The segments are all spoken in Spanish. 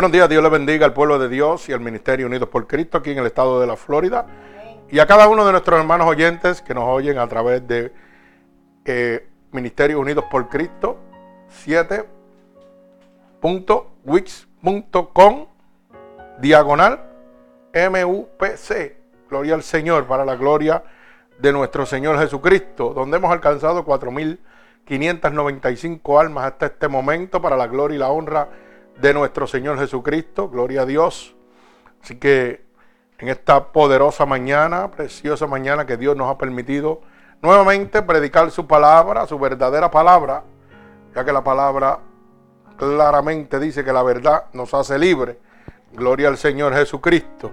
Buenos días, Dios le bendiga al pueblo de Dios y al Ministerio Unidos por Cristo aquí en el estado de la Florida. Y a cada uno de nuestros hermanos oyentes que nos oyen a través de eh, Ministerio Unidos por Cristo 7.wix.com diagonal MUPC. Gloria al Señor para la gloria de nuestro Señor Jesucristo, donde hemos alcanzado 4.595 almas hasta este momento para la gloria y la honra de nuestro Señor Jesucristo. Gloria a Dios. Así que en esta poderosa mañana, preciosa mañana que Dios nos ha permitido nuevamente predicar su palabra, su verdadera palabra, ya que la palabra claramente dice que la verdad nos hace libre. Gloria al Señor Jesucristo.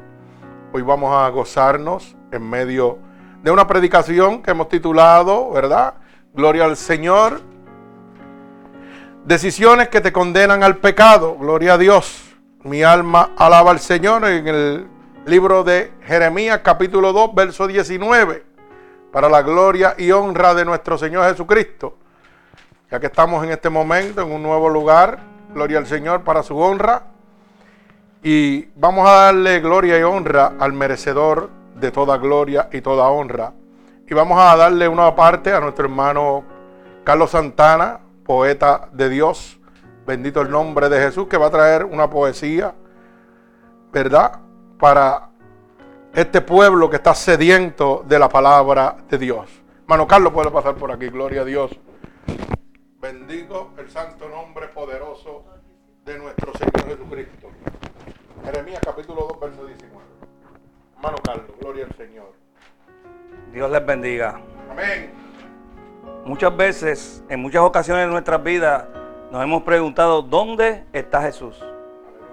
Hoy vamos a gozarnos en medio de una predicación que hemos titulado, ¿verdad? Gloria al Señor. Decisiones que te condenan al pecado. Gloria a Dios. Mi alma alaba al Señor en el libro de Jeremías capítulo 2, verso 19. Para la gloria y honra de nuestro Señor Jesucristo. Ya que estamos en este momento en un nuevo lugar. Gloria al Señor para su honra. Y vamos a darle gloria y honra al merecedor de toda gloria y toda honra. Y vamos a darle una parte a nuestro hermano Carlos Santana, poeta de Dios, bendito el nombre de Jesús, que va a traer una poesía, ¿verdad? Para este pueblo que está sediento de la palabra de Dios. Hermano Carlos puede pasar por aquí, gloria a Dios. Bendigo el santo nombre poderoso de nuestro Señor Jesucristo. Jeremías capítulo 2, verso 19. Hermano Carlos, gloria al Señor. Dios les bendiga. Amén. Muchas veces, en muchas ocasiones de nuestras vidas, nos hemos preguntado, ¿dónde está Jesús?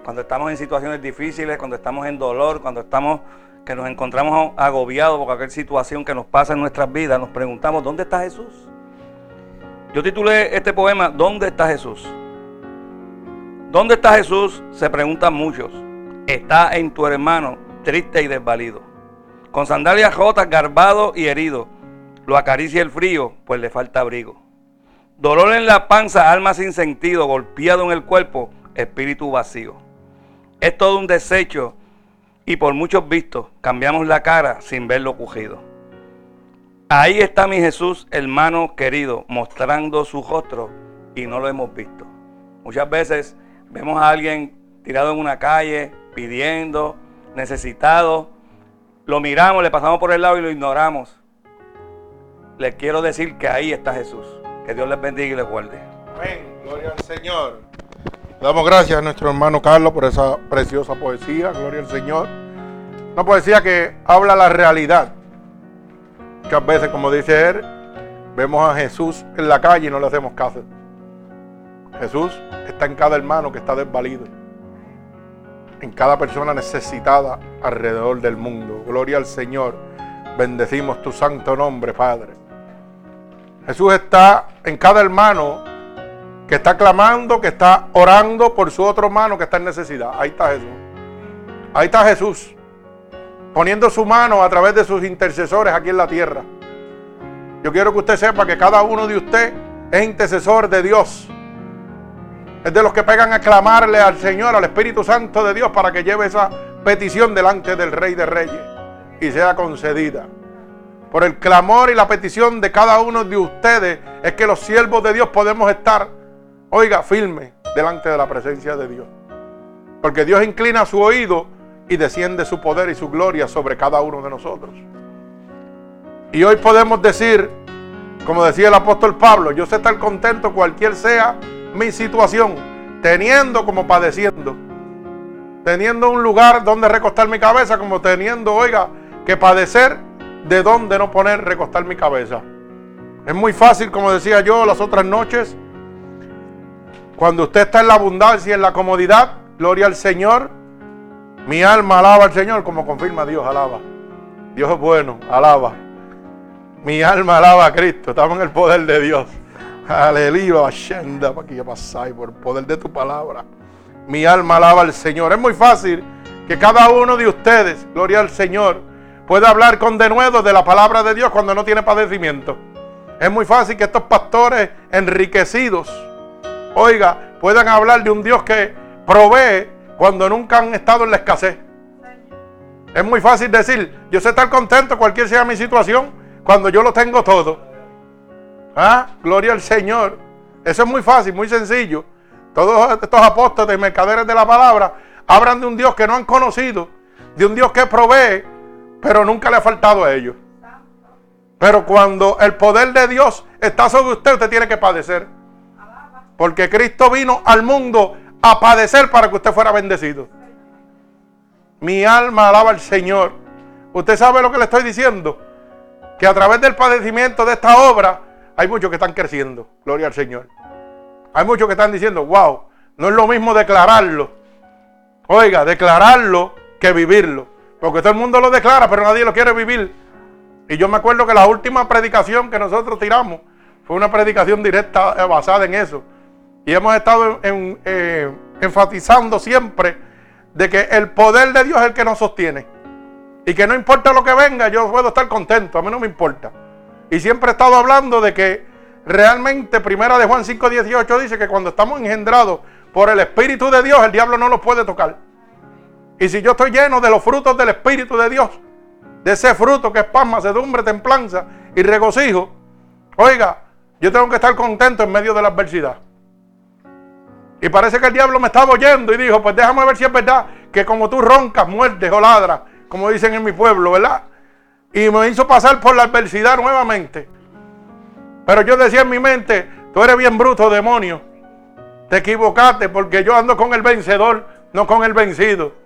Cuando estamos en situaciones difíciles, cuando estamos en dolor, cuando estamos que nos encontramos agobiados por cualquier situación que nos pasa en nuestras vidas, nos preguntamos, ¿dónde está Jesús? Yo titulé este poema, ¿Dónde está Jesús? ¿Dónde está Jesús? Se preguntan muchos. Está en tu hermano, triste y desvalido, con sandalias rotas, garbado y herido lo acaricia el frío, pues le falta abrigo. Dolor en la panza, alma sin sentido, golpeado en el cuerpo, espíritu vacío. Es todo un desecho y por muchos vistos cambiamos la cara sin verlo cogido. Ahí está mi Jesús, hermano querido, mostrando su rostro y no lo hemos visto. Muchas veces vemos a alguien tirado en una calle, pidiendo, necesitado, lo miramos, le pasamos por el lado y lo ignoramos les quiero decir que ahí está Jesús. Que Dios les bendiga y les guarde. Amén. Gloria al Señor. damos gracias a nuestro hermano Carlos por esa preciosa poesía. Gloria al Señor. Una poesía que habla la realidad. Muchas veces, como dice él, vemos a Jesús en la calle y no le hacemos caso. Jesús está en cada hermano que está desvalido. En cada persona necesitada alrededor del mundo. Gloria al Señor. Bendecimos tu santo nombre, Padre. Jesús está en cada hermano que está clamando, que está orando por su otro hermano que está en necesidad. Ahí está Jesús. Ahí está Jesús. Poniendo su mano a través de sus intercesores aquí en la tierra. Yo quiero que usted sepa que cada uno de usted es intercesor de Dios. Es de los que pegan a clamarle al Señor, al Espíritu Santo de Dios, para que lleve esa petición delante del Rey de Reyes y sea concedida por el clamor y la petición de cada uno de ustedes, es que los siervos de Dios podemos estar, oiga, firmes delante de la presencia de Dios. Porque Dios inclina su oído y desciende su poder y su gloria sobre cada uno de nosotros. Y hoy podemos decir, como decía el apóstol Pablo, yo sé estar contento cualquier sea mi situación, teniendo como padeciendo, teniendo un lugar donde recostar mi cabeza, como teniendo, oiga, que padecer de dónde no poner, recostar mi cabeza. Es muy fácil, como decía yo las otras noches, cuando usted está en la abundancia y en la comodidad, gloria al Señor, mi alma alaba al Señor, como confirma Dios, alaba. Dios es bueno, alaba. Mi alma alaba a Cristo, estamos en el poder de Dios. Aleluya, para que pasáis por el poder de tu palabra. Mi alma alaba al Señor. Es muy fácil que cada uno de ustedes, gloria al Señor, puede hablar con denuedo de la palabra de Dios cuando no tiene padecimiento. Es muy fácil que estos pastores enriquecidos, oiga, puedan hablar de un Dios que provee cuando nunca han estado en la escasez. Es muy fácil decir, yo sé estar contento cualquier sea mi situación, cuando yo lo tengo todo. Ah, gloria al Señor. Eso es muy fácil, muy sencillo. Todos estos apóstoles, mercaderes de la palabra, hablan de un Dios que no han conocido, de un Dios que provee, pero nunca le ha faltado a ellos. Pero cuando el poder de Dios está sobre usted, usted tiene que padecer. Porque Cristo vino al mundo a padecer para que usted fuera bendecido. Mi alma alaba al Señor. Usted sabe lo que le estoy diciendo. Que a través del padecimiento de esta obra hay muchos que están creciendo. Gloria al Señor. Hay muchos que están diciendo, wow, no es lo mismo declararlo. Oiga, declararlo que vivirlo. Porque todo el mundo lo declara, pero nadie lo quiere vivir. Y yo me acuerdo que la última predicación que nosotros tiramos fue una predicación directa eh, basada en eso. Y hemos estado eh, enfatizando siempre de que el poder de Dios es el que nos sostiene. Y que no importa lo que venga, yo puedo estar contento, a mí no me importa. Y siempre he estado hablando de que realmente, primera de Juan 5:18 dice que cuando estamos engendrados por el Espíritu de Dios, el diablo no nos puede tocar. Y si yo estoy lleno de los frutos del Espíritu de Dios, de ese fruto que es paz, macedumbre, templanza y regocijo, oiga, yo tengo que estar contento en medio de la adversidad. Y parece que el diablo me estaba oyendo y dijo, pues déjame ver si es verdad que como tú roncas, muertes o ladras, como dicen en mi pueblo, ¿verdad? Y me hizo pasar por la adversidad nuevamente. Pero yo decía en mi mente, tú eres bien bruto, demonio. Te equivocaste porque yo ando con el vencedor, no con el vencido.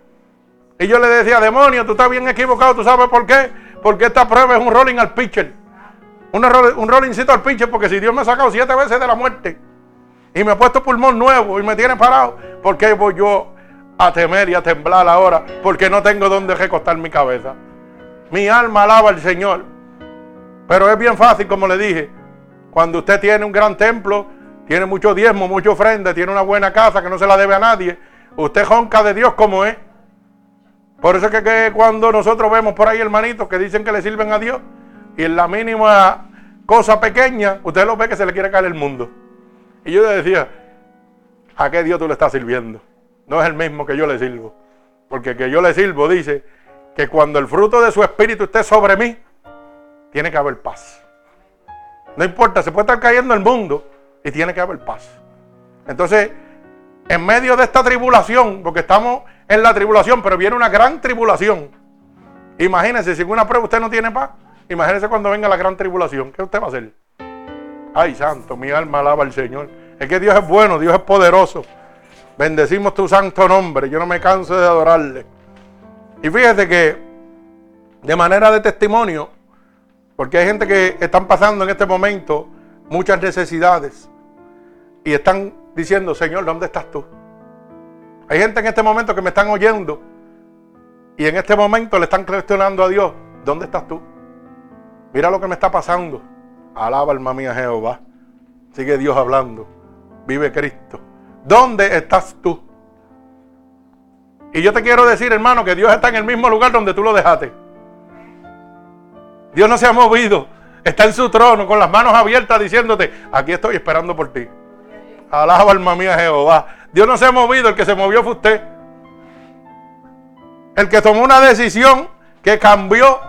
Y yo le decía, demonio, tú estás bien equivocado, ¿tú sabes por qué? Porque esta prueba es un rolling al pitcher. Un, un rollingcito al pitcher, porque si Dios me ha sacado siete veces de la muerte y me ha puesto pulmón nuevo y me tiene parado, ¿por qué voy yo a temer y a temblar ahora? Porque no tengo donde recostar mi cabeza. Mi alma alaba al Señor. Pero es bien fácil, como le dije, cuando usted tiene un gran templo, tiene mucho diezmo, mucha ofrenda, tiene una buena casa que no se la debe a nadie, usted jonca de Dios como es. Por eso es que, cuando nosotros vemos por ahí hermanitos que dicen que le sirven a Dios y en la mínima cosa pequeña, usted lo ve que se le quiere caer el mundo. Y yo le decía, ¿a qué Dios tú le estás sirviendo? No es el mismo que yo le sirvo. Porque que yo le sirvo dice que cuando el fruto de su espíritu esté sobre mí, tiene que haber paz. No importa, se puede estar cayendo el mundo y tiene que haber paz. Entonces, en medio de esta tribulación, porque estamos en la tribulación, pero viene una gran tribulación. Imagínense, si en una prueba usted no tiene paz, imagínense cuando venga la gran tribulación, ¿qué usted va a hacer? Ay, santo, mi alma alaba al Señor. Es que Dios es bueno, Dios es poderoso. Bendecimos tu santo nombre. Yo no me canso de adorarle. Y fíjate que, de manera de testimonio, porque hay gente que están pasando en este momento muchas necesidades y están diciendo, Señor, ¿dónde estás tú? Hay gente en este momento que me están oyendo y en este momento le están cuestionando a Dios, ¿dónde estás tú? Mira lo que me está pasando. Alaba alma mía Jehová. Sigue Dios hablando. Vive Cristo. ¿Dónde estás tú? Y yo te quiero decir, hermano, que Dios está en el mismo lugar donde tú lo dejaste. Dios no se ha movido. Está en su trono con las manos abiertas diciéndote, aquí estoy esperando por ti. Alaba alma mía Jehová. Dios no se ha movido, el que se movió fue usted. El que tomó una decisión que cambió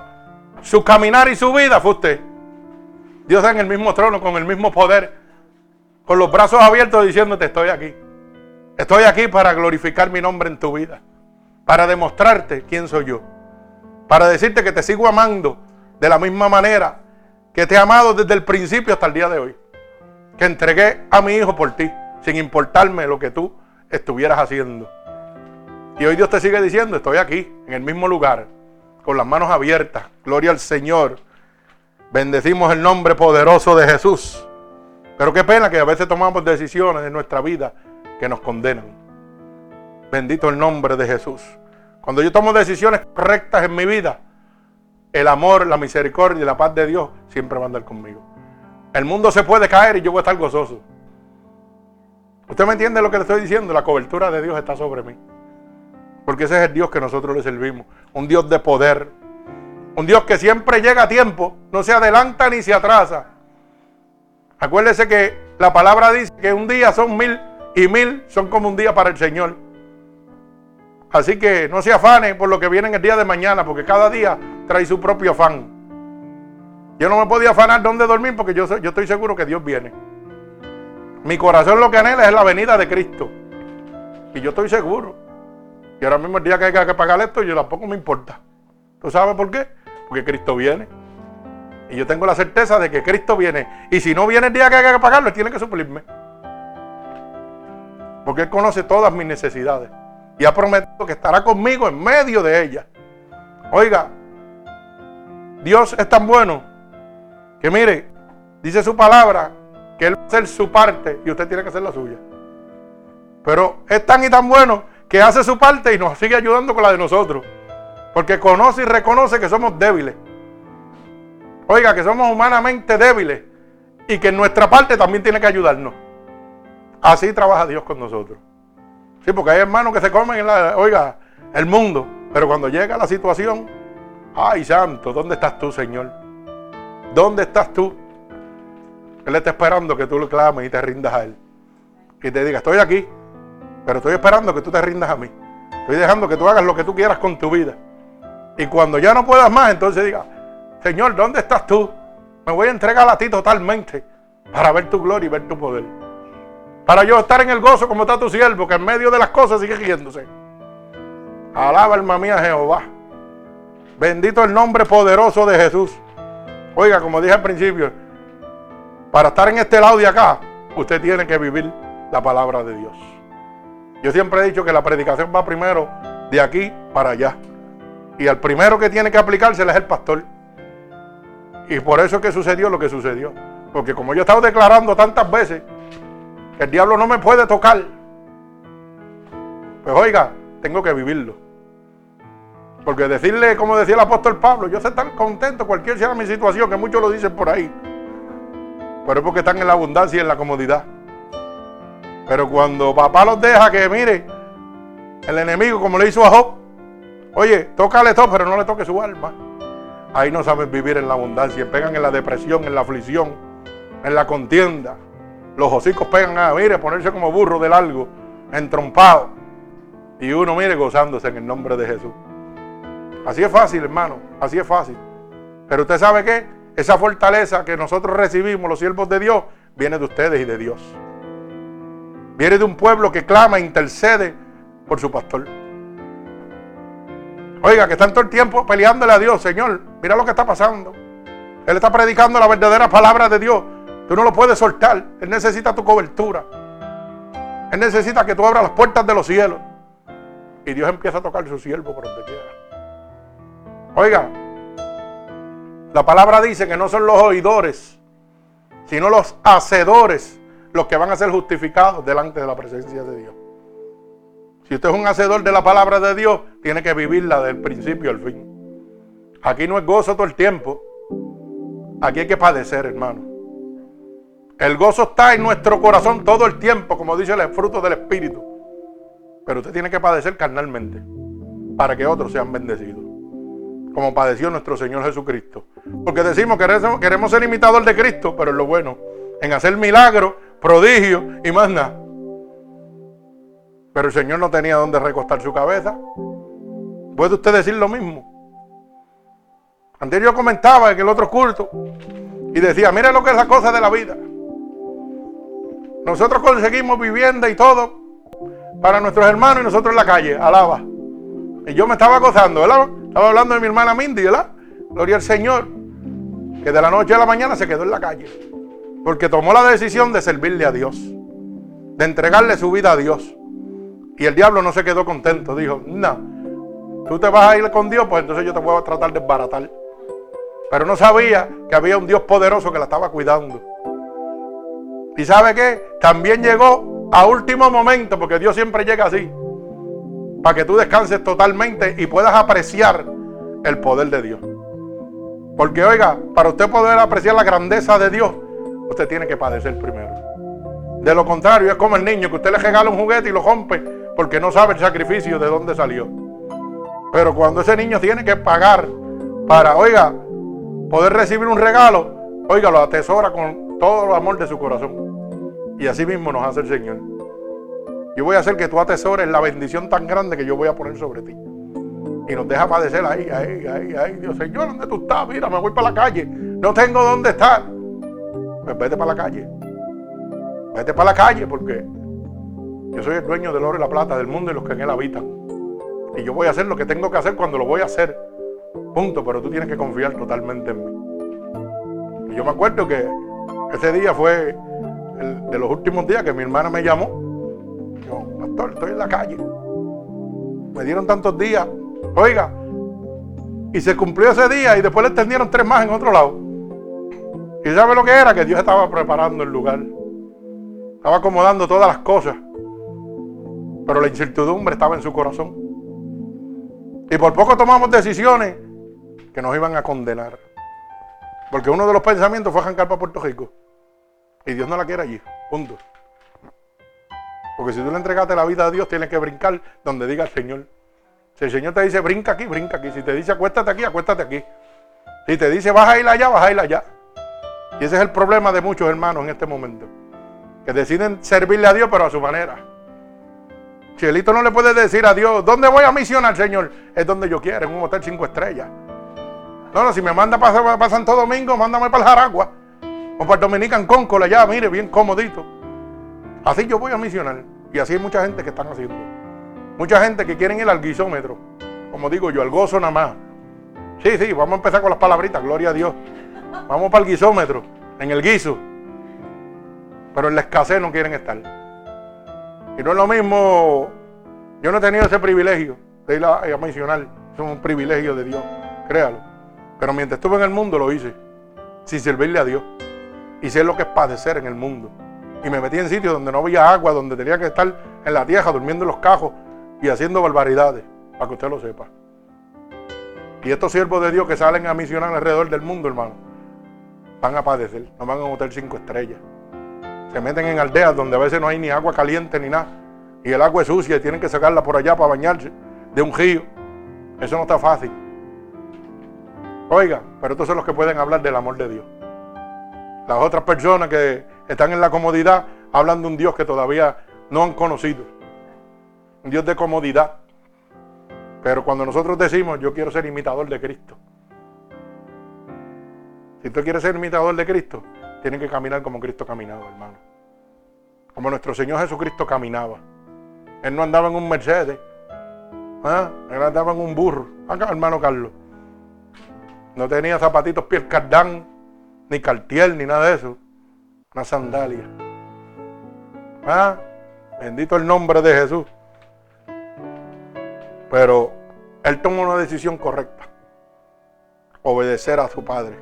su caminar y su vida fue usted. Dios está en el mismo trono, con el mismo poder, con los brazos abiertos diciéndote, estoy aquí. Estoy aquí para glorificar mi nombre en tu vida, para demostrarte quién soy yo, para decirte que te sigo amando de la misma manera que te he amado desde el principio hasta el día de hoy. Que entregué a mi hijo por ti, sin importarme lo que tú estuvieras haciendo. Y hoy Dios te sigue diciendo, estoy aquí, en el mismo lugar, con las manos abiertas. Gloria al Señor. Bendecimos el nombre poderoso de Jesús. Pero qué pena que a veces tomamos decisiones en nuestra vida que nos condenan. Bendito el nombre de Jesús. Cuando yo tomo decisiones correctas en mi vida, el amor, la misericordia y la paz de Dios siempre van a andar conmigo. El mundo se puede caer y yo voy a estar gozoso. ¿Usted me entiende lo que le estoy diciendo? La cobertura de Dios está sobre mí. Porque ese es el Dios que nosotros le servimos. Un Dios de poder, un Dios que siempre llega a tiempo, no se adelanta ni se atrasa. Acuérdese que la palabra dice que un día son mil y mil son como un día para el Señor. Así que no se afane por lo que viene en el día de mañana, porque cada día trae su propio afán. Yo no me podía afanar dónde dormir porque yo, yo estoy seguro que Dios viene. Mi corazón lo que anhela es la venida de Cristo. Y yo estoy seguro. Y ahora mismo el día que hay que pagar esto, yo tampoco me importa. ¿Tú sabes por qué? Porque Cristo viene. Y yo tengo la certeza de que Cristo viene. Y si no viene el día que hay que pagarlo, Él tiene que suplirme. Porque Él conoce todas mis necesidades. Y ha prometido que estará conmigo en medio de ellas. Oiga, Dios es tan bueno que mire, dice su palabra que Él va a hacer su parte y usted tiene que hacer la suya. Pero es tan y tan bueno que hace su parte y nos sigue ayudando con la de nosotros. Porque conoce y reconoce que somos débiles. Oiga, que somos humanamente débiles y que en nuestra parte también tiene que ayudarnos. Así trabaja Dios con nosotros. Sí, porque hay hermanos que se comen en la, oiga, el mundo, pero cuando llega la situación, ay santo, ¿dónde estás tú, Señor? ¿Dónde estás tú? Él está esperando que tú le clames y te rindas a Él. Y te diga, estoy aquí, pero estoy esperando que tú te rindas a mí. Estoy dejando que tú hagas lo que tú quieras con tu vida. Y cuando ya no puedas más, entonces diga, Señor, ¿dónde estás tú? Me voy a entregar a ti totalmente para ver tu gloria y ver tu poder. Para yo estar en el gozo como está tu siervo, que en medio de las cosas sigue riéndose. Alaba alma mía Jehová. Bendito el nombre poderoso de Jesús. Oiga, como dije al principio, para estar en este lado de acá, usted tiene que vivir la palabra de Dios. Yo siempre he dicho que la predicación va primero de aquí para allá. Y al primero que tiene que aplicársela es el pastor. Y por eso es que sucedió lo que sucedió. Porque como yo he estado declarando tantas veces el diablo no me puede tocar, pues oiga, tengo que vivirlo. Porque decirle, como decía el apóstol Pablo, yo sé tan contento, cualquier sea mi situación, que muchos lo dicen por ahí. Pero es porque están en la abundancia y en la comodidad. Pero cuando papá los deja que mire, el enemigo, como le hizo a Job, oye, tócale todo, pero no le toque su alma. Ahí no saben vivir en la abundancia, pegan en la depresión, en la aflicción, en la contienda. Los hocicos pegan a, mire, ponerse como burro del algo, entrompado. Y uno, mire, gozándose en el nombre de Jesús. Así es fácil, hermano, así es fácil. Pero usted sabe que esa fortaleza que nosotros recibimos, los siervos de Dios, viene de ustedes y de Dios. Viene de un pueblo que clama e intercede por su pastor. Oiga, que están todo el tiempo peleándole a Dios, Señor, mira lo que está pasando. Él está predicando la verdadera palabra de Dios. Tú no lo puedes soltar. Él necesita tu cobertura. Él necesita que tú abras las puertas de los cielos. Y Dios empieza a tocar su siervo por donde quiera. Oiga, la palabra dice que no son los oidores, sino los hacedores los que van a ser justificados delante de la presencia de Dios. Si usted es un hacedor de la palabra de Dios, tiene que vivirla del principio al fin. Aquí no es gozo todo el tiempo. Aquí hay que padecer, hermano. El gozo está en nuestro corazón todo el tiempo, como dice el fruto del Espíritu. Pero usted tiene que padecer carnalmente para que otros sean bendecidos. Como padeció nuestro Señor Jesucristo. Porque decimos que queremos ser imitador de Cristo, pero lo bueno, en hacer milagros prodigio y más nada. Pero el Señor no tenía donde recostar su cabeza. ¿Puede usted decir lo mismo? Antes yo comentaba en el otro culto y decía, mire lo que es la cosa de la vida. Nosotros conseguimos vivienda y todo para nuestros hermanos y nosotros en la calle, alaba. Y yo me estaba gozando, ¿verdad? Estaba hablando de mi hermana Mindy, ¿verdad? Gloria al Señor, que de la noche a la mañana se quedó en la calle. Porque tomó la decisión de servirle a Dios, de entregarle su vida a Dios. Y el diablo no se quedó contento, dijo, no, tú te vas a ir con Dios, pues entonces yo te voy a tratar de desbaratar. Pero no sabía que había un Dios poderoso que la estaba cuidando. ¿Y sabe qué? También llegó a último momento, porque Dios siempre llega así, para que tú descanses totalmente y puedas apreciar el poder de Dios. Porque oiga, para usted poder apreciar la grandeza de Dios, usted tiene que padecer primero. De lo contrario, es como el niño que usted le regala un juguete y lo rompe porque no sabe el sacrificio de dónde salió. Pero cuando ese niño tiene que pagar para, oiga, poder recibir un regalo, oiga, lo atesora con todo el amor de su corazón. Y así mismo nos hace el Señor. Yo voy a hacer que tú atesores la bendición tan grande que yo voy a poner sobre ti. Y nos deja padecer ahí, ahí, ahí, ahí. Dios, Señor, ¿dónde tú estás? Mira, me voy para la calle. No tengo dónde estar. Pues vete para la calle. Vete para la calle porque yo soy el dueño del oro y la plata del mundo y los que en él habitan. Y yo voy a hacer lo que tengo que hacer cuando lo voy a hacer. Punto. Pero tú tienes que confiar totalmente en mí. Y yo me acuerdo que ese día fue de los últimos días que mi hermana me llamó. Estoy en la calle. Me dieron tantos días. Oiga, y se cumplió ese día y después le extendieron tres más en otro lado. ¿Y sabe lo que era? Que Dios estaba preparando el lugar. Estaba acomodando todas las cosas. Pero la incertidumbre estaba en su corazón. Y por poco tomamos decisiones que nos iban a condenar. Porque uno de los pensamientos fue arrancar para Puerto Rico. Y Dios no la quiere allí. Punto. Porque si tú le entregaste la vida a Dios, tienes que brincar donde diga el Señor. Si el Señor te dice brinca aquí, brinca aquí. Si te dice acuéstate aquí, acuéstate aquí. Si te dice vas a ir allá, vas a ir allá. Y ese es el problema de muchos hermanos en este momento. Que deciden servirle a Dios, pero a su manera. Chielito no le puede decir a Dios, ¿dónde voy a misionar, Señor? Es donde yo quiero, en un hotel cinco estrellas. No, no, si me manda para, Santo Domingo, mándame para el Jaragua. O para Dominican Cóncola, ya, mire, bien comodito. Así yo voy a misionar. Y así hay mucha gente que están haciendo. Mucha gente que quieren ir al guisómetro. Como digo yo, al gozo nada más. Sí, sí, vamos a empezar con las palabritas, gloria a Dios. Vamos para el guisómetro, en el guiso. Pero en la escasez no quieren estar. Y no es lo mismo, yo no he tenido ese privilegio de ir a, a misionar. Es un privilegio de Dios, créalo. Pero mientras estuve en el mundo lo hice, sin servirle a Dios. Y sé lo que es padecer en el mundo. Y me metí en sitios donde no había agua, donde tenía que estar en la tierra, durmiendo en los cajos y haciendo barbaridades, para que usted lo sepa. Y estos siervos de Dios que salen a misionar alrededor del mundo, hermano, van a padecer, no van a un hotel cinco estrellas. Se meten en aldeas donde a veces no hay ni agua caliente ni nada. Y el agua es sucia y tienen que sacarla por allá para bañarse de un río. Eso no está fácil. Oiga, pero estos son los que pueden hablar del amor de Dios. Las otras personas que están en la comodidad hablan de un Dios que todavía no han conocido. Un Dios de comodidad. Pero cuando nosotros decimos, yo quiero ser imitador de Cristo. Si usted quiere ser imitador de Cristo, tiene que caminar como Cristo caminaba, hermano. Como nuestro Señor Jesucristo caminaba. Él no andaba en un Mercedes. ¿ah? Él andaba en un burro. Acá, hermano Carlos. No tenía zapatitos piel cardán ni cartier, ni nada de eso. Una sandalia. ¿Ah? Bendito el nombre de Jesús. Pero él tomó una decisión correcta. Obedecer a su padre.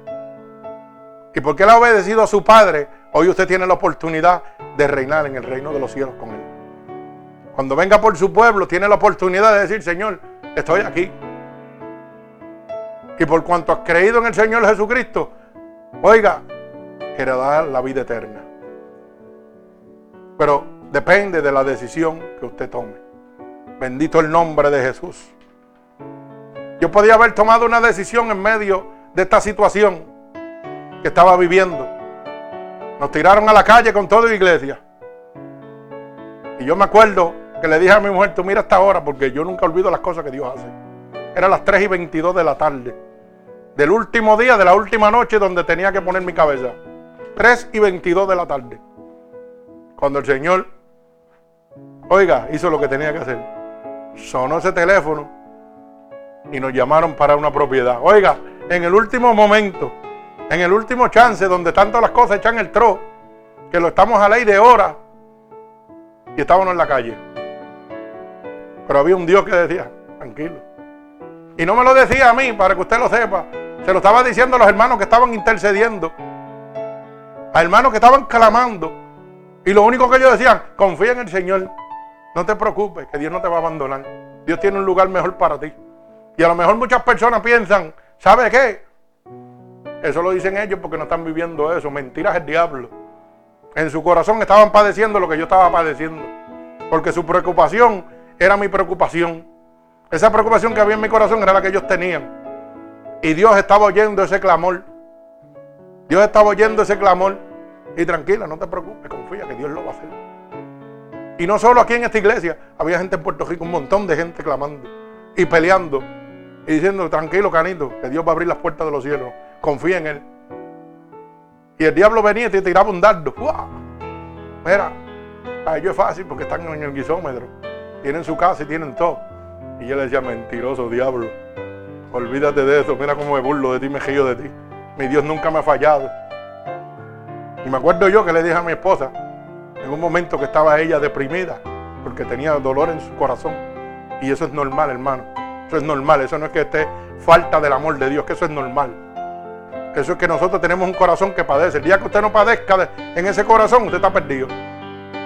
Y porque él ha obedecido a su padre, hoy usted tiene la oportunidad de reinar en el reino de los cielos con él. Cuando venga por su pueblo, tiene la oportunidad de decir, Señor, estoy aquí. Y por cuanto has creído en el Señor Jesucristo, Oiga, heredar la vida eterna. Pero depende de la decisión que usted tome. Bendito el nombre de Jesús. Yo podía haber tomado una decisión en medio de esta situación que estaba viviendo. Nos tiraron a la calle con toda la iglesia. Y yo me acuerdo que le dije a mi mujer, tú mira esta hora, porque yo nunca olvido las cosas que Dios hace. Era las 3 y 22 de la tarde del último día, de la última noche donde tenía que poner mi cabeza. 3 y 22 de la tarde. Cuando el Señor, oiga, hizo lo que tenía que hacer. Sonó ese teléfono y nos llamaron para una propiedad. Oiga, en el último momento, en el último chance donde tanto las cosas echan el tro, que lo estamos a ley de hora y estábamos en la calle. Pero había un Dios que decía, tranquilo. Y no me lo decía a mí, para que usted lo sepa. Se lo estaba diciendo a los hermanos que estaban intercediendo. A hermanos que estaban clamando. Y lo único que ellos decían, confía en el Señor. No te preocupes, que Dios no te va a abandonar. Dios tiene un lugar mejor para ti. Y a lo mejor muchas personas piensan, ¿sabe qué? Eso lo dicen ellos porque no están viviendo eso. Mentiras el diablo. En su corazón estaban padeciendo lo que yo estaba padeciendo. Porque su preocupación era mi preocupación. Esa preocupación que había en mi corazón era la que ellos tenían. Y Dios estaba oyendo ese clamor. Dios estaba oyendo ese clamor. Y tranquila, no te preocupes, confía que Dios lo va a hacer. Y no solo aquí en esta iglesia, había gente en Puerto Rico, un montón de gente clamando y peleando y diciendo, tranquilo, canito, que Dios va a abrir las puertas de los cielos. Confía en Él. Y el diablo venía y te tiraba un dardo. Mira, a ellos es fácil porque están en el guisómetro. Tienen su casa y tienen todo. Y yo le decía, mentiroso diablo. Olvídate de eso. Mira cómo me burlo de ti, me río de ti. Mi Dios nunca me ha fallado. Y me acuerdo yo que le dije a mi esposa, en un momento que estaba ella deprimida, porque tenía dolor en su corazón. Y eso es normal, hermano. Eso es normal. Eso no es que esté falta del amor de Dios, que eso es normal. Eso es que nosotros tenemos un corazón que padece. El día que usted no padezca en ese corazón, usted está perdido.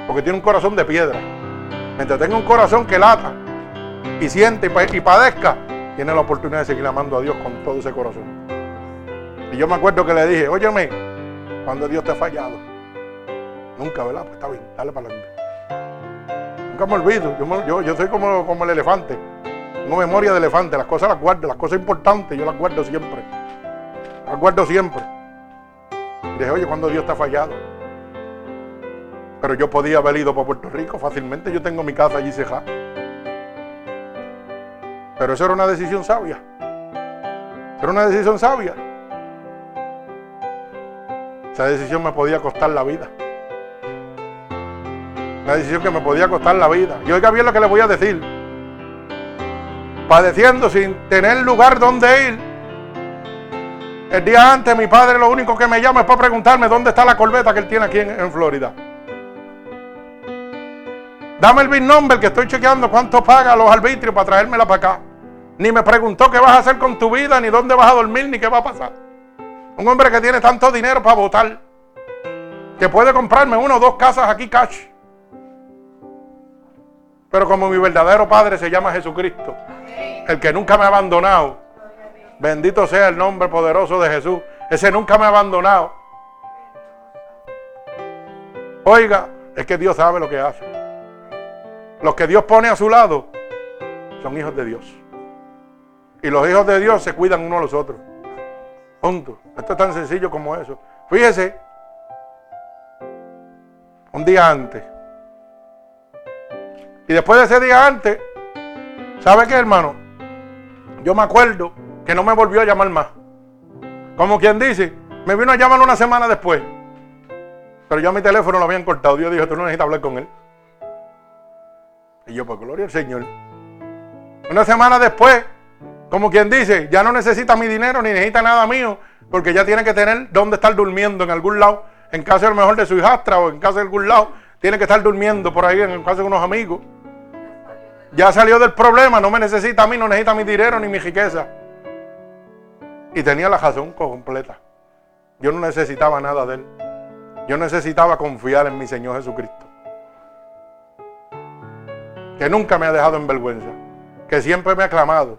Porque tiene un corazón de piedra. Mientras tenga un corazón que lata y siente y padezca, tiene la oportunidad de seguir amando a Dios con todo ese corazón. Y yo me acuerdo que le dije, óyeme, cuando Dios te ha fallado. Nunca, ¿verdad? Pues está bien, dale para adelante. Nunca me olvido. Yo, yo, soy como, el elefante. Tengo memoria de elefante. Las cosas las guardo, las cosas importantes yo las guardo siempre. Las guardo siempre. Dije, oye, cuando Dios te ha fallado. Pero yo podía haber ido para Puerto Rico fácilmente. Yo tengo mi casa allí ceja. Pero eso era una decisión sabia. Era una decisión sabia. Esa decisión me podía costar la vida. Una decisión que me podía costar la vida. Y oiga bien lo que le voy a decir. Padeciendo sin tener lugar donde ir. El día antes mi padre lo único que me llama es para preguntarme dónde está la corbeta que él tiene aquí en, Florida. Dame el big number que estoy chequeando cuánto paga los arbitrios para traérmela para acá. Ni me preguntó qué vas a hacer con tu vida, ni dónde vas a dormir, ni qué va a pasar. Un hombre que tiene tanto dinero para votar, que puede comprarme una o dos casas aquí cash. Pero como mi verdadero padre se llama Jesucristo, el que nunca me ha abandonado, bendito sea el nombre poderoso de Jesús, ese nunca me ha abandonado. Oiga, es que Dios sabe lo que hace. Los que Dios pone a su lado son hijos de Dios. Y los hijos de Dios se cuidan unos a los otros. Punto. Esto es tan sencillo como eso. Fíjese, un día antes. Y después de ese día antes, ¿sabe qué, hermano? Yo me acuerdo que no me volvió a llamar más. Como quien dice, me vino a llamar una semana después. Pero ya mi teléfono lo habían cortado. Dios dijo, tú no necesitas hablar con él. Y yo, por pues, gloria al Señor. Una semana después, como quien dice, ya no necesita mi dinero ni necesita nada mío, porque ya tiene que tener dónde estar durmiendo en algún lado, en casa a lo mejor de su hijastra o en casa de algún lado, tiene que estar durmiendo por ahí en casa de unos amigos. Ya salió del problema, no me necesita a mí, no necesita mi dinero ni mi riqueza. Y tenía la razón completa. Yo no necesitaba nada de él. Yo necesitaba confiar en mi Señor Jesucristo. Que nunca me ha dejado en vergüenza. Que siempre me ha clamado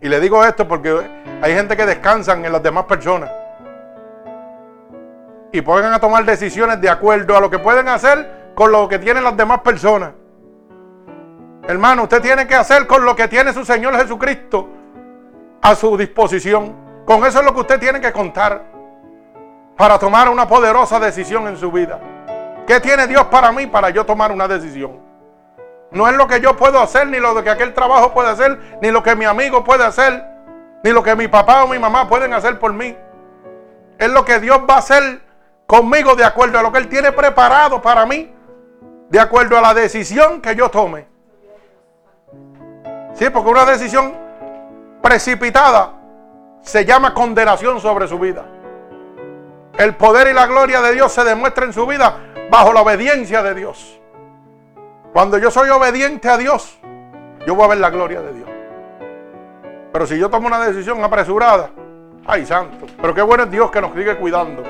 y le digo esto porque hay gente que descansan en las demás personas. Y pueden a tomar decisiones de acuerdo a lo que pueden hacer con lo que tienen las demás personas. Hermano, usted tiene que hacer con lo que tiene su Señor Jesucristo a su disposición. Con eso es lo que usted tiene que contar para tomar una poderosa decisión en su vida. ¿Qué tiene Dios para mí para yo tomar una decisión? No es lo que yo puedo hacer, ni lo que aquel trabajo puede hacer, ni lo que mi amigo puede hacer, ni lo que mi papá o mi mamá pueden hacer por mí. Es lo que Dios va a hacer conmigo de acuerdo a lo que Él tiene preparado para mí, de acuerdo a la decisión que yo tome. Sí, porque una decisión precipitada se llama condenación sobre su vida. El poder y la gloria de Dios se demuestra en su vida bajo la obediencia de Dios. Cuando yo soy obediente a Dios, yo voy a ver la gloria de Dios. Pero si yo tomo una decisión apresurada, ay santo, pero qué bueno es Dios que nos sigue cuidando.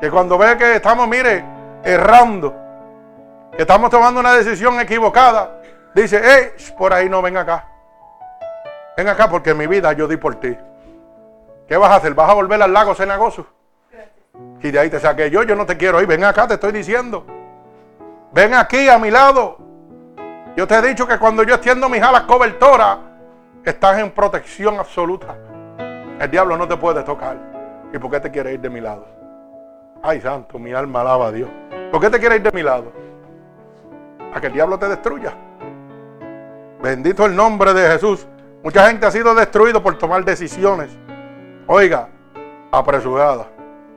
Que cuando ve que estamos, mire, errando, que estamos tomando una decisión equivocada, dice, eh, por ahí no, ven acá. Ven acá porque mi vida yo di por ti. ¿Qué vas a hacer? ¿Vas a volver al lago cenagoso? Y de ahí te saqué yo, yo no te quiero ir. Ven acá, te estoy diciendo. Ven aquí a mi lado. Yo te he dicho que cuando yo extiendo mis alas cobertoras, estás en protección absoluta. El diablo no te puede tocar. ¿Y por qué te quiere ir de mi lado? Ay, santo, mi alma alaba a Dios. ¿Por qué te quiere ir de mi lado? a que el diablo te destruya. Bendito el nombre de Jesús. Mucha gente ha sido destruido por tomar decisiones. Oiga, apresuradas.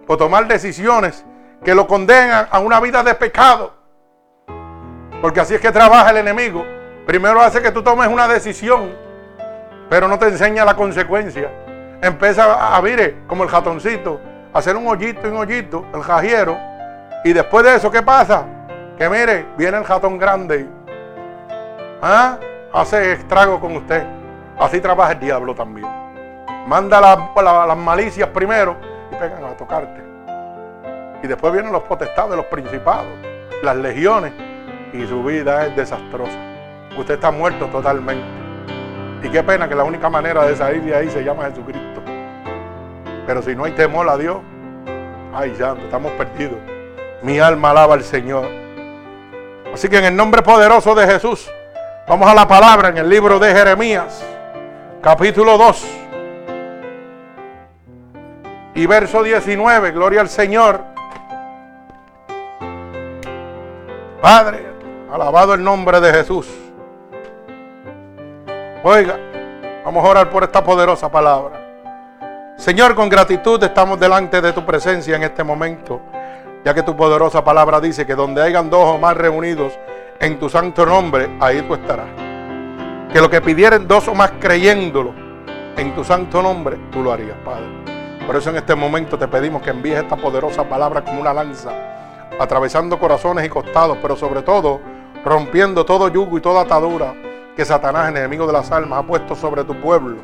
Por tomar decisiones que lo condenan a una vida de pecado. Porque así es que trabaja el enemigo. Primero hace que tú tomes una decisión, pero no te enseña la consecuencia. Empieza a, mire, como el jatoncito, a hacer un hoyito y un hoyito, el jajiero. Y después de eso, ¿qué pasa? Que mire, viene el jatón grande. ¿Ah? Hace estrago con usted. Así trabaja el diablo también. Manda las malicias primero y pegan a tocarte. Y después vienen los potestados, los principados, las legiones. Y su vida es desastrosa. Usted está muerto totalmente. Y qué pena que la única manera de salir de ahí se llama Jesucristo. Pero si no hay temor a Dios, ay santo, estamos perdidos. Mi alma alaba al Señor. Así que en el nombre poderoso de Jesús, vamos a la palabra en el libro de Jeremías, capítulo 2 y verso 19, gloria al Señor. Padre, alabado el nombre de Jesús. Oiga, vamos a orar por esta poderosa palabra. Señor, con gratitud estamos delante de tu presencia en este momento, ya que tu poderosa palabra dice que donde hayan dos o más reunidos en tu santo nombre, ahí tú estarás. Que lo que pidieren dos o más creyéndolo en tu santo nombre, tú lo harías, Padre. Por eso en este momento te pedimos que envíes esta poderosa palabra como una lanza atravesando corazones y costados, pero sobre todo rompiendo todo yugo y toda atadura que Satanás, enemigo de las almas, ha puesto sobre tu pueblo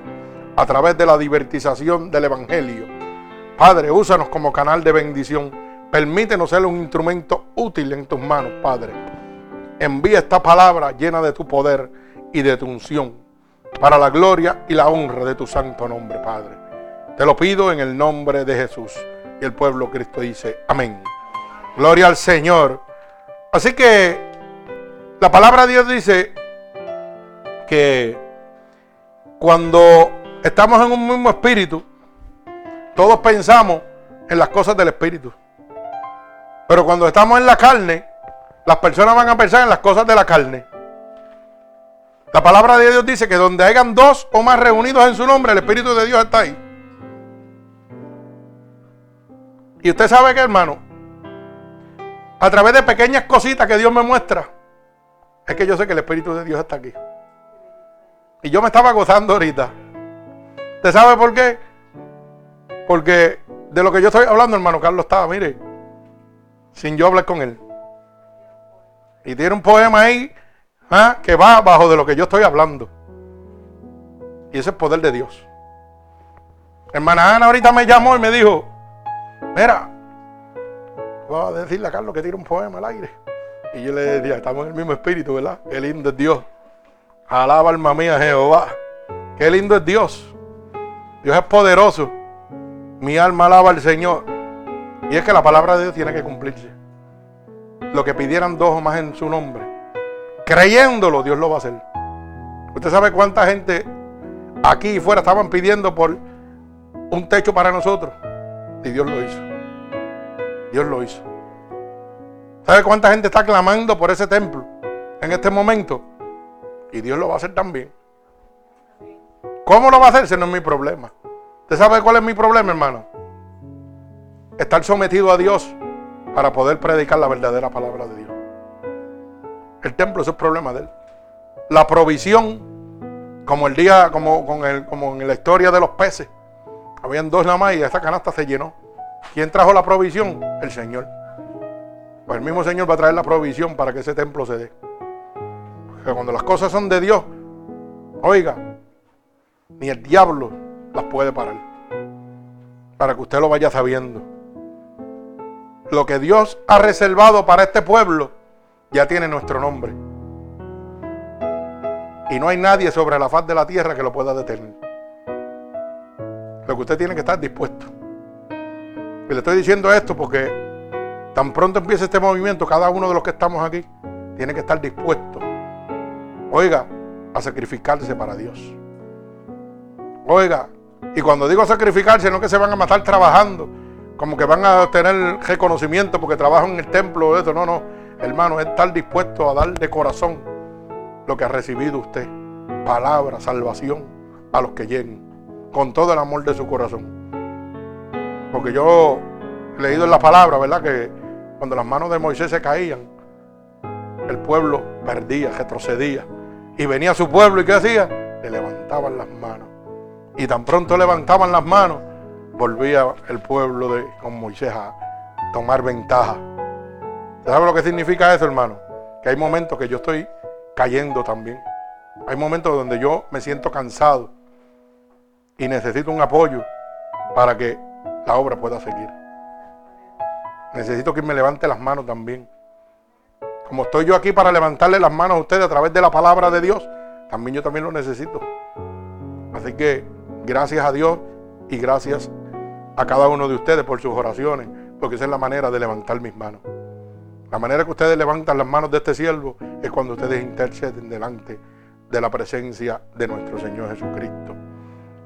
a través de la divertización del Evangelio. Padre, úsanos como canal de bendición. Permítenos ser un instrumento útil en tus manos, Padre. Envía esta palabra llena de tu poder y de tu unción para la gloria y la honra de tu santo nombre, Padre. Te lo pido en el nombre de Jesús. Y el pueblo Cristo dice, amén. Gloria al Señor. Así que la palabra de Dios dice que cuando estamos en un mismo espíritu, todos pensamos en las cosas del espíritu. Pero cuando estamos en la carne, las personas van a pensar en las cosas de la carne. La palabra de Dios dice que donde hayan dos o más reunidos en su nombre, el Espíritu de Dios está ahí. Y usted sabe que, hermano, a través de pequeñas cositas que Dios me muestra, es que yo sé que el Espíritu de Dios está aquí. Y yo me estaba gozando ahorita. ¿Usted sabe por qué? Porque de lo que yo estoy hablando, hermano Carlos estaba, mire, sin yo hablar con él. Y tiene un poema ahí ¿ah? que va bajo de lo que yo estoy hablando. Y ese es el poder de Dios. Hermana Ana ahorita me llamó y me dijo, mira, voy a decirle a Carlos que tire un poema al aire. Y yo le decía, estamos en el mismo espíritu, ¿verdad? Qué lindo es Dios. Alaba alma mía Jehová. Qué lindo es Dios. Dios es poderoso. Mi alma alaba al Señor. Y es que la palabra de Dios tiene que cumplirse. Lo que pidieran dos o más en su nombre. Creyéndolo, Dios lo va a hacer. Usted sabe cuánta gente aquí y fuera estaban pidiendo por un techo para nosotros. Y Dios lo hizo. Dios lo hizo. ¿Sabe cuánta gente está clamando por ese templo en este momento? Y Dios lo va a hacer también. ¿Cómo lo va a hacer? Ese no es mi problema. ¿Usted sabe cuál es mi problema, hermano? Estar sometido a Dios para poder predicar la verdadera palabra de Dios. El templo es el problema de él. La provisión, como el día, como, con el, como en la historia de los peces. Habían dos nada más y esa canasta se llenó. ¿Quién trajo la provisión? El Señor. Pues el mismo Señor va a traer la provisión para que ese templo se dé. Porque cuando las cosas son de Dios, oiga, ni el diablo las puede parar. Para que usted lo vaya sabiendo. Lo que Dios ha reservado para este pueblo ya tiene nuestro nombre. Y no hay nadie sobre la faz de la tierra que lo pueda detener. Lo que usted tiene que estar dispuesto. Y le estoy diciendo esto porque tan pronto empiece este movimiento, cada uno de los que estamos aquí tiene que estar dispuesto, oiga, a sacrificarse para Dios. Oiga, y cuando digo sacrificarse, no que se van a matar trabajando, como que van a tener reconocimiento porque trabajan en el templo, esto, no, no. hermano, es estar dispuesto a dar de corazón lo que ha recibido usted. Palabra, salvación a los que lleguen. Con todo el amor de su corazón. Porque yo he leído en la palabra, ¿verdad? Que cuando las manos de Moisés se caían, el pueblo perdía, retrocedía. Y venía su pueblo y ¿qué hacía? Le levantaban las manos. Y tan pronto levantaban las manos, volvía el pueblo de, con Moisés a tomar ventaja. ¿Sabe lo que significa eso, hermano? Que hay momentos que yo estoy cayendo también. Hay momentos donde yo me siento cansado y necesito un apoyo para que la obra pueda seguir. Necesito que me levante las manos también. Como estoy yo aquí para levantarle las manos a ustedes a través de la palabra de Dios, también yo también lo necesito. Así que gracias a Dios y gracias a cada uno de ustedes por sus oraciones, porque esa es la manera de levantar mis manos. La manera que ustedes levantan las manos de este siervo es cuando ustedes interceden delante de la presencia de nuestro Señor Jesucristo.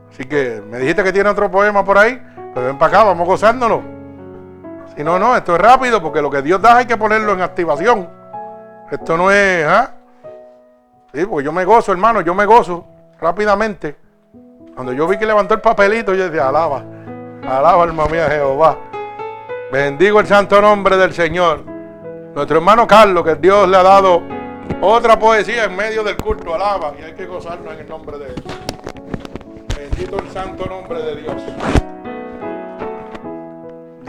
Así que me dijiste que tiene otro poema por ahí, pues ven para acá, vamos gozándonos. Si no, no, esto es rápido porque lo que Dios da hay que ponerlo en activación. Esto no es, ¿ah? Sí, porque yo me gozo, hermano, yo me gozo rápidamente. Cuando yo vi que levantó el papelito, yo decía, alaba, alaba alma mía Jehová. Bendigo el santo nombre del Señor. Nuestro hermano Carlos, que Dios le ha dado otra poesía en medio del culto, alaba, y hay que gozarnos en el nombre de Él. Bendito el santo nombre de Dios.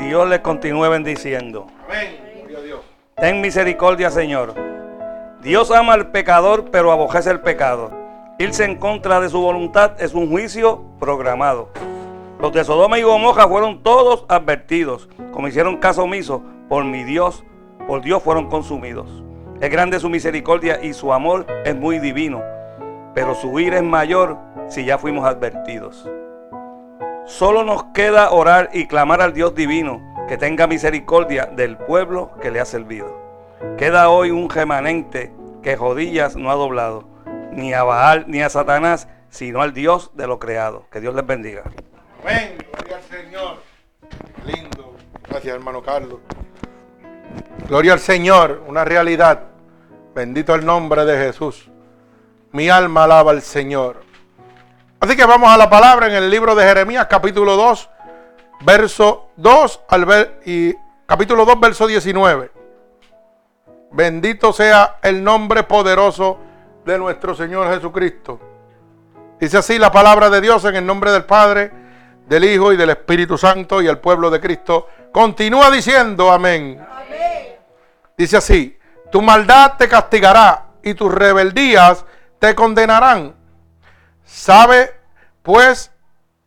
Dios les continúe bendiciendo. Amén. Dios. Ten misericordia, Señor. Dios ama al pecador, pero aborrece el pecado. Irse en contra de su voluntad es un juicio programado. Los de Sodoma y Gomorra fueron todos advertidos. Como hicieron caso omiso, por mi Dios, por Dios fueron consumidos. Es grande su misericordia y su amor es muy divino. Pero su ira es mayor si ya fuimos advertidos. Solo nos queda orar y clamar al Dios divino que tenga misericordia del pueblo que le ha servido. Queda hoy un remanente que rodillas no ha doblado, ni a Baal ni a Satanás, sino al Dios de lo creado. Que Dios les bendiga. Amén. Gloria al Señor. Lindo. Gracias, hermano Carlos. Gloria al Señor. Una realidad. Bendito el nombre de Jesús. Mi alma alaba al Señor. Así que vamos a la palabra en el libro de Jeremías, capítulo 2, verso 2 al ver, y capítulo 2, verso 19. Bendito sea el nombre poderoso de nuestro Señor Jesucristo. Dice así la palabra de Dios en el nombre del Padre, del Hijo y del Espíritu Santo y el pueblo de Cristo. Continúa diciendo amén. Amén. Dice así, tu maldad te castigará y tus rebeldías te condenarán. Sabe pues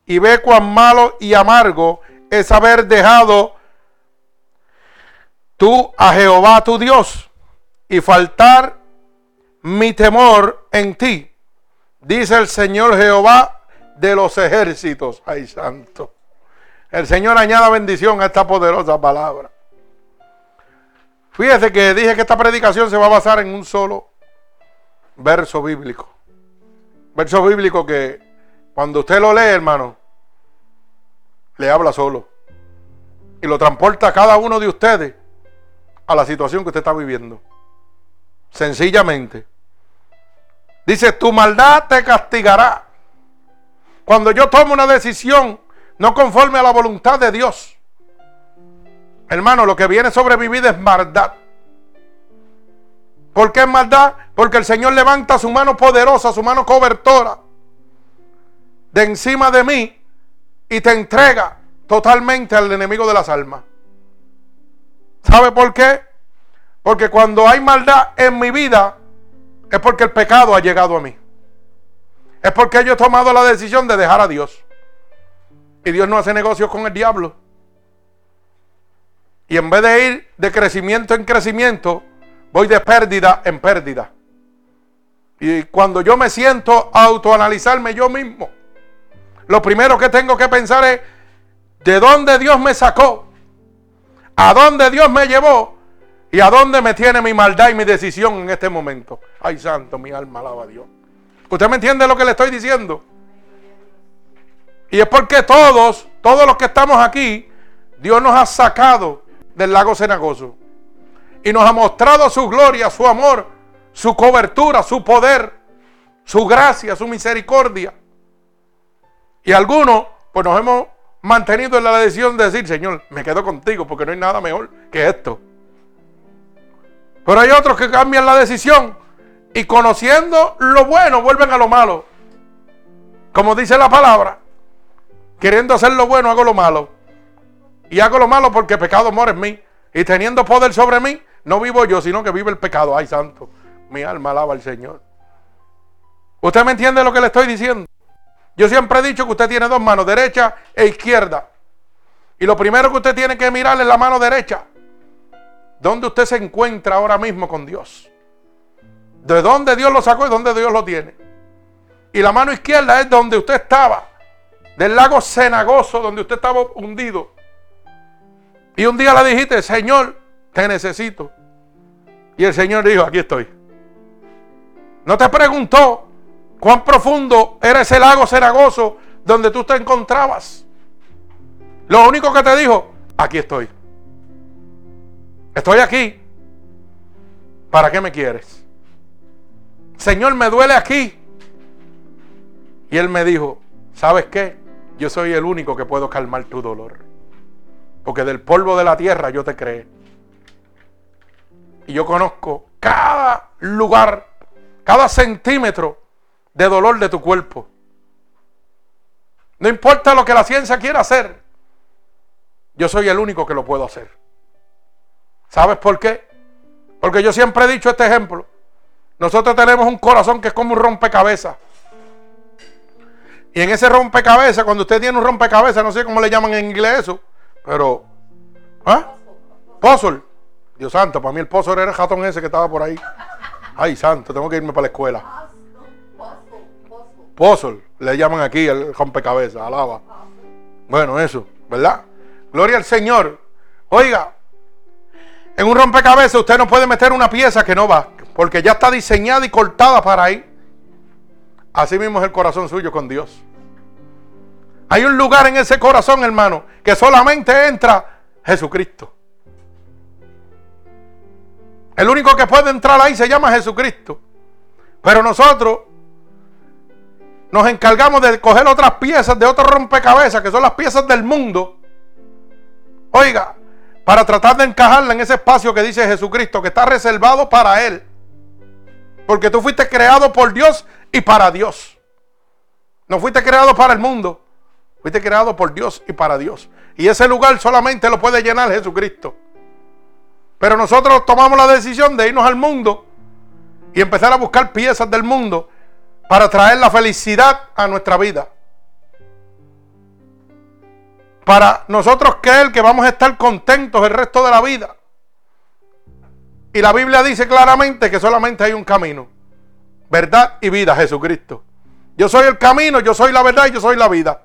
y ve cuán malo y amargo es haber dejado tú a Jehová tu Dios y faltar mi temor en ti. Dice el Señor Jehová de los ejércitos. Ay, santo. El Señor añada bendición a esta poderosa palabra. Fíjese que dije que esta predicación se va a basar en un solo verso bíblico. Verso bíblico que cuando usted lo lee, hermano, le habla solo. Y lo transporta a cada uno de ustedes a la situación que usted está viviendo. Sencillamente. Dice, tu maldad te castigará. Cuando yo tomo una decisión no conforme a la voluntad de Dios. Hermano, lo que viene sobre mi vida es maldad. ¿Por qué es maldad? Porque el Señor levanta su mano poderosa, su mano cobertora de encima de mí y te entrega totalmente al enemigo de las almas. ¿Sabe por qué? Porque cuando hay maldad en mi vida es porque el pecado ha llegado a mí. Es porque yo he tomado la decisión de dejar a Dios. Y Dios no hace negocios con el diablo. Y en vez de ir de crecimiento en crecimiento, voy de pérdida en pérdida. Y cuando yo me siento a autoanalizarme yo mismo, lo primero que tengo que pensar es de dónde Dios me sacó, a dónde Dios me llevó y a dónde me tiene mi maldad y mi decisión en este momento. Ay, santo, mi alma alaba a Dios. ¿Usted me entiende lo que le estoy diciendo? Y es porque todos, todos los que estamos aquí, Dios nos ha sacado del lago cenagoso. Y nos ha mostrado su gloria, su amor, su cobertura, su poder, su gracia, su misericordia. Y algunos, pues nos hemos mantenido en la decisión de decir, Señor, me quedo contigo porque no hay nada mejor que esto. Pero hay otros que cambian la decisión y conociendo lo bueno vuelven a lo malo. Como dice la palabra, queriendo hacer lo bueno hago lo malo. Y hago lo malo porque pecado mora en mí. Y teniendo poder sobre mí, no vivo yo, sino que vive el pecado. Ay, santo, mi alma alaba al Señor. ¿Usted me entiende lo que le estoy diciendo? Yo siempre he dicho que usted tiene dos manos, derecha e izquierda. Y lo primero que usted tiene que mirar es la mano derecha. ¿Dónde usted se encuentra ahora mismo con Dios? ¿De dónde Dios lo sacó y dónde Dios lo tiene? Y la mano izquierda es donde usted estaba, del lago cenagoso, donde usted estaba hundido. Y un día le dijiste, Señor, te necesito. Y el Señor dijo, aquí estoy. No te preguntó cuán profundo era ese lago cenagoso donde tú te encontrabas. Lo único que te dijo, aquí estoy. Estoy aquí. ¿Para qué me quieres? Señor, me duele aquí. Y él me dijo, ¿sabes qué? Yo soy el único que puedo calmar tu dolor. Porque del polvo de la tierra yo te creé. Y yo conozco cada lugar, cada centímetro de dolor de tu cuerpo. No importa lo que la ciencia quiera hacer. Yo soy el único que lo puedo hacer. ¿Sabes por qué? Porque yo siempre he dicho este ejemplo. Nosotros tenemos un corazón que es como un rompecabezas. Y en ese rompecabezas, cuando usted tiene un rompecabezas, no sé cómo le llaman en inglés eso, pero. ¿Ah? Puzzle. Dios santo, para mí el puzzle era el ratón ese que estaba por ahí. Ay, santo, tengo que irme para la escuela. Puzzle, le llaman aquí el rompecabezas, alaba. Bueno, eso, ¿verdad? Gloria al Señor. Oiga, en un rompecabezas usted no puede meter una pieza que no va, porque ya está diseñada y cortada para ahí. Así mismo es el corazón suyo con Dios. Hay un lugar en ese corazón, hermano, que solamente entra Jesucristo. El único que puede entrar ahí se llama Jesucristo. Pero nosotros nos encargamos de coger otras piezas de otro rompecabezas, que son las piezas del mundo. Oiga, para tratar de encajarla en ese espacio que dice Jesucristo, que está reservado para Él. Porque tú fuiste creado por Dios y para Dios. No fuiste creado para el mundo. Fuiste creado por Dios y para Dios. Y ese lugar solamente lo puede llenar Jesucristo. Pero nosotros tomamos la decisión de irnos al mundo y empezar a buscar piezas del mundo para traer la felicidad a nuestra vida para nosotros creer que vamos a estar contentos el resto de la vida. Y la Biblia dice claramente que solamente hay un camino. Verdad y vida, Jesucristo. Yo soy el camino, yo soy la verdad y yo soy la vida.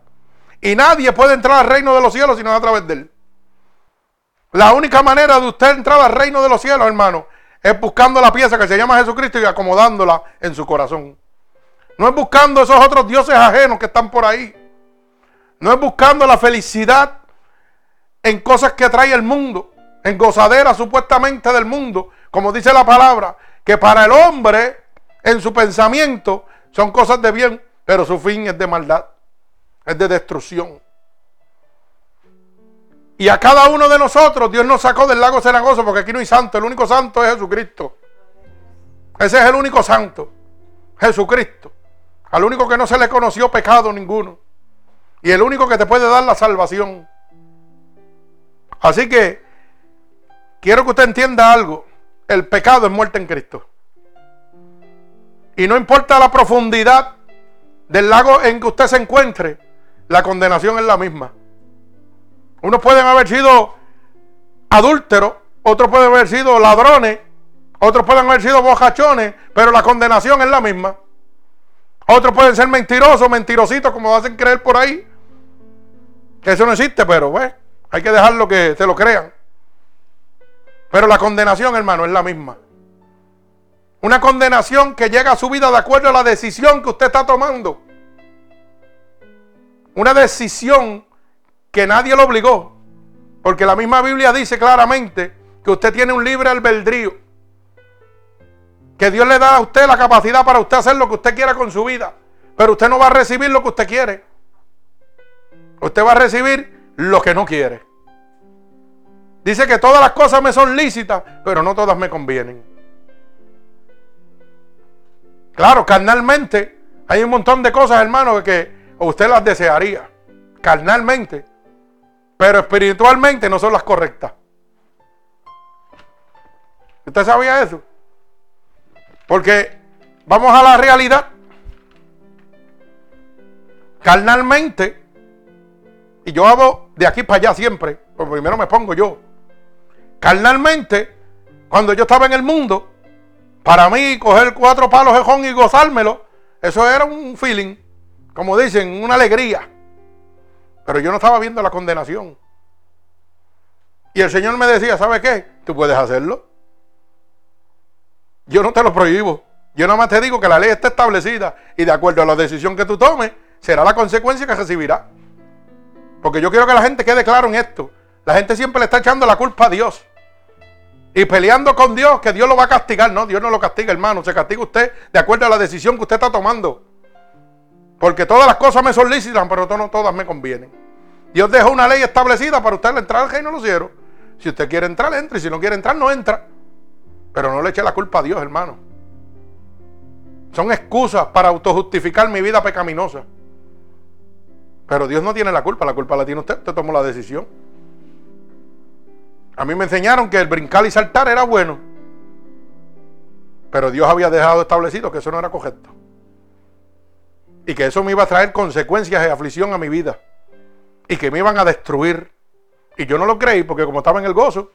Y nadie puede entrar al reino de los cielos sino a través de él. La única manera de usted entrar al reino de los cielos, hermano, es buscando la pieza que se llama Jesucristo y acomodándola en su corazón. No es buscando esos otros dioses ajenos que están por ahí. No es buscando la felicidad en cosas que trae el mundo, en gozadera supuestamente del mundo, como dice la palabra, que para el hombre en su pensamiento son cosas de bien, pero su fin es de maldad, es de destrucción. Y a cada uno de nosotros Dios nos sacó del lago cenagoso, porque aquí no hay santo, el único santo es Jesucristo. Ese es el único santo, Jesucristo. Al único que no se le conoció pecado ninguno. Y el único que te puede dar la salvación. Así que quiero que usted entienda algo. El pecado es muerte en Cristo. Y no importa la profundidad del lago en que usted se encuentre, la condenación es la misma. Unos pueden haber sido adúlteros, otros pueden haber sido ladrones, otros pueden haber sido bojachones, pero la condenación es la misma. Otros pueden ser mentirosos, mentirositos, como hacen creer por ahí. Que eso no existe, pero pues, hay que dejarlo que se lo crean. Pero la condenación, hermano, es la misma. Una condenación que llega a su vida de acuerdo a la decisión que usted está tomando. Una decisión que nadie lo obligó. Porque la misma Biblia dice claramente que usted tiene un libre albedrío. Que Dios le da a usted la capacidad para usted hacer lo que usted quiera con su vida. Pero usted no va a recibir lo que usted quiere. Usted va a recibir lo que no quiere. Dice que todas las cosas me son lícitas, pero no todas me convienen. Claro, carnalmente hay un montón de cosas, hermano, que usted las desearía. Carnalmente. Pero espiritualmente no son las correctas. ¿Usted sabía eso? Porque vamos a la realidad. Carnalmente, y yo hago de aquí para allá siempre, porque primero me pongo yo. Carnalmente, cuando yo estaba en el mundo, para mí coger cuatro palos de jón y gozármelo, eso era un feeling, como dicen, una alegría. Pero yo no estaba viendo la condenación. Y el Señor me decía, ¿sabe qué? Tú puedes hacerlo. Yo no te lo prohíbo. Yo nada más te digo que la ley está establecida y de acuerdo a la decisión que tú tomes, será la consecuencia que recibirá. Porque yo quiero que la gente quede claro en esto. La gente siempre le está echando la culpa a Dios. Y peleando con Dios, que Dios lo va a castigar. No, Dios no lo castiga, hermano. Se castiga usted de acuerdo a la decisión que usted está tomando. Porque todas las cosas me son lícitas, pero no todas me convienen. Dios dejó una ley establecida para usted entrar al reino de los cielos. Si usted quiere entrar, entre. Y si no quiere entrar, no entra. Pero no le eche la culpa a Dios, hermano. Son excusas para autojustificar mi vida pecaminosa. Pero Dios no tiene la culpa, la culpa la tiene usted. Usted tomó la decisión. A mí me enseñaron que el brincar y saltar era bueno. Pero Dios había dejado establecido que eso no era correcto. Y que eso me iba a traer consecuencias de aflicción a mi vida. Y que me iban a destruir. Y yo no lo creí porque como estaba en el gozo.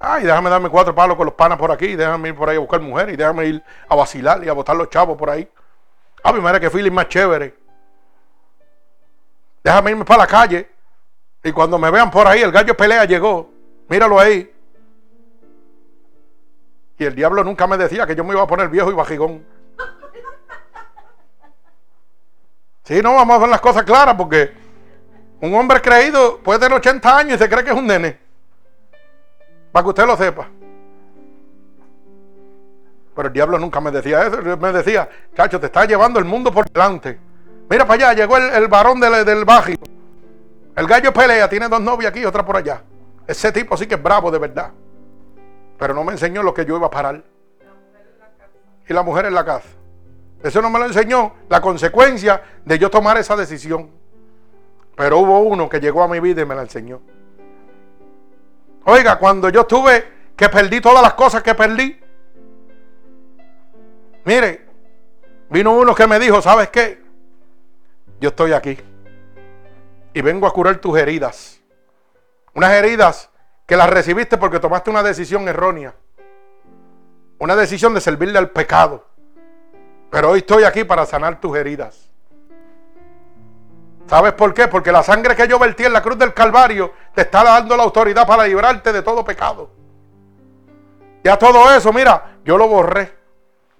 Ay, déjame darme cuatro palos con los panas por aquí. Déjame ir por ahí a buscar mujeres. Y déjame ir a vacilar y a botar los chavos por ahí. A mi madre que feeling más chévere. Déjame irme para la calle. Y cuando me vean por ahí, el gallo pelea llegó. Míralo ahí. Y el diablo nunca me decía que yo me iba a poner viejo y bajigón. Sí, no, vamos a ver las cosas claras porque un hombre creído puede tener 80 años y se cree que es un nene. Para que usted lo sepa. Pero el diablo nunca me decía eso. Me decía, chacho, te está llevando el mundo por delante. Mira para allá, llegó el, varón del, del El gallo pelea, tiene dos novias aquí y otra por allá. Ese tipo sí que es bravo de verdad. Pero no me enseñó lo que yo iba a parar. Y la mujer en la casa. Eso no me lo enseñó la consecuencia de yo tomar esa decisión. Pero hubo uno que llegó a mi vida y me la enseñó. Oiga, cuando yo estuve que perdí todas las cosas que perdí. Mire, vino uno que me dijo, ¿sabes qué? Yo estoy aquí. Y vengo a curar tus heridas. Unas heridas que las recibiste porque tomaste una decisión errónea. Una decisión de servirle al pecado. Pero hoy estoy aquí para sanar tus heridas. ¿Sabes por qué? Porque la sangre que yo vertí en la cruz del Calvario te está dando la autoridad para librarte de todo pecado. Ya todo eso, mira, yo lo borré.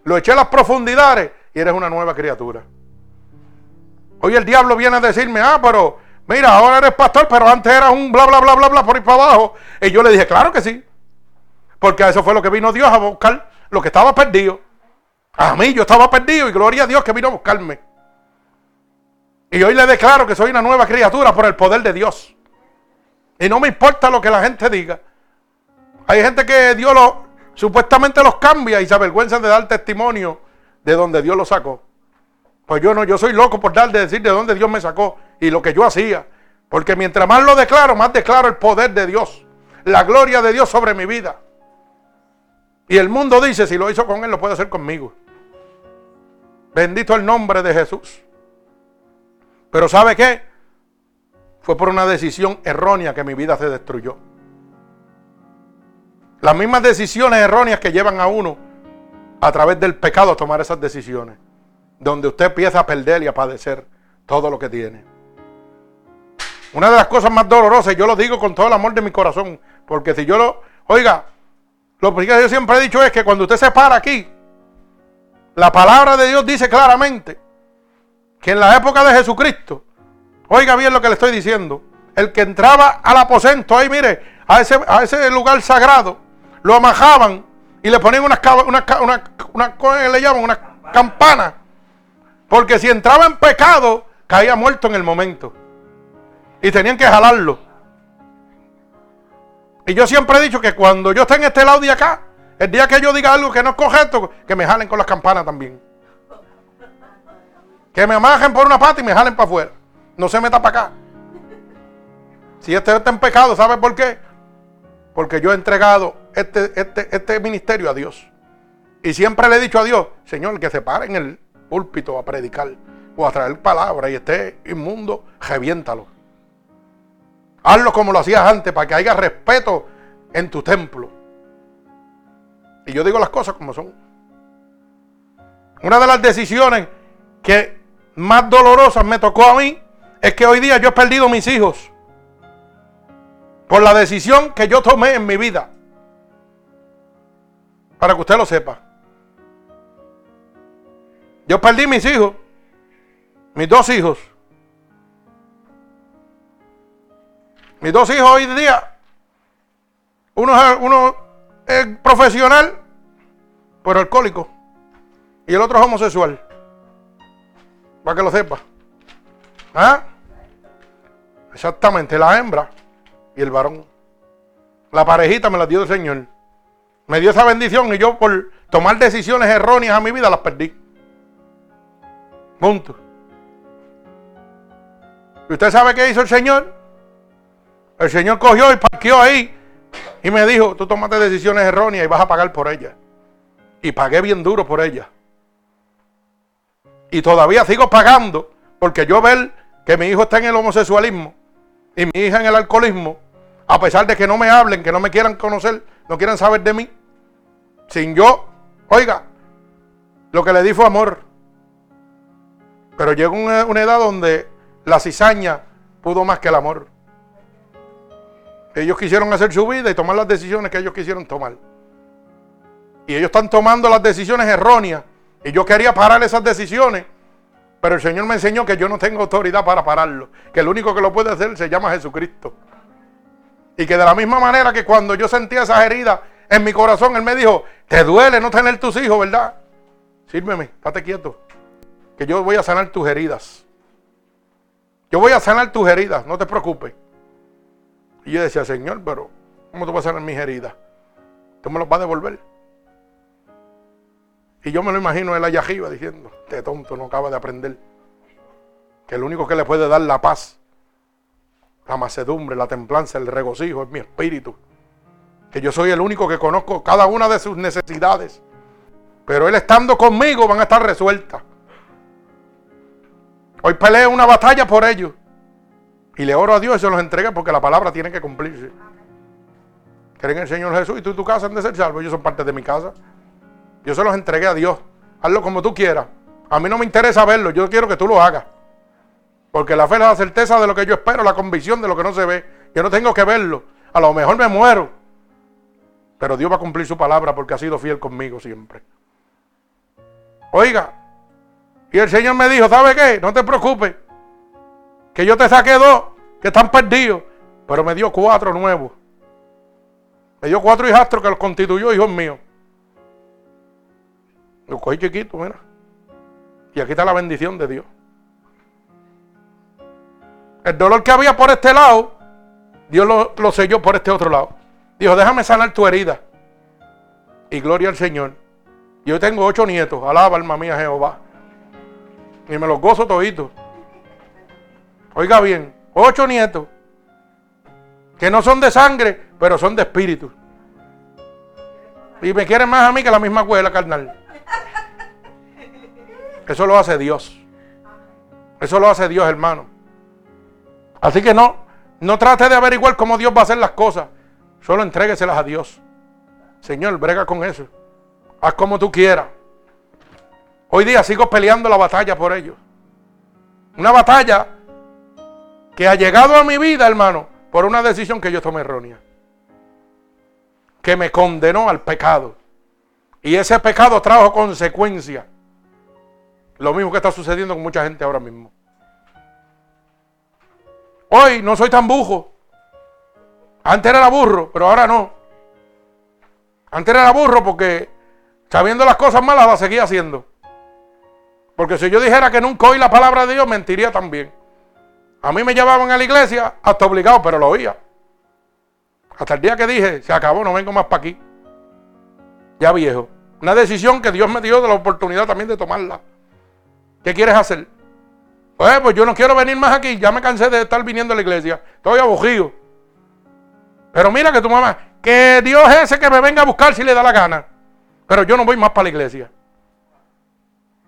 Lo eché a las profundidades y eres una nueva criatura. Hoy el diablo viene a decirme, ah, pero Mira, ahora eres pastor, pero antes eras un bla, bla, bla, bla, bla por ir para abajo. Y yo le dije, claro que sí. Porque a eso fue lo que vino Dios a buscar, lo que estaba perdido. A mí yo estaba perdido y gloria a Dios que vino a buscarme. Y hoy le declaro que soy una nueva criatura por el poder de Dios. Y no me importa lo que la gente diga. Hay gente que Dios lo, supuestamente los cambia y se avergüenzan de dar testimonio de donde Dios los sacó. Pues yo no, yo soy loco por dar de decir de dónde Dios me sacó y lo que yo hacía. Porque mientras más lo declaro, más declaro el poder de Dios, la gloria de Dios sobre mi vida. Y el mundo dice, si lo hizo con él, lo puede hacer conmigo. Bendito el nombre de Jesús. Pero ¿sabe qué? Fue por una decisión errónea que mi vida se destruyó. Las mismas decisiones erróneas que llevan a uno a través del pecado a tomar esas decisiones. Donde usted empieza a perder y a padecer todo lo que tiene. Una de las cosas más dolorosas, yo lo digo con todo el amor de mi corazón, porque si yo lo, oiga, lo que yo siempre he dicho es que cuando usted se para aquí, la palabra de Dios dice claramente que en la época de Jesucristo, oiga bien lo que le estoy diciendo, el que entraba al aposento ahí, mire, a ese, a ese lugar sagrado, lo amajaban y le ponían unas, una, una, una, le llaman? Una campana. Porque si entraba en pecado, caía muerto en el momento. Y tenían que jalarlo. Y yo siempre he dicho que cuando yo esté en este lado de acá, el día que yo diga algo que no es correcto, que me jalen con las campanas también. Que me amajen por una pata y me jalen para afuera. No se meta para acá. Si este está en pecado, ¿sabe por qué? Porque yo he entregado este, este, este ministerio a Dios. Y siempre le he dicho a Dios, Señor, que se pare en el púlpito a predicar o a traer palabras y esté inmundo, reviéntalo. Hazlo como lo hacías antes para que haya respeto en tu templo. Y yo digo las cosas como son. Una de las decisiones que más dolorosas me tocó a mí es que hoy día yo he perdido mis hijos por la decisión que yo tomé en mi vida. Para que usted lo sepa. Yo perdí mis hijos, mis dos hijos. Mis dos hijos hoy día, uno uno es profesional, pero alcohólico, y el otro es homosexual. Para que lo sepa. ¿Ah? Exactamente, la hembra y el varón. La parejita me la dio el Señor. Me dio esa bendición y yo por tomar decisiones erróneas a mi vida las perdí. Punto. ¿Y usted sabe qué hizo el Señor? El Señor cogió y parqueó ahí y me dijo, tú tomaste decisiones erróneas y vas a pagar por ellas. Y pagué bien duro por ellas. Y todavía sigo pagando porque yo ver que mi hijo está en el homosexualismo y mi hija en el alcoholismo, a pesar de que no me hablen, que no me quieran conocer, no quieran saber de mí, sin yo, oiga, lo que le di fue amor. Pero llegó una, una edad donde la cizaña pudo más que el amor. Ellos quisieron hacer su vida y tomar las decisiones que ellos quisieron tomar. Y ellos están tomando las decisiones erróneas y yo quería parar esas decisiones, pero el Señor me enseñó que yo no tengo autoridad para pararlo, que el único que lo puede hacer se llama Jesucristo. Y que de la misma manera que cuando yo sentía esas heridas en mi corazón, Él me dijo, te duele no tener tus hijos, ¿verdad? Sírveme, estate quieto, que yo voy a sanar tus heridas. Yo voy a sanar tus heridas, no te preocupes. Y yo decía, Señor, pero ¿cómo tú vas a sanar mis heridas? Tú me los vas a devolver. Y yo me lo imagino él allá arriba diciendo, este tonto no acaba de aprender. Que el único que le puede dar la paz, la macedumbre, la templanza, el regocijo es mi espíritu. Que yo soy el único que conozco cada una de sus necesidades. Pero él estando conmigo van a estar resueltas. Hoy peleo una batalla por ellos. Y le oro a Dios y se los entregue porque la palabra tiene que cumplirse. Creen en el Señor Jesús y tú y tu casa han de ser salvos. Ellos son parte de mi casa. Yo se los entregué a Dios. Hazlo como tú quieras. A mí no me interesa verlo, yo quiero que tú lo hagas. Porque la fe es la certeza de lo que yo espero, la convicción de lo que no se ve. Yo no tengo que verlo. A lo mejor me muero. Pero Dios va a cumplir su palabra porque ha sido fiel conmigo siempre. Oiga, y el Señor me dijo, ¿sabe qué? No te preocupes. Que yo te saqué dos que están perdidos. Pero me dio cuatro nuevos. Me dio cuatro hijastros que los constituyó hijos míos. Lo cogí chiquito, mira. Y aquí está la bendición de Dios. El dolor que había por este lado, Dios lo, selló por este otro lado. Dijo, déjame sanar tu herida. Y gloria al Señor. Yo tengo ocho nietos. Alaba alma mía Jehová. Y me los gozo toditos. Oiga bien, ocho nietos. Que no son de sangre, pero son de espíritu. Y me quieren más a mí que la misma cuela carnal. Eso lo hace Dios. Eso lo hace Dios, hermano. Así que no, no trate de averiguar cómo Dios va a hacer las cosas. Solo entrégueselas a Dios. Señor, brega con eso. Haz como tú quieras. Hoy día sigo peleando la batalla por ellos. Una batalla que ha llegado a mi vida, hermano, por una decisión que yo tomé errónea. Que me condenó al pecado. Y ese pecado trajo consecuencias. Lo mismo que está sucediendo con mucha gente ahora mismo. Hoy no soy tan bujo. Antes era burro, pero ahora no. Antes era burro porque sabiendo las cosas malas las seguía haciendo. Porque si yo dijera que nunca oí la palabra de Dios, mentiría también. A mí me llevaban a la iglesia hasta obligado, pero lo oía. Hasta el día que dije, se acabó, no vengo más para aquí. Ya viejo. Una decisión que Dios me dio de la oportunidad también de tomarla. ¿Qué quieres hacer? Pues, pues yo no quiero venir más aquí. Ya me cansé de estar viniendo a la iglesia. Estoy aburrido. Pero mira que tu mamá, que Dios es ese que me venga a buscar si le da la gana. Pero yo no voy más para la iglesia.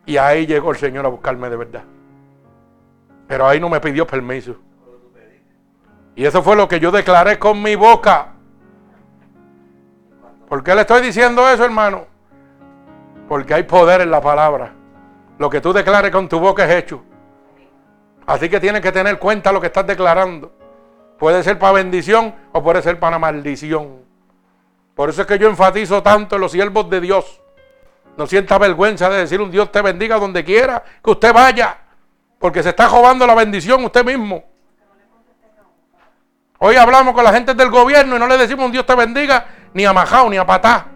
Y ahí llegó el Señor a buscarme de verdad. Pero ahí no me pidió permiso. Y eso fue lo que yo declaré con mi boca. ¿Por qué le estoy diciendo eso, hermano? Porque hay poder en la palabra. Lo que tú declares con tu boca es hecho. Así que tienes que tener cuenta lo que estás declarando. Puede ser para bendición o puede ser para maldición. Por eso es que yo enfatizo tanto en los siervos de Dios. No sienta vergüenza de decir un Dios te bendiga donde quiera que usted vaya. Porque se está robando la bendición usted mismo. Hoy hablamos con la gente del gobierno y no le decimos un Dios te bendiga ni a majao ni a patá.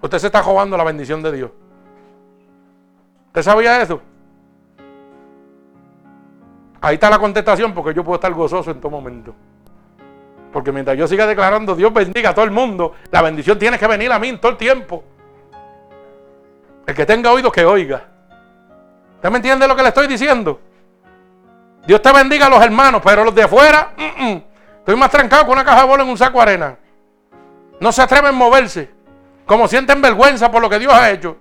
Usted se está robando la bendición de Dios. ¿Usted sabía eso? Ahí está la contestación porque yo puedo estar gozoso en todo momento. Porque mientras yo siga declarando Dios bendiga a todo el mundo, la bendición tiene que venir a mí en todo el tiempo. El que tenga oídos que oiga. ¿Usted me entiende lo que le estoy diciendo? Dios te bendiga a los hermanos, pero los de afuera, estoy más trancado con una caja de bola en un saco de arena. No se atreven a moverse. Como sienten vergüenza por lo que Dios ha hecho.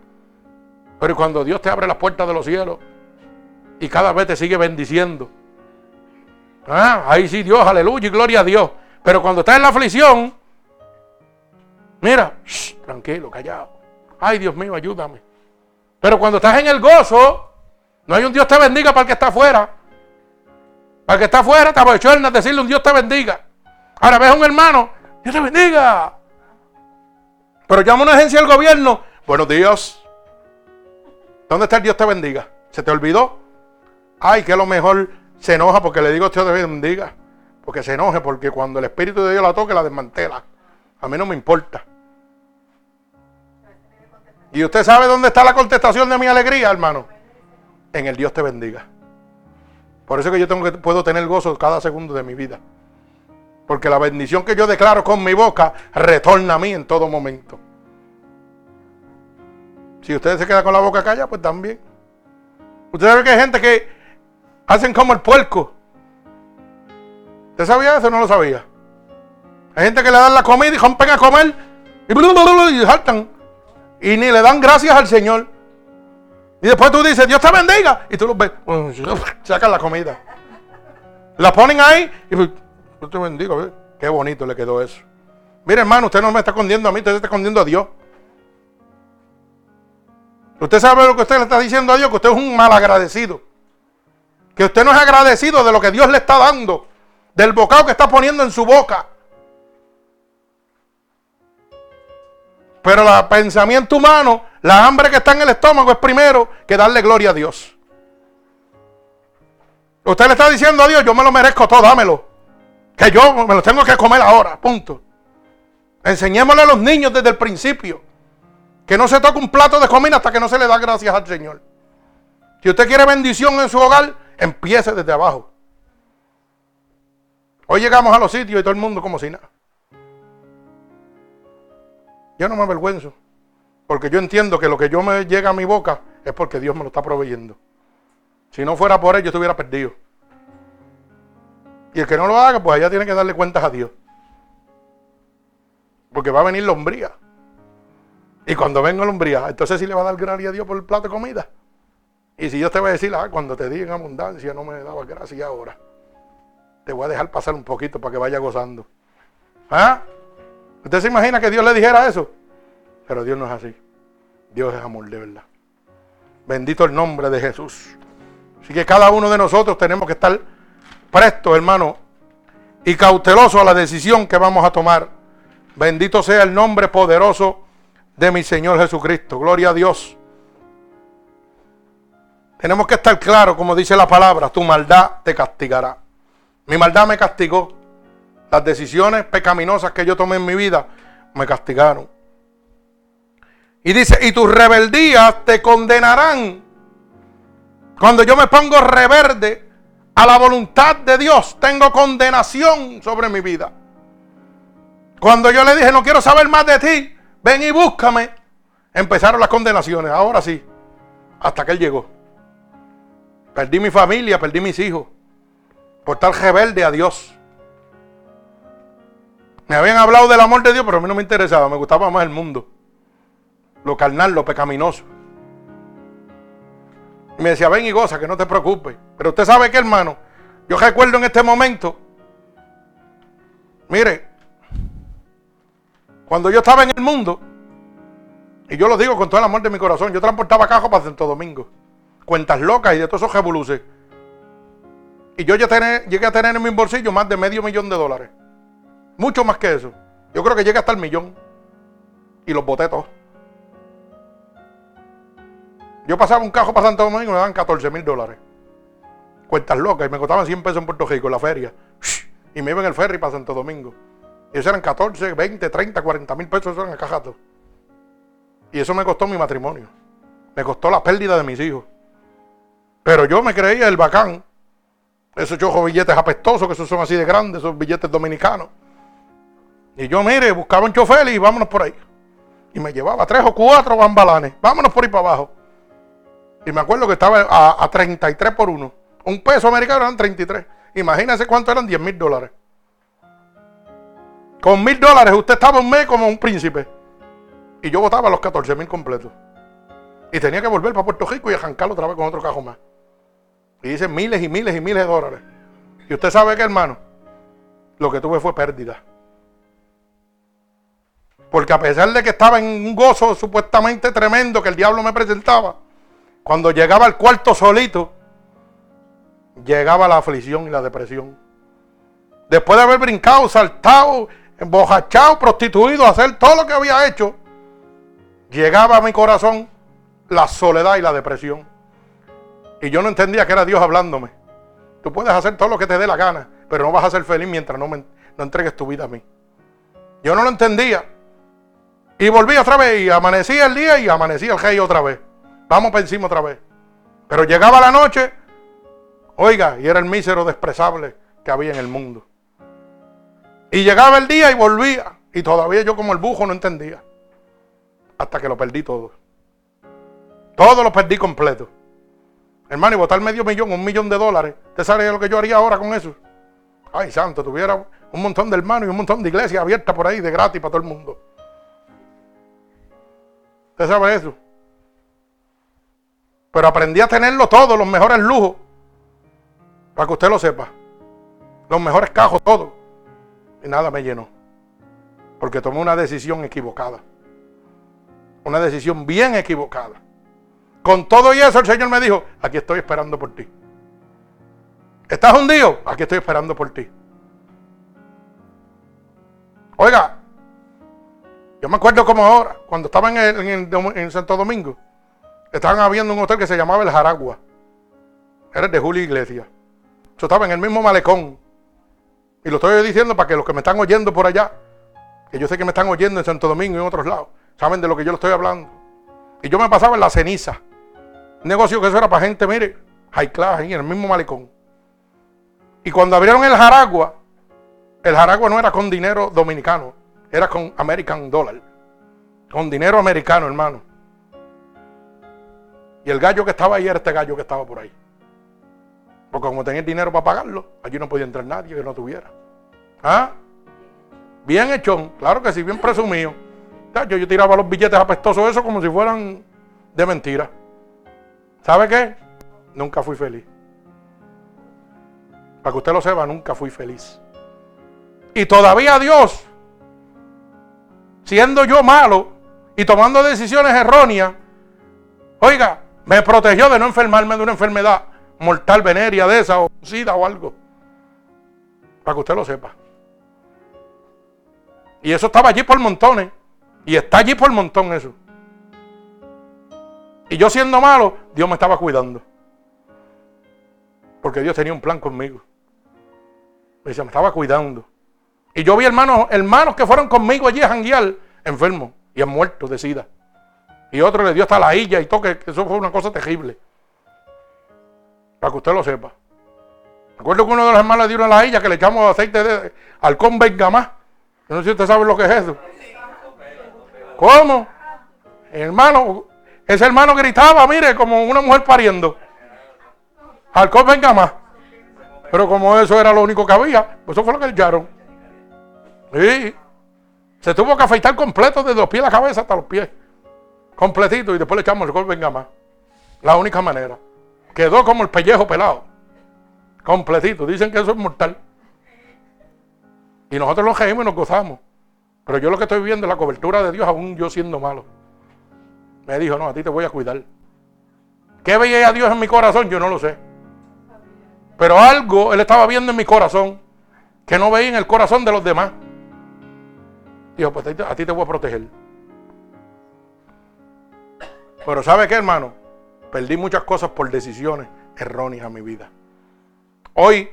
Pero cuando Dios te abre las puertas de los cielos y cada vez te sigue bendiciendo. Ah, ahí sí, Dios, aleluya y gloria a Dios. Pero cuando estás en la aflicción, mira, tranquilo, callado. Ay, Dios mío, ayúdame. Pero cuando estás en el gozo, no hay un Dios te bendiga para el que está afuera. Para el que está afuera, te abochornas decirle un Dios te bendiga. Ahora ves un hermano, Dios te bendiga. Pero llama a una agencia del gobierno. Buenos días. ¿Dónde está el Dios te bendiga? ¿Se te olvidó? Ay, que a lo mejor se enoja porque le digo Dios te bendiga porque se enoje, porque cuando el Espíritu de Dios la toque, la desmantela. A mí no me importa. Y usted sabe dónde está la contestación de mi alegría, hermano. En el Dios te bendiga. Por eso que yo tengo que, puedo tener gozo cada segundo de mi vida. Porque la bendición que yo declaro con mi boca retorna a mí en todo momento. Si usted se queda con la boca calla, pues también. Usted sabe que hay gente que hacen como el puerco. ¿Usted sabía eso o no lo sabía? Hay gente que le dan la comida y rompen a comer y, y saltan. Y ni le dan gracias al Señor. Y después tú dices, Dios te bendiga. Y tú los ves, sacan la comida. La ponen ahí y Dios te bendiga. Qué bonito le quedó eso. Mire, hermano, usted no me está escondiendo a mí, usted está escondiendo a Dios. Usted sabe lo que usted le está diciendo a Dios, que usted es un mal agradecido. Que usted no es agradecido de lo que Dios le está dando del bocado que está poniendo en su boca. Pero el pensamiento humano, la hambre que está en el estómago es primero que darle gloria a Dios. Usted le está diciendo a Dios, yo me lo merezco todo, dámelo. Que yo me lo tengo que comer ahora, punto. Enseñémosle a los niños desde el principio que no se toque un plato de comida hasta que no se le da gracias al Señor. Si usted quiere bendición en su hogar, empiece desde abajo. Hoy llegamos a los sitios y todo el mundo como si nada. Yo no me avergüenzo. Porque yo entiendo que lo que yo me llega a mi boca es porque Dios me lo está proveyendo. Si no fuera por él, yo estuviera perdido. Y el que no lo haga, pues allá tiene que darle cuentas a Dios. Porque va a venir la hombría. Y cuando venga la hombría, entonces sí le va a dar gracia a Dios por el plato de comida. Y si Dios te va a decir, ah, cuando te diga en abundancia, no me daba gracia ahora te voy a dejar pasar un poquito para que vaya gozando. ¿Ah? ¿Usted se imagina que Dios le dijera eso? Pero Dios no es así. Dios es amor de verdad. Bendito el nombre de Jesús. Así que cada uno de nosotros tenemos que estar prestos, hermano, y cautelosos a la decisión que vamos a tomar. Bendito sea el nombre poderoso de mi Señor Jesucristo. Gloria a Dios. Tenemos que estar claros, como dice la palabra, tu maldad te castigará. Mi maldad me castigó. Las decisiones pecaminosas que yo tomé en mi vida me castigaron. Y dice, y tus rebeldías te condenarán. Cuando yo me pongo reverde a la voluntad de Dios, tengo condenación sobre mi vida. Cuando yo le dije, no quiero saber más de ti, ven y búscame, empezaron las condenaciones. Ahora sí, hasta que Él llegó. Perdí mi familia, perdí mis hijos, por estar rebelde a Dios. Me habían hablado del amor de Dios, pero a mí no me interesaba, me gustaba más el mundo lo carnal, lo pecaminoso. Y me decía, ven y goza, que no te preocupes. Pero usted sabe que, hermano, yo recuerdo en este momento, mire, cuando yo estaba en el mundo, y yo lo digo con todo el amor de mi corazón, yo transportaba cajos para Santo Domingo, cuentas locas y de todos esos revoluces. Y yo ya llegué a tener en mi bolsillo más de medio millón de dólares. Mucho más que eso. Yo creo que llegué hasta el millón. Y los boté todos. Yo pasaba un cajo para Santo Domingo y me daban 14 mil dólares. Cuentas locas. Y me costaban 100 pesos en Puerto Rico, en la feria. Y me iba en el ferry para Santo Domingo. Y eso eran 14, 20, 30, 40 mil pesos. Eso eran cajatos. Y eso me costó mi matrimonio. Me costó la pérdida de mis hijos. Pero yo me creía el bacán. Esos chojos billetes apestosos, que esos son así de grandes, esos billetes dominicanos. Y yo, mire, buscaba un chofer y vámonos por ahí. Y me llevaba tres o cuatro bambalanes. Vámonos por ahí para abajo. Y me acuerdo que estaba a, 33 por uno. Un peso americano eran 33. Imagínense cuánto eran 10 mil dólares. Con mil dólares usted estaba un mes como un príncipe. Y yo votaba los 14 mil completos. Y tenía que volver para Puerto Rico y arrancarlo otra vez con otro cajo más. Y dice miles y miles y miles de dólares. Y usted sabe que, hermano, lo que tuve fue pérdida. Porque a pesar de que estaba en un gozo supuestamente tremendo que el diablo me presentaba, cuando llegaba al cuarto solito, llegaba la aflicción y la depresión. Después de haber brincado, saltado, embojachado, prostituido, hacer todo lo que había hecho, llegaba a mi corazón la soledad y la depresión. Y yo no entendía que era Dios hablándome. Tú puedes hacer todo lo que te dé la gana, pero no vas a ser feliz mientras no, me, no entregues tu vida a mí. Yo no lo entendía. Y volví otra vez y amanecía el día y amanecía el rey otra vez. Vamos para encima otra vez. Pero llegaba la noche, oiga, y era el mísero desprezable que había en el mundo. Y llegaba el día y volvía. Y todavía yo como el bujo no entendía. Hasta que lo perdí todo. Todo lo perdí completo. Hermano, y botar medio millón, un millón de dólares. ¿Usted sabe lo que yo haría ahora con eso? Ay, santo, tuviera un montón de hermanos y un montón de iglesias abiertas por ahí de gratis para todo el mundo. ¿Usted sabe eso? Pero aprendí a tenerlo todo, los mejores lujos. Para que usted lo sepa. Los mejores cajos, todo. Y nada me llenó. Porque tomé una decisión equivocada. Una decisión bien equivocada. Con todo y eso el Señor me dijo, aquí estoy esperando por ti. ¿Estás hundido? Aquí estoy esperando por ti. Oiga, yo me acuerdo como ahora, cuando estaba en, en Santo Domingo. Estaban habiendo un hotel que se llamaba El Jaragua. Era el de Julio Iglesias. Yo estaba en el mismo malecón. Y lo estoy diciendo para que los que me están oyendo por allá, que yo sé que me están oyendo en Santo Domingo y en otros lados, saben de lo que yo le estoy hablando. Y yo me pasaba en la ceniza. Un negocio que eso era para gente, mire, high class, ahí en el mismo malecón. Y cuando abrieron el Jaragua, el Jaragua no era con dinero dominicano, era con American Dollar. Con dinero americano, hermano. Y el gallo que estaba ahí era este gallo que estaba por ahí. Porque como tenía el dinero para pagarlo, allí no podía entrar nadie que no tuviera. ¿Ah? Bien hechón, claro que sí, bien presumido. Yo, yo tiraba los billetes apestosos eso como si fueran de mentira. ¿Sabe qué? Nunca fui feliz. Para que usted lo sepa, nunca fui feliz. Y todavía Dios, siendo yo malo y tomando decisiones erróneas, oiga, me protegió de no enfermarme de una enfermedad mortal, venérea de esa, o sida o algo. Para que usted lo sepa. Y eso estaba allí por montones. Y está allí por montón eso. Y yo siendo malo, Dios me estaba cuidando. Porque Dios tenía un plan conmigo. Me me estaba cuidando. Y yo vi hermanos, hermanos que fueron conmigo allí a janguear, enfermos y han muerto de sida. Y otro le dio hasta la illa y toque, que eso fue una cosa terrible. Para que usted lo sepa. Recuerdo que uno de los hermanos le dieron la illa que le echamos aceite de halcón venga más. no sé si usted sabe lo que es eso. ¿Cómo? Hermano, ese hermano gritaba, mire, como una mujer pariendo. Halcón venga más. Pero como eso era lo único que había, pues eso fue lo que echaron. Sí. Se tuvo que afeitar completo desde los pies a la cabeza hasta los pies. Completito. Y después le echamos el venga más. La única manera. Quedó como el pellejo pelado. Completito. Dicen que eso es mortal. Y nosotros lo reímos y nos gozamos. Pero yo lo que estoy viendo es la cobertura de Dios, aún yo siendo malo. Me dijo, no, a ti te voy a cuidar. ¿Qué veía Dios en mi corazón? Yo no lo sé. Pero algo Él estaba viendo en mi corazón que no veía en el corazón de los demás. Dijo, pues a ti te voy a proteger. Pero ¿sabe qué, hermano? Perdí muchas cosas por decisiones erróneas en mi vida. Hoy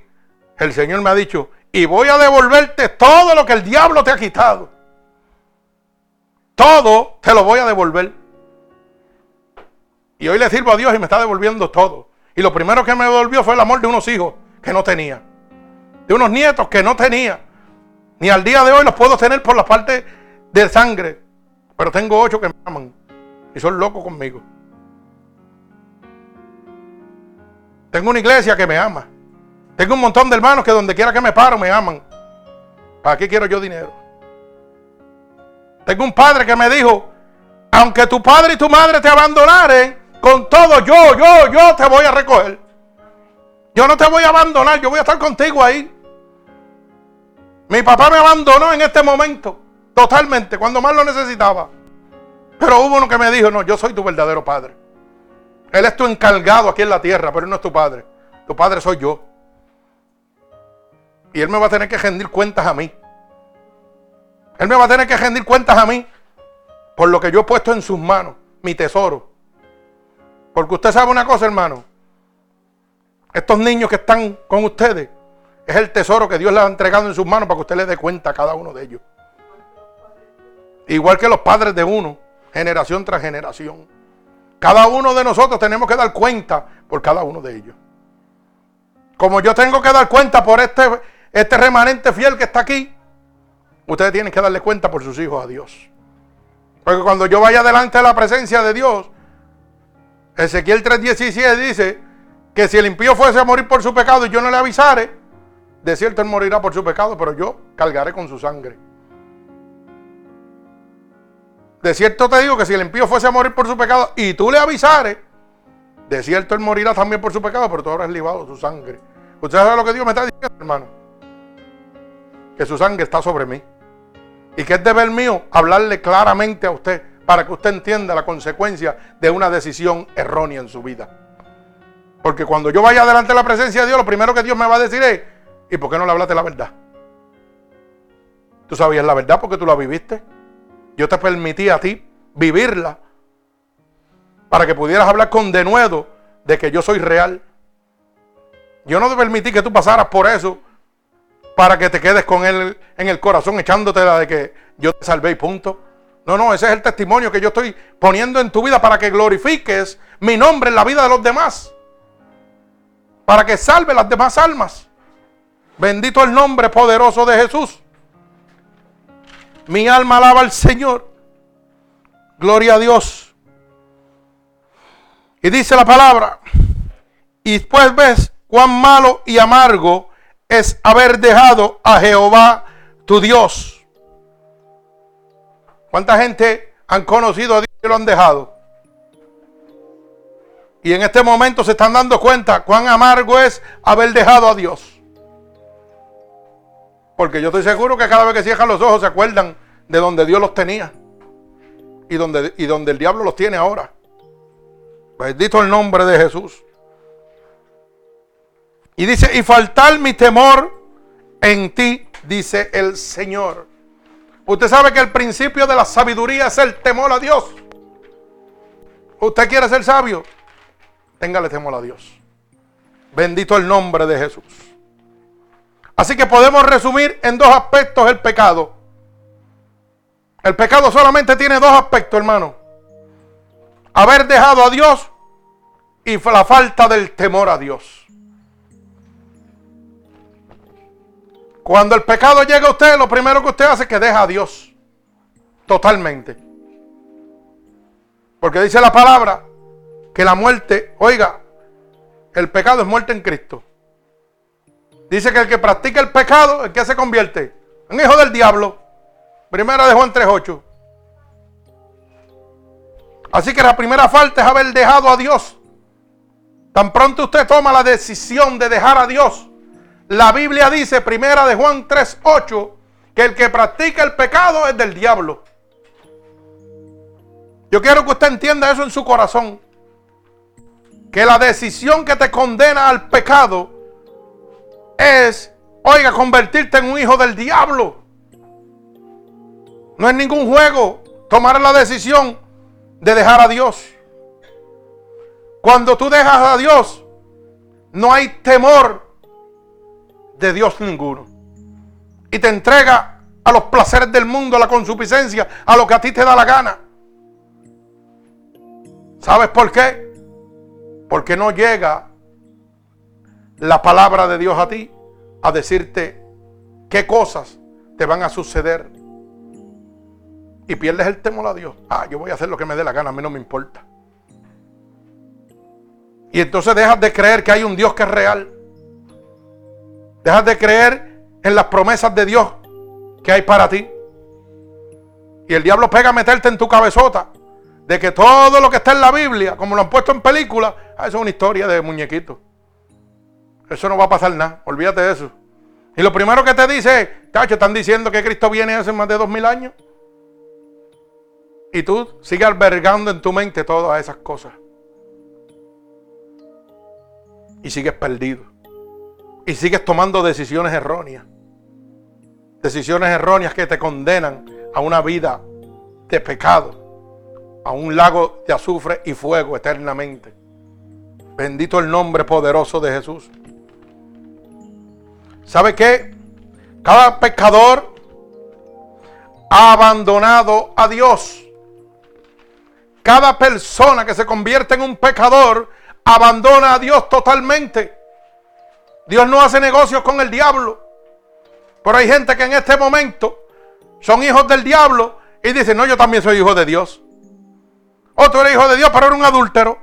el Señor me ha dicho, y voy a devolverte todo lo que el diablo te ha quitado. Todo te lo voy a devolver. Y hoy le sirvo a Dios y me está devolviendo todo. Y lo primero que me devolvió fue el amor de unos hijos que no tenía. De unos nietos que no tenía. Ni al día de hoy los puedo tener por la parte de sangre. Pero tengo ocho que me aman. Y son locos conmigo. Tengo una iglesia que me ama. Tengo un montón de hermanos que donde quiera que me paro me aman. ¿Para qué quiero yo dinero? Tengo un padre que me dijo, aunque tu padre y tu madre te abandonaren, con todo yo, yo, yo te voy a recoger. Yo no te voy a abandonar, yo voy a estar contigo ahí. Mi papá me abandonó en este momento, totalmente, cuando más lo necesitaba. Pero hubo uno que me dijo, no, yo soy tu verdadero padre. Él es tu encargado aquí en la tierra, pero él no es tu padre. Tu padre soy yo. Y él me va a tener que rendir cuentas a mí. Él me va a tener que rendir cuentas a mí por lo que yo he puesto en sus manos, mi tesoro. Porque usted sabe una cosa, hermano. Estos niños que están con ustedes es el tesoro que Dios les ha entregado en sus manos para que usted le dé cuenta a cada uno de ellos. Igual que los padres de uno, generación tras generación. Cada uno de nosotros tenemos que dar cuenta por cada uno de ellos. Como yo tengo que dar cuenta por este este remanente fiel que está aquí, ustedes tienen que darle cuenta por sus hijos a Dios. Porque cuando yo vaya delante de la presencia de Dios, Ezequiel 3:17 dice que si el impío fuese a morir por su pecado y yo no le avisare, de cierto él morirá por su pecado, pero yo cargaré con su sangre. De cierto te digo que si el impío fuese a morir por su pecado y tú le avisares, de cierto él morirá también por su pecado, pero tú habrás libado su sangre. ¿Usted sabe lo que Dios me está diciendo, hermano? que su sangre está sobre mí. Y que es deber mío hablarle claramente a usted para que usted entienda la consecuencia de una decisión errónea en su vida. Porque cuando yo vaya delante de la presencia de Dios, lo primero que Dios me va a decir es, ¿y por qué no le hablaste la verdad? Tú sabías la verdad porque tú la viviste. Yo te permití a ti vivirla para que pudieras hablar con denuedo de que yo soy real. Yo no te permití que tú pasaras por eso para que te quedes con él en el corazón echándote la de que yo te salvé y punto. No, no, ese es el testimonio que yo estoy poniendo en tu vida para que glorifiques mi nombre en la vida de los demás. Para que salve las demás almas. Bendito el nombre poderoso de Jesús. Mi alma alaba al Señor. Gloria a Dios. Y dice la palabra. Y después ves cuán malo y amargo es haber dejado a Jehová tu Dios. ¿Cuánta gente han conocido a Dios y lo han dejado? Y en este momento se están dando cuenta cuán amargo es haber dejado a Dios. Porque yo estoy seguro que cada vez que cierran los ojos se acuerdan de donde Dios los tenía. Y donde, y donde el diablo los tiene ahora. Bendito el nombre de Jesús. Y dice, y faltar mi temor en ti, dice el Señor. Usted sabe que el principio de la sabiduría es el temor a Dios. ¿Usted quiere ser sabio? Téngale temor a Dios. Bendito el nombre de Jesús. Así que podemos resumir en dos aspectos el pecado. El pecado solamente tiene dos aspectos, hermano. Haber dejado a Dios y la falta del temor a Dios. Cuando el pecado llega a usted, lo primero que usted hace es que deja a Dios. Totalmente. Porque dice la palabra que la muerte, oiga, el pecado es muerte en Cristo. Dice que el que practica el pecado, ¿en qué se convierte? En hijo del diablo. Primera de Juan 3.8. Así que la primera falta es haber dejado a Dios. Tan pronto usted toma la decisión de dejar a Dios, la Biblia dice, primera de Juan 3:8, que el que practica el pecado es del diablo. Yo quiero que usted entienda eso en su corazón. Que la decisión que te condena al pecado es, oiga, convertirte en un hijo del diablo. No es ningún juego tomar la decisión de dejar a Dios. Cuando tú dejas a Dios, no hay temor de Dios ninguno. Y te entrega a los placeres del mundo, a la consuficiencia, a lo que a ti te da la gana. ¿Sabes por qué? Porque no llega la palabra de Dios a ti a decirte qué cosas te van a suceder. Y pierdes el temor a Dios. Ah, yo voy a hacer lo que me dé la gana, a mí no me importa. Y entonces dejas de creer que hay un Dios que es real. Dejas de creer en las promesas de Dios que hay para ti. Y el diablo pega a meterte en tu cabezota de que todo lo que está en la Biblia, como lo han puesto en película, ah, eso es una historia de muñequito. Eso no va a pasar nada, olvídate de eso. Y lo primero que te dice es, están diciendo que Cristo viene hace más de dos mil años. Y tú sigues albergando en tu mente todas esas cosas. Y sigues perdido. Y sigues tomando decisiones erróneas. Decisiones erróneas que te condenan a una vida de pecado, a un lago de azufre y fuego eternamente. Bendito el nombre poderoso de Jesús. ¿Sabe qué? Cada pecador ha abandonado a Dios. Cada persona que se convierte en un pecador abandona a Dios totalmente. Dios no hace negocios con el diablo. Pero hay gente que en este momento son hijos del diablo y dicen, no, yo también soy hijo de Dios. O tú eres hijo de Dios, pero eres un adúltero.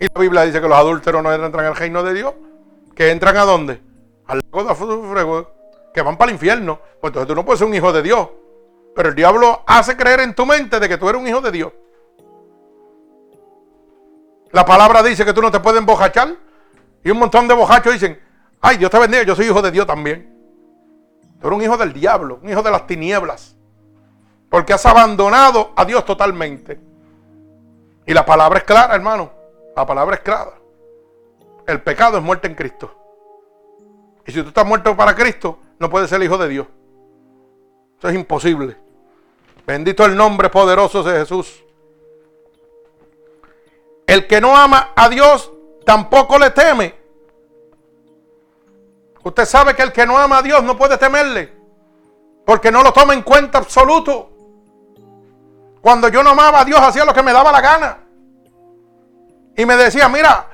Y la Biblia dice que los adúlteros no entran al reino de Dios. ¿Que entran a dónde? Al lago de fuego. Que van para el infierno. Pues entonces tú no puedes ser un hijo de Dios. Pero el diablo hace creer en tu mente de que tú eres un hijo de Dios. La palabra dice que tú no te puedes embojachar. Y un montón de bojachos dicen, Ay, Dios te bendiga, yo soy hijo de Dios también. Tú eres un hijo del diablo, un hijo de las tinieblas. Porque has abandonado a Dios totalmente. Y la palabra es clara, hermano. La palabra es clara. El pecado es muerte en Cristo. Y si tú estás muerto para Cristo, no puedes ser hijo de Dios. Eso es imposible. Bendito el nombre poderoso de Jesús. El que no ama a Dios tampoco le teme. Usted sabe que el que no ama a Dios no puede temerle. Porque no lo toma en cuenta absoluto. Cuando yo no amaba a Dios hacía lo que me daba la gana. Y me decía, mira,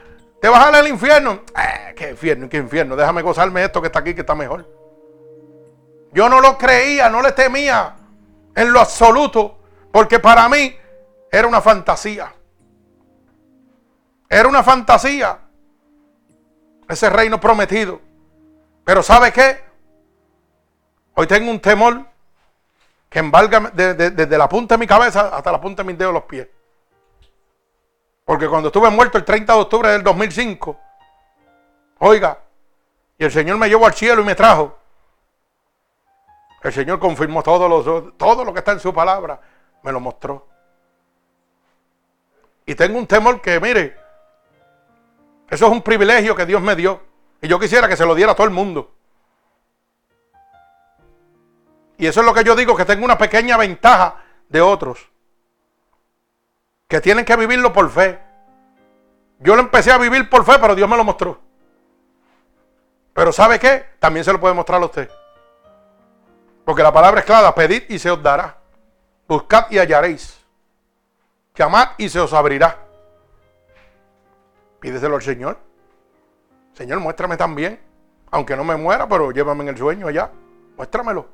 te vas al infierno. Eh, qué infierno, qué infierno. Déjame gozarme esto que está aquí, que está mejor. Yo no lo creía, no le temía en lo absoluto. Porque para mí era una fantasía. Era una fantasía. Ese reino prometido. Pero ¿sabe qué? Hoy tengo un temor que embarga desde la punta de mi cabeza hasta la punta de mis dedos de los pies. Porque cuando estuve muerto el 30 de octubre del 2005, oiga, y el Señor me llevó al cielo y me trajo, el Señor confirmó todo lo, todo lo que está en su palabra, me lo mostró. Y tengo un temor que, mire, eso es un privilegio que Dios me dio. Y yo quisiera que se lo diera a todo el mundo. Y eso es lo que yo digo, que tengo una pequeña ventaja de otros. Que tienen que vivirlo por fe. Yo lo empecé a vivir por fe, pero Dios me lo mostró. Pero ¿sabe qué? También se lo puede mostrar a usted. Porque la palabra es clara, pedid y se os dará. Buscad y hallaréis. Llamad y se os abrirá. Pídeselo al Señor. Señor, muéstrame también. Aunque no me muera, pero llévame en el sueño allá. Muéstramelo.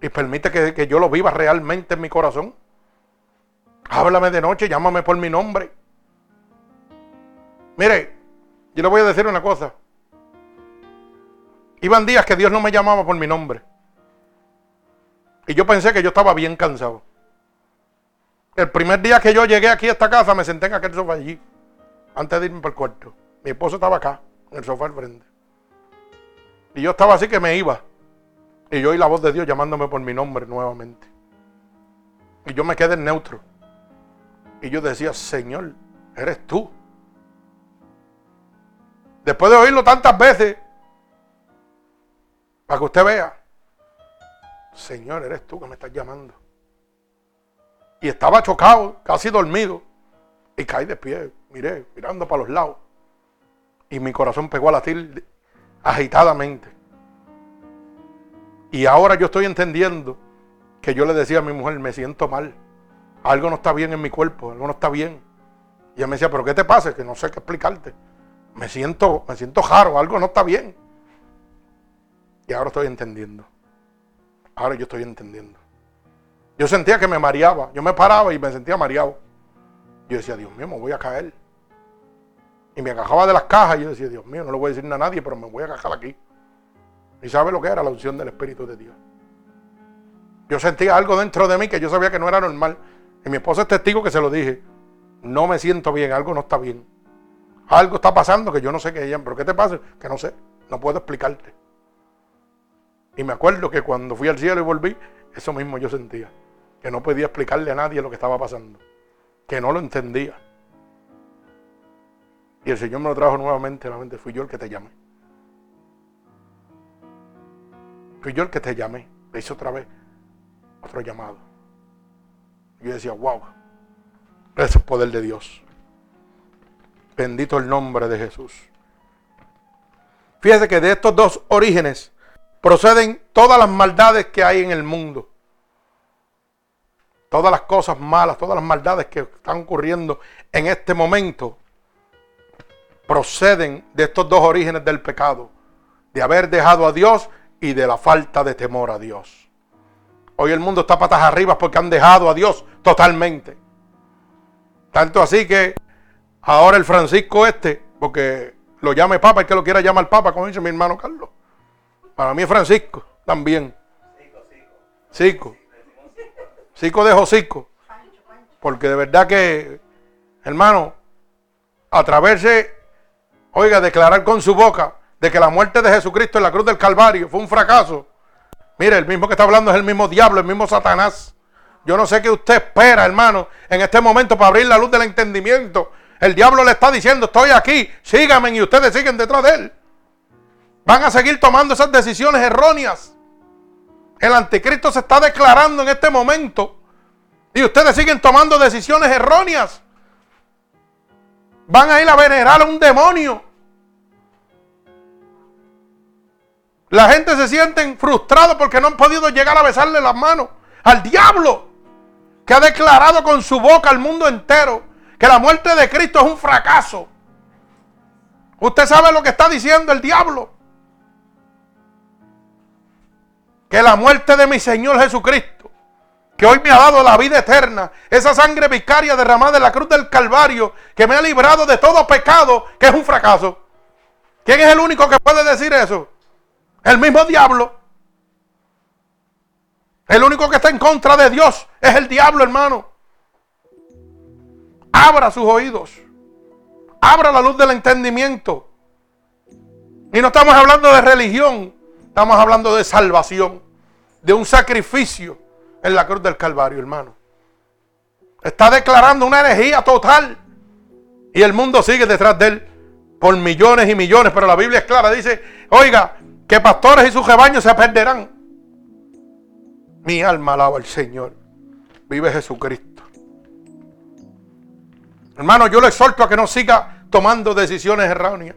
Y permite que, que yo lo viva realmente en mi corazón. Háblame de noche, llámame por mi nombre. Mire, yo le voy a decir una cosa. Iban días que Dios no me llamaba por mi nombre. Y yo pensé que yo estaba bien cansado. El primer día que yo llegué aquí a esta casa me senté en aquel sofá allí. Antes de irme para el cuarto. Mi esposo estaba acá, en el sofá al frente. Y yo estaba así que me iba. Y yo oí la voz de Dios llamándome por mi nombre nuevamente. Y yo me quedé en neutro. Y yo decía, Señor, eres tú. Después de oírlo tantas veces, para que usted vea, Señor, eres tú que me estás llamando. Y estaba chocado, casi dormido. Y caí de pie, miré, mirando para los lados. Y mi corazón pegó a latir agitadamente. Y ahora yo estoy entendiendo que yo le decía a mi mujer, me siento mal. Algo no está bien en mi cuerpo, algo no está bien. Y ella me decía, pero ¿qué te pasa? Que no sé qué explicarte. Me siento, me siento raro, algo no está bien. Y ahora estoy entendiendo. Ahora yo estoy entendiendo. Yo sentía que me mareaba. Yo me paraba y me sentía mareado. Yo decía, Dios mío, me voy a caer. Y me agajaba de las cajas y yo decía, Dios mío, no le voy a decir a nadie, pero me voy a agajar aquí. ¿Y sabe lo que era la unción del Espíritu de Dios? Yo sentía algo dentro de mí que yo sabía que no era normal. Y mi esposa es testigo que se lo dije. No me siento bien, algo no está bien. Algo está pasando que yo no sé qué es. ¿Pero qué te pasa? Que no sé, no puedo explicarte. Y me acuerdo que cuando fui al cielo y volví, eso mismo yo sentía. Que no podía explicarle a nadie lo que estaba pasando. Que no lo entendía. Y el Señor me lo trajo nuevamente la mente. Fui yo el que te llamé. Fui yo el que te llamé. Le hice otra vez otro llamado. Yo decía, wow. Ese es el poder de Dios. Bendito el nombre de Jesús. Fíjese que de estos dos orígenes proceden todas las maldades que hay en el mundo. Todas las cosas malas, todas las maldades que están ocurriendo en este momento proceden de estos dos orígenes del pecado. De haber dejado a Dios y de la falta de temor a Dios. Hoy el mundo está patas arriba porque han dejado a Dios totalmente. Tanto así que ahora el Francisco este, porque lo llame Papa, el que lo quiera llamar Papa, como dice mi hermano Carlos. Para mí es Francisco también. Cico. Cico de Josico. Porque de verdad que, hermano, atreverse, oiga, declarar con su boca de que la muerte de Jesucristo en la cruz del Calvario fue un fracaso. Mire, el mismo que está hablando es el mismo diablo, el mismo Satanás. Yo no sé qué usted espera, hermano, en este momento para abrir la luz del entendimiento. El diablo le está diciendo, estoy aquí, síganme y ustedes siguen detrás de él. Van a seguir tomando esas decisiones erróneas. El anticristo se está declarando en este momento. Y ustedes siguen tomando decisiones erróneas. Van a ir a venerar a un demonio. La gente se siente frustrada porque no han podido llegar a besarle las manos al diablo. Que ha declarado con su boca al mundo entero que la muerte de Cristo es un fracaso. Usted sabe lo que está diciendo el diablo. que la muerte de mi Señor Jesucristo, que hoy me ha dado la vida eterna, esa sangre vicaria derramada en la cruz del Calvario, que me ha librado de todo pecado, que es un fracaso. ¿Quién es el único que puede decir eso? El mismo diablo. El único que está en contra de Dios es el diablo, hermano. Abra sus oídos. Abra la luz del entendimiento. Y no estamos hablando de religión, estamos hablando de salvación de un sacrificio en la cruz del Calvario, hermano. Está declarando una herejía total. Y el mundo sigue detrás de él por millones y millones. Pero la Biblia es clara. Dice, oiga, que pastores y sus rebaños se perderán. Mi alma alaba al Señor. Vive Jesucristo. Hermano, yo le exhorto a que no siga tomando decisiones erróneas.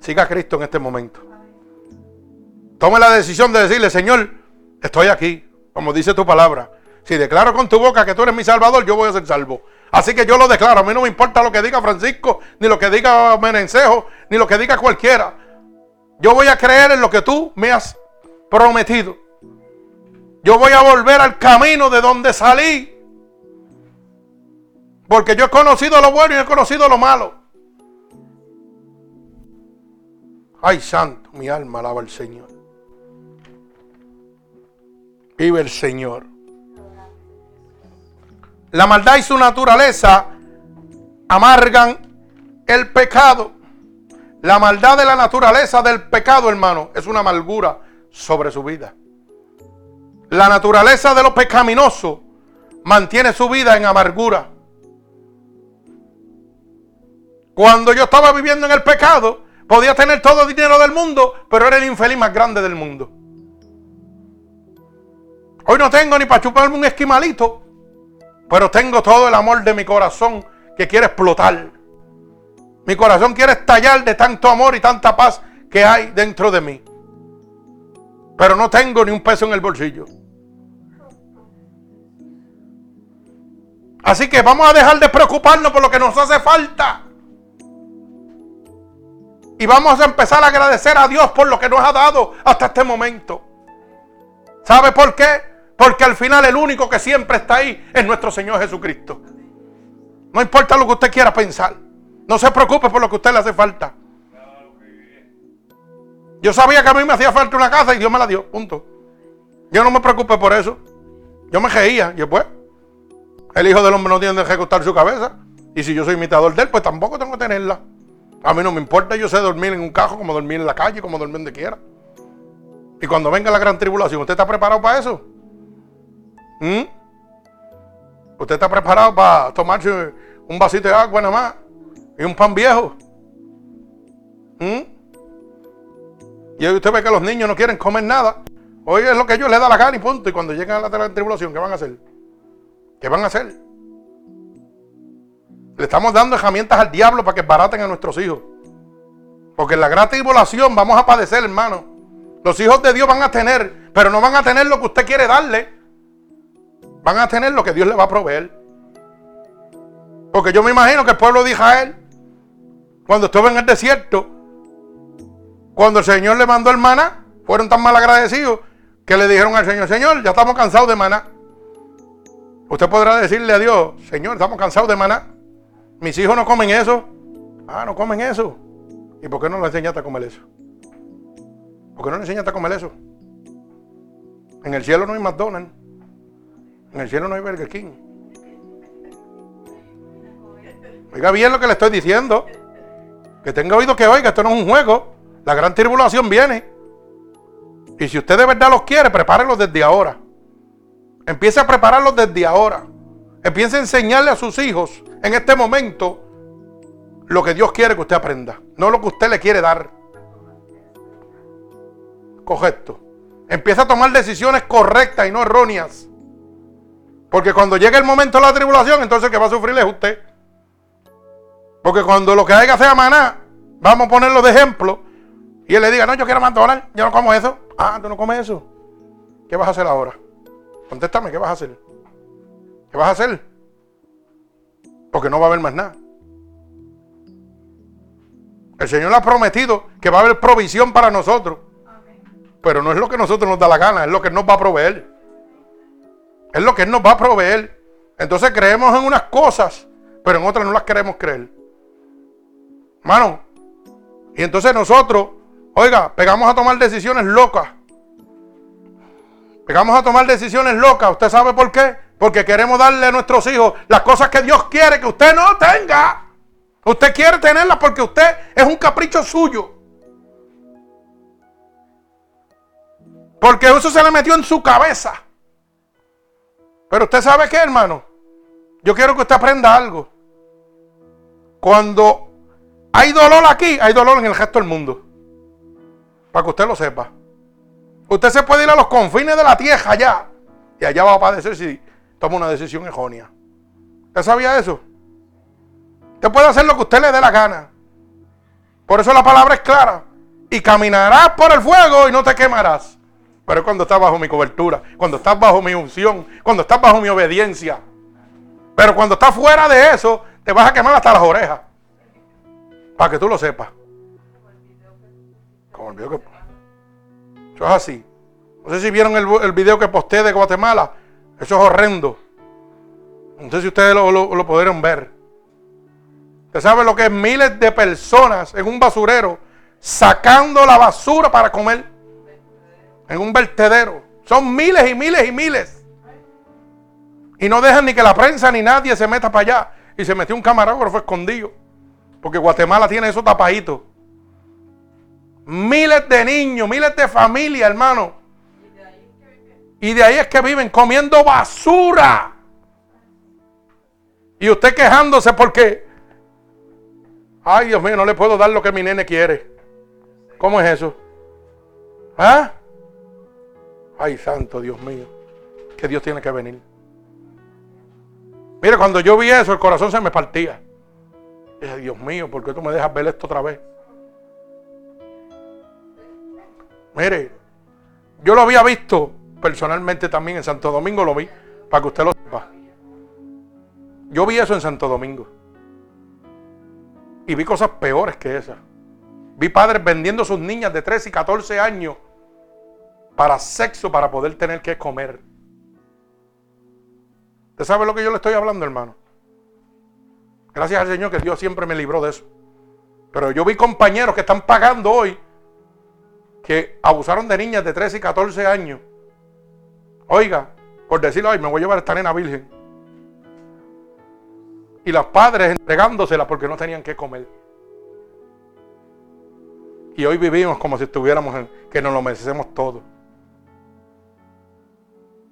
siga Cristo en este momento. Tome la decisión de decirle, Señor, estoy aquí, como dice tu palabra. Si declaro con tu boca que tú eres mi salvador, yo voy a ser salvo. Así que yo lo declaro. A mí no me importa lo que diga Francisco, ni lo que diga Menencejo, ni lo que diga cualquiera. Yo voy a creer en lo que tú me has prometido. Yo voy a volver al camino de donde salí. Porque yo he conocido lo bueno y he conocido lo malo. Ay, santo, mi alma alaba al Señor. Vive el Señor. La maldad y su naturaleza amargan el pecado. La maldad de la naturaleza del pecado, hermano, es una amargura sobre su vida. La naturaleza de lo pecaminoso mantiene su vida en amargura. Cuando yo estaba viviendo en el pecado, podía tener todo el dinero del mundo, pero era el infeliz más grande del mundo. Hoy no tengo ni para chuparme un esquimalito, pero tengo todo el amor de mi corazón que quiere explotar. Mi corazón quiere estallar de tanto amor y tanta paz que hay dentro de mí. Pero no tengo ni un peso en el bolsillo. Así que vamos a dejar de preocuparnos por lo que nos hace falta. Y vamos a empezar a agradecer a Dios por lo que nos ha dado hasta este momento. ¿Sabe por qué? Porque al final el único que siempre está ahí es nuestro Señor Jesucristo. No importa lo que usted quiera pensar. No se preocupe por lo que a usted le hace falta. Yo sabía que a mí me hacía falta una casa y Dios me la dio. Punto. Yo no me preocupé por eso. Yo me reía. Y después, el hijo del hombre no tiene que ejecutar su cabeza. Y si yo soy imitador de él, pues tampoco tengo que tenerla. A mí no me importa, yo sé dormir en un cajo, como dormir en la calle, como dormir donde quiera. Y cuando venga la gran tribulación, ¿usted está preparado para eso? ¿Mm? ¿Usted está preparado para tomarse un vasito de agua nada más? Y un pan viejo. ¿Mm? Y hoy usted ve que los niños no quieren comer nada. Hoy es lo que ellos les da la gana y punto. Y cuando llegan a la tribulación, ¿qué van a hacer? ¿Qué van a hacer? Le estamos dando herramientas al diablo para que baraten a nuestros hijos. Porque en la gran tribulación vamos a padecer, hermano. Los hijos de Dios van a tener, pero no van a tener lo que usted quiere darle. Van a tener lo que Dios le va a proveer. Porque yo me imagino que el pueblo de Israel cuando estuvo en el desierto, cuando el Señor le mandó el maná, fueron tan mal agradecidos que le dijeron al Señor, Señor, ya estamos cansados de maná. Usted podrá decirle a Dios, Señor, estamos cansados de maná. Mis hijos no comen eso. Ah, no comen eso. ¿Y por qué no le enseñaste a comer eso? ¿Por qué no le enseñaste a comer eso? En el cielo no hay McDonald's. En el cielo no hay Burger King. Oiga bien lo que le estoy diciendo. Que tenga oído que oiga, esto no es un juego. La gran tribulación viene. Y si usted de verdad los quiere, prepárenlos desde ahora. Empiece a prepararlos desde ahora. Empiece a enseñarle a sus hijos en este momento lo que Dios quiere que usted aprenda. No lo que usted le quiere dar. Correcto. Empieza a tomar decisiones correctas y no erróneas. Porque cuando llegue el momento de la tribulación, entonces que va a sufrir es usted. Porque cuando lo que haya sea maná, vamos a ponerlo de ejemplo, y él le diga, no, yo quiero McDonald's, yo no como eso. Ah, tú no comes eso. ¿Qué vas a hacer ahora? Contéstame, ¿qué vas a hacer? ¿Qué vas a hacer? Porque no va a haber más nada. El Señor ha prometido que va a haber provisión para nosotros. Pero no es lo que nosotros nos da la gana, es lo que nos va a proveer. Es lo que Él nos va a proveer. Entonces creemos en unas cosas, pero en otras no las queremos creer. Hermano, y entonces nosotros, oiga, pegamos a tomar decisiones locas. Pegamos a tomar decisiones locas. ¿Usted sabe por qué? Porque queremos darle a nuestros hijos las cosas que Dios quiere que usted no tenga. Usted quiere tenerlas porque usted es un capricho suyo. Porque eso se le metió en su cabeza. Pero usted sabe qué, hermano. Yo quiero que usted aprenda algo. Cuando hay dolor aquí, hay dolor en el resto del mundo. Para que usted lo sepa. Usted se puede ir a los confines de la tierra allá. Y allá va a padecer si toma una decisión errónea. ¿Usted sabía eso? Usted puede hacer lo que usted le dé la gana. Por eso la palabra es clara. Y caminarás por el fuego y no te quemarás. Pero es cuando estás bajo mi cobertura, cuando estás bajo mi unción, cuando estás bajo mi obediencia. Pero cuando estás fuera de eso, te vas a quemar hasta las orejas. Para que tú lo sepas. Como el video que... Eso es así. No sé si vieron el, el video que posté de Guatemala. Eso es horrendo. No sé si ustedes lo, lo, pudieron ver. Usted sabe lo que es miles de personas en un basurero sacando la basura para comer. En un vertedero. Son miles y miles y miles. Y no dejan ni que la prensa ni nadie se meta para allá. Y se metió un camarógrafo escondido. Porque Guatemala tiene eso tapadito. Miles de niños, miles de familias, hermano. Y de ahí es que viven comiendo basura. Y usted quejándose porque, ay Dios mío, no le puedo dar lo que mi nene quiere. ¿Cómo es eso? ¿Ah? Ay, santo Dios mío, que Dios tiene que venir. Mire, cuando yo vi eso, el corazón se me partía. Dije, Dios mío, ¿por qué tú me dejas ver esto otra vez? Mire, yo lo había visto personalmente también en Santo Domingo, lo vi, para que usted lo sepa. Yo vi eso en Santo Domingo. Y vi cosas peores que esas. Vi padres vendiendo sus niñas de 13 y 14 años para sexo, para poder tener que comer. ¿Usted sabe lo que yo le estoy hablando, hermano? Gracias al Señor que Dios siempre me libró de eso. Pero yo vi compañeros que están pagando hoy que abusaron de niñas de 13 y 14 años. Oiga, por decirlo, hoy me voy a llevar a esta nena virgen y los padres entregándosela porque no tenían que comer. Y hoy vivimos como si estuviéramos en, que nos lo merecemos todo.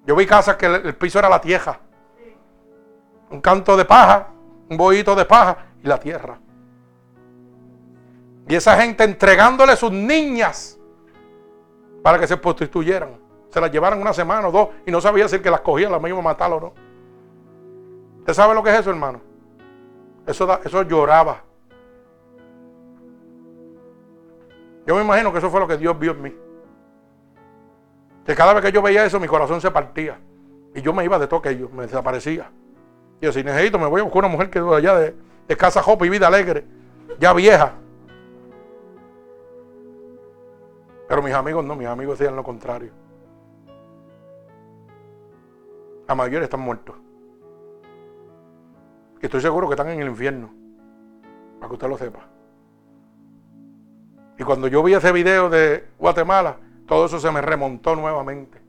Yo vi casas que el, piso era la tierra. Un canto de paja, un bohito de paja y la tierra. Y esa gente entregándole sus niñas para que se prostituyeran. Se las llevaran una semana o dos y no sabía si el que las cogía las mismas matar o no. ¿Usted sabe lo que es eso, hermano? Eso, eso lloraba. Yo me imagino que eso fue lo que Dios vio en mí. Que cada vez que yo veía eso, mi corazón se partía. Y yo me iba de todo aquello, me desaparecía. Yo, si necesito, me voy a buscar una mujer que allá de, de casa jopa y vida alegre, ya vieja. Pero mis amigos no, mis amigos decían lo contrario. La mayoría están muertos. Y estoy seguro que están en el infierno. Para que usted lo sepa. Y cuando yo vi ese video de Guatemala, todo eso se me remontó nuevamente.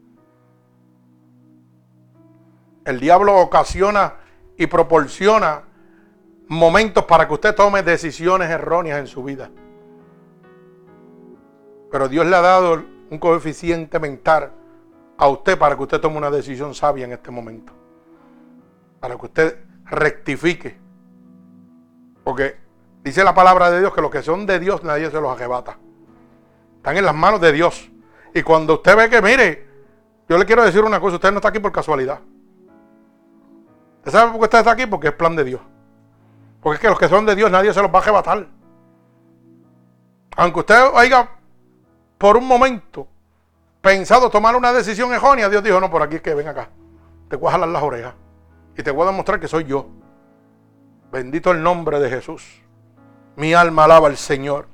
El diablo ocasiona y proporciona momentos para que usted tome decisiones erróneas en su vida. Pero Dios le ha dado un coeficiente mental a usted para que usted tome una decisión sabia en este momento. Para que usted rectifique. Porque dice la palabra de Dios que los que son de Dios nadie se los arrebata. Están en las manos de Dios. Y cuando usted ve que, mire, yo le quiero decir una cosa, usted no está aquí por casualidad. ¿Usted sabe por qué usted está aquí? Porque es plan de Dios. Porque es que los que son de Dios nadie se los va a arrebatar. Aunque usted haya por un momento pensado tomar una decisión errónea, Dios dijo, no, por aquí es que ven acá. Te voy a jalar las orejas y te voy a demostrar que soy yo. Bendito el nombre de Jesús. Mi alma alaba al Señor.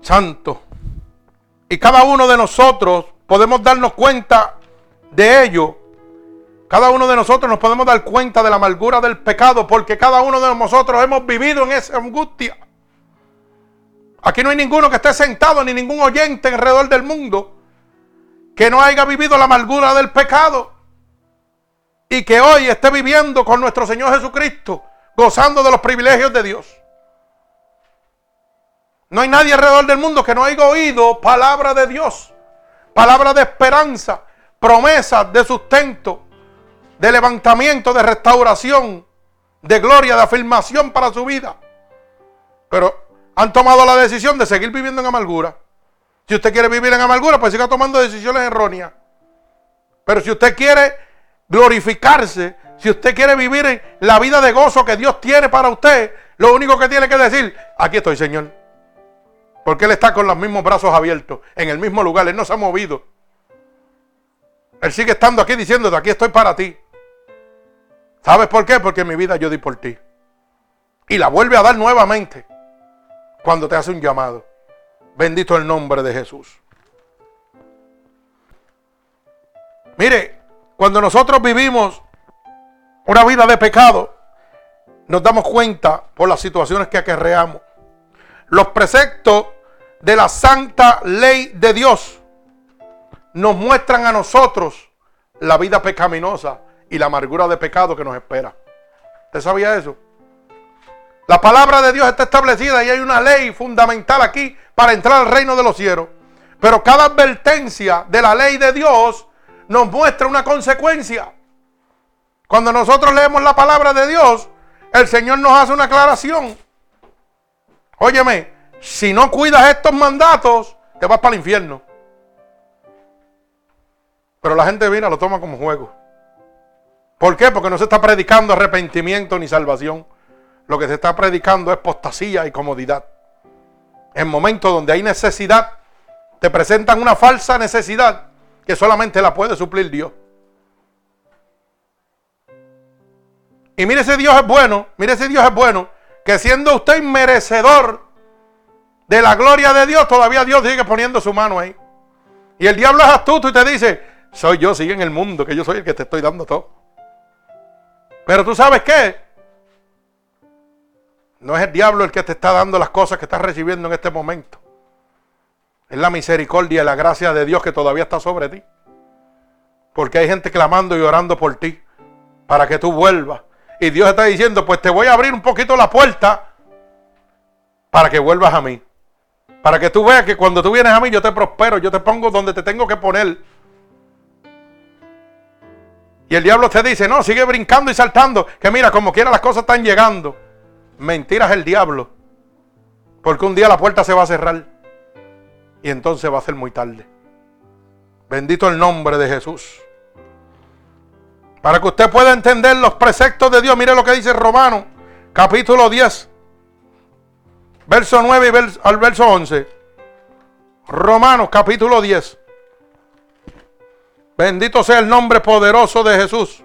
Santo. Y cada uno de nosotros podemos darnos cuenta de ello. Cada uno de nosotros nos podemos dar cuenta de la amargura del pecado porque cada uno de nosotros hemos vivido en esa angustia. Aquí no hay ninguno que esté sentado ni ningún oyente alrededor del mundo que no haya vivido la amargura del pecado y que hoy esté viviendo con nuestro Señor Jesucristo, gozando de los privilegios de Dios. No hay nadie alrededor del mundo que no haya oído palabra de Dios, palabra de esperanza, promesas de sustento, de levantamiento, de restauración, de gloria, de afirmación para su vida. Pero han tomado la decisión de seguir viviendo en amargura. Si usted quiere vivir en amargura, pues siga tomando decisiones erróneas. Pero si usted quiere glorificarse, si usted quiere vivir en la vida de gozo que Dios tiene para usted, lo único que tiene que decir, aquí estoy, Señor. Porque Él está con los mismos brazos abiertos, en el mismo lugar, Él no se ha movido. Él sigue estando aquí diciéndote, aquí estoy para ti. ¿Sabes por qué? Porque mi vida yo di por ti. Y la vuelve a dar nuevamente cuando te hace un llamado. Bendito el nombre de Jesús. Mire, cuando nosotros vivimos una vida de pecado, nos damos cuenta por las situaciones que acarreamos. Los preceptos de la santa ley de Dios nos muestran a nosotros la vida pecaminosa y la amargura de pecado que nos espera. ¿Usted sabía eso? La palabra de Dios está establecida y hay una ley fundamental aquí para entrar al reino de los cielos. Pero cada advertencia de la ley de Dios nos muestra una consecuencia. Cuando nosotros leemos la palabra de Dios, el Señor nos hace una aclaración. Óyeme, si no cuidas estos mandatos, te vas para el infierno. Pero la gente viene, lo toma como juego. ¿Por qué? Porque no se está predicando arrepentimiento ni salvación. Lo que se está predicando es postasía y comodidad. En momentos donde hay necesidad, te presentan una falsa necesidad que solamente la puede suplir Dios. Y mire si Dios es bueno, mire si Dios es bueno, que siendo usted merecedor de la gloria de Dios, todavía Dios sigue poniendo su mano ahí. Y el diablo es astuto y te dice, soy yo, sigue en el mundo, que yo soy el que te estoy dando todo. Pero tú sabes qué? No es el diablo el que te está dando las cosas que estás recibiendo en este momento. Es la misericordia y la gracia de Dios que todavía está sobre ti. Porque hay gente clamando y orando por ti para que tú vuelvas. Y Dios está diciendo, pues te voy a abrir un poquito la puerta para que vuelvas a mí. Para que tú veas que cuando tú vienes a mí yo te prospero, yo te pongo donde te tengo que poner. Y el diablo te dice, no, sigue brincando y saltando, que mira, como quiera las cosas están llegando. Mentiras el diablo. Porque un día la puerta se va a cerrar. Y entonces va a ser muy tarde. Bendito el nombre de Jesús. Para que usted pueda entender los preceptos de Dios, mire lo que dice Romano, capítulo 10, verso 9 y al verso 11. Romanos, capítulo 10. Bendito sea el nombre poderoso de Jesús.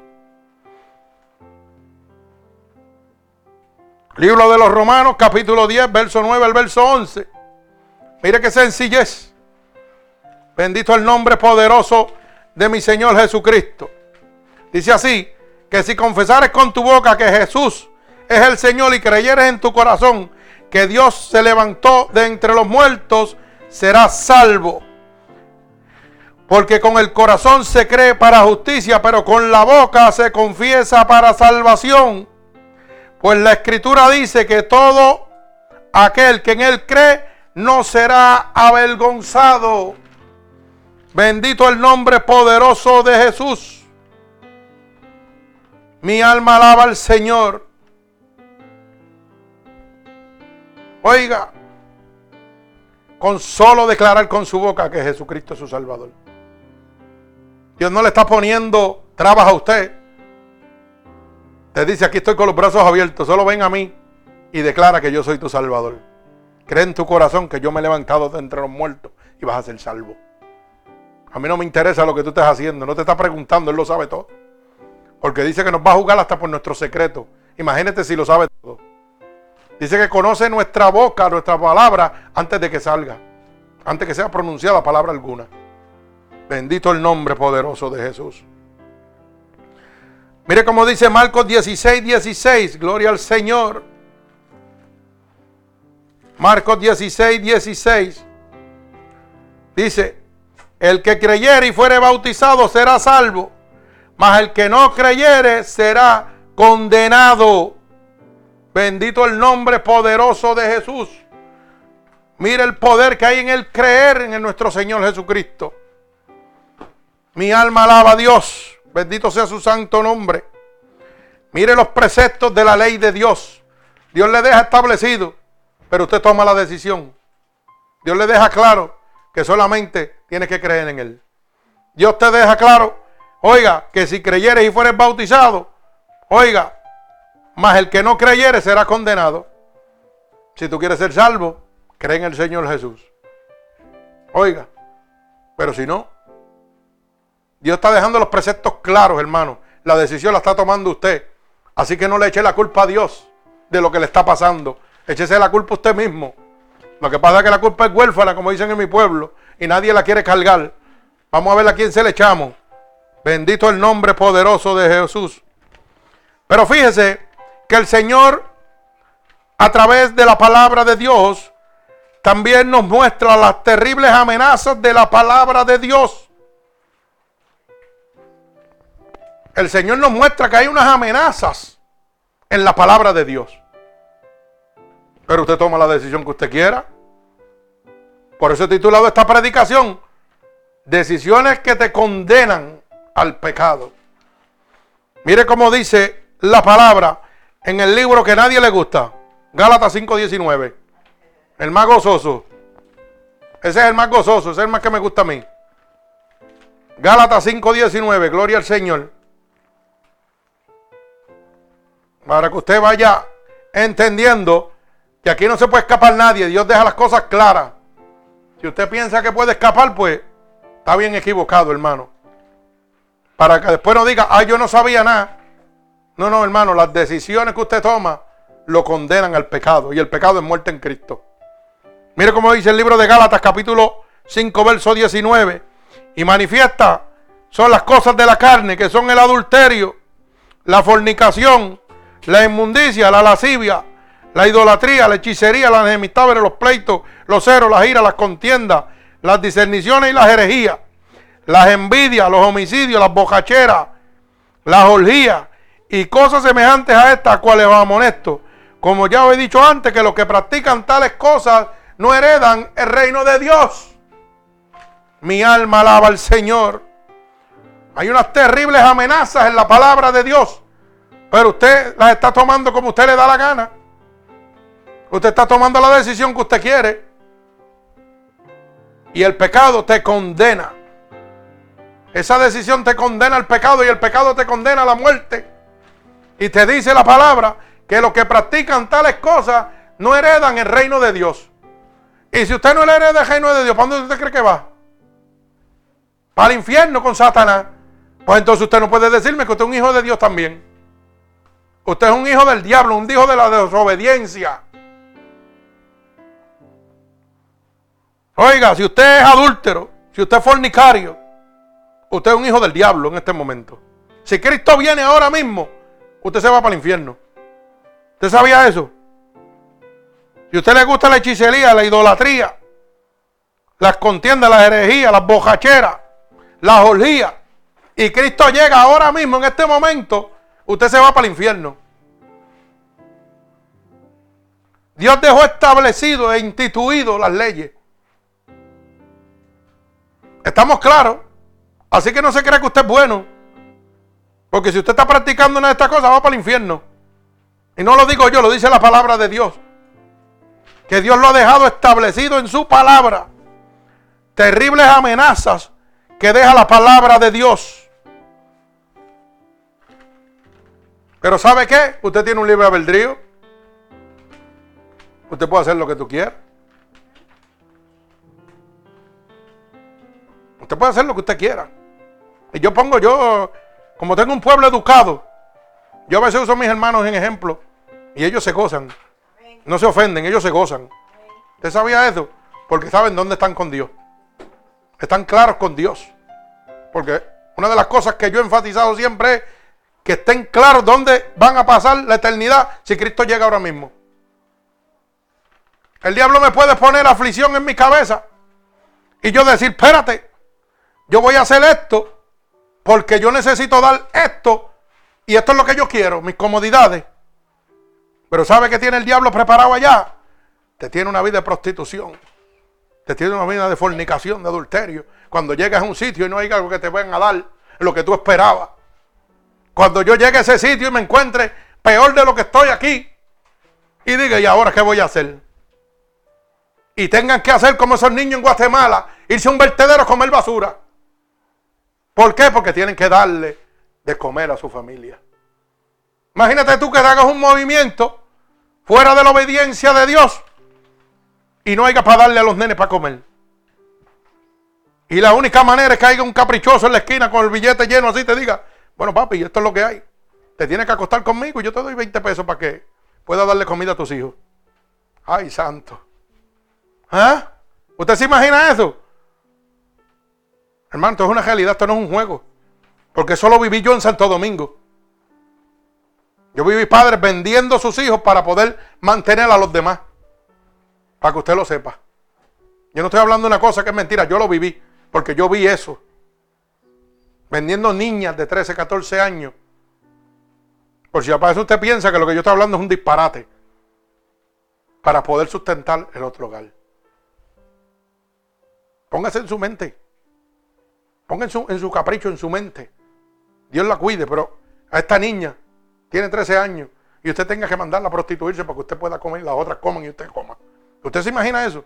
Libro de los Romanos, capítulo 10, verso 9 al verso 11. Mire qué sencillez. Bendito el nombre poderoso de mi Señor Jesucristo. Dice así, que si confesares con tu boca que Jesús es el Señor y creyeres en tu corazón que Dios se levantó de entre los muertos, serás salvo. Porque con el corazón se cree para justicia, pero con la boca se confiesa para salvación. Pues la escritura dice que todo aquel que en él cree no será avergonzado. Bendito el nombre poderoso de Jesús. Mi alma alaba al Señor. Oiga, con solo declarar con su boca que Jesucristo es su Salvador. Dios no le está poniendo trabas a usted. Te dice, aquí estoy con los brazos abiertos, solo ven a mí y declara que yo soy tu Salvador. Cree en tu corazón que yo me he levantado de entre los muertos y vas a ser salvo. A mí no me interesa lo que tú estés haciendo, no te está preguntando, Él lo sabe todo. Porque dice que nos va a jugar hasta por nuestro secreto. Imagínate si lo sabe todo. Dice que conoce nuestra boca, nuestra palabra, antes de que salga. Antes que sea pronunciada palabra alguna. Bendito el nombre poderoso de Jesús. Mire cómo dice Marcos 16, 16. Gloria al Señor. Marcos 16, 16. Dice, el que creyere y fuere bautizado será salvo, mas el que no creyere será condenado. Bendito el nombre poderoso de Jesús. Mire el poder que hay en el creer en nuestro Señor Jesucristo. Mi alma alaba a Dios. Bendito sea su santo nombre. Mire los preceptos de la ley de Dios. Dios le deja establecido, pero usted toma la decisión. Dios le deja claro que solamente tiene que creer en Él. Dios te deja claro, oiga, que si creyeres y fueres bautizado, oiga, más el que no creyere será condenado. Si tú quieres ser salvo, cree en el Señor Jesús. Oiga, pero si no, Dios está dejando los preceptos claros, hermano. La decisión la está tomando usted. Así que no le eche la culpa a Dios de lo que le está pasando. Échese la culpa a usted mismo. Lo que pasa es que la culpa es huérfana, como dicen en mi pueblo, y nadie la quiere cargar. Vamos a ver a quién se le echamos. Bendito el nombre poderoso de Jesús. Pero fíjese que el Señor, a través de la palabra de Dios, también nos muestra las terribles amenazas de la palabra de Dios. El Señor nos muestra que hay unas amenazas en la palabra de Dios. Pero usted toma la decisión que usted quiera. Por eso he titulado esta predicación, Decisiones que te condenan al pecado. Mire cómo dice la palabra en el libro que nadie le gusta, Gálatas 5:19. El más gozoso. Ese es el más gozoso, ese es el más que me gusta a mí. Gálatas 5:19, gloria al Señor. Para que usted vaya entendiendo que aquí no se puede escapar nadie, Dios deja las cosas claras. Si usted piensa que puede escapar, pues está bien equivocado, hermano. Para que después no diga, ah, yo no sabía nada. No, no, hermano, las decisiones que usted toma lo condenan al pecado y el pecado es muerte en Cristo. Mire cómo dice el libro de Gálatas capítulo 5 verso 19 y manifiesta son las cosas de la carne que son el adulterio, la fornicación, la inmundicia, la lascivia, la idolatría, la hechicería, las enemistades, los pleitos, los ceros, las iras, las contiendas, las discerniciones y las herejías, las envidias, los homicidios, las bocacheras, las orgías y cosas semejantes a estas, cuales os amonesto. Como ya os he dicho antes, que los que practican tales cosas no heredan el reino de Dios. Mi alma alaba al Señor. Hay unas terribles amenazas en la palabra de Dios, pero usted las está tomando como usted le da la gana. Usted está tomando la decisión que usted quiere. Y el pecado te condena. Esa decisión te condena al pecado y el pecado te condena a la muerte. Y te dice la palabra que los que practican tales cosas no heredan el reino de Dios. Y si usted no le hereda el reino de Dios, ¿para dónde usted cree que va? Para el infierno con Satanás. Pues entonces usted no puede decirme que usted es un hijo de Dios también. Usted es un hijo del diablo, un hijo de la desobediencia. Oiga, si usted es adúltero, si usted es fornicario, usted es un hijo del diablo en este momento. Si Cristo viene ahora mismo, usted se va para el infierno. ¿Usted sabía eso? Si a usted le gusta la hechicería, la idolatría, las contiendas, las herejías, las bojacheras, las orgías, y Cristo llega ahora mismo, en este momento, usted se va para el infierno. Dios dejó establecido e instituido las leyes. Estamos claros. Así que no se cree que usted es bueno. Porque si usted está practicando una de estas cosas, va para el infierno. Y no lo digo yo, lo dice la palabra de Dios. Que Dios lo ha dejado establecido en su palabra. Terribles amenazas que deja la palabra de Dios. Pero ¿sabe qué? Usted tiene un libre albedrío. Usted puede hacer lo que tú quieras. Usted puede hacer lo que usted quiera. Y yo pongo, yo, como tengo un pueblo educado, yo a veces uso a mis hermanos en ejemplo y ellos se gozan. No se ofenden, ellos se gozan. ¿Usted sabía eso? Porque saben dónde están con Dios. Están claros con Dios. Porque una de las cosas que yo he enfatizado siempre es que estén claros dónde van a pasar la eternidad si Cristo llega ahora mismo. El diablo me puede poner aflicción en mi cabeza y yo decir, espérate, yo voy a hacer esto porque yo necesito dar esto y esto es lo que yo quiero, mis comodidades. Pero ¿sabe qué tiene el diablo preparado allá? Te tiene una vida de prostitución. Te tiene una vida de fornicación, de adulterio. Cuando llegas a un sitio y no hay algo que te vayan a dar lo que tú esperabas. Cuando yo llegue a ese sitio y me encuentre peor de lo que estoy aquí. Y diga, ¿y ahora qué voy a hacer? Y tengan que hacer como esos niños en Guatemala, irse a un vertedero a comer basura. ¿Por qué? Porque tienen que darle de comer a su familia. Imagínate tú que hagas un movimiento fuera de la obediencia de Dios y no haya para darle a los nenes para comer. Y la única manera es que haya un caprichoso en la esquina con el billete lleno así te diga, bueno papi, esto es lo que hay. Te tienes que acostar conmigo y yo te doy 20 pesos para que puedas darle comida a tus hijos. Ay, santo. ¿Ah? ¿Usted se imagina eso? Hermano, esto es una realidad, esto no es un juego. Porque eso lo viví yo en Santo Domingo. Yo viví padres vendiendo a sus hijos para poder mantener a los demás. Para que usted lo sepa. Yo no estoy hablando de una cosa que es mentira, yo lo viví. Porque yo vi eso. Vendiendo niñas de 13, 14 años. Por si aparece usted piensa que lo que yo estoy hablando es un disparate. Para poder sustentar el otro hogar. Póngase en su mente. Póngase en su, capricho, en su mente. Dios la cuide, pero a esta niña tiene 13 años y usted tenga que mandarla a prostituirse para que usted pueda comer y las otras coman y usted coma. ¿Usted se imagina eso?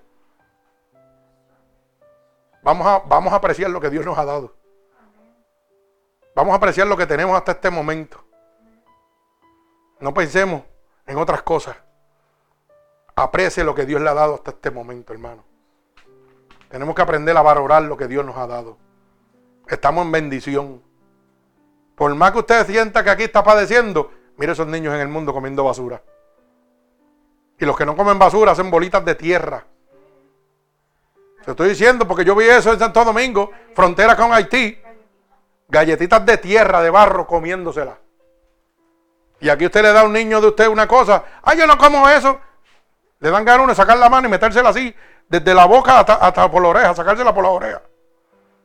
Vamos a, vamos a apreciar lo que Dios nos ha dado. Vamos a apreciar lo que tenemos hasta este momento. No pensemos en otras cosas. Aprecie lo que Dios le ha dado hasta este momento, hermano. Tenemos que aprender a valorar lo que Dios nos ha dado. Estamos en bendición. Por más que usted sienta que aquí está padeciendo, mire esos niños en el mundo comiendo basura. Y los que no comen basura hacen bolitas de tierra. Te estoy diciendo porque yo vi eso en Santo Domingo, frontera con Haití. Galletitas de tierra, de barro, comiéndoselas. Y aquí usted le da a un niño de usted una cosa. Ay, yo no como eso. Le dan ganas de sacar la mano y metérsela así, desde la boca hasta, por la oreja, sacársela por la oreja.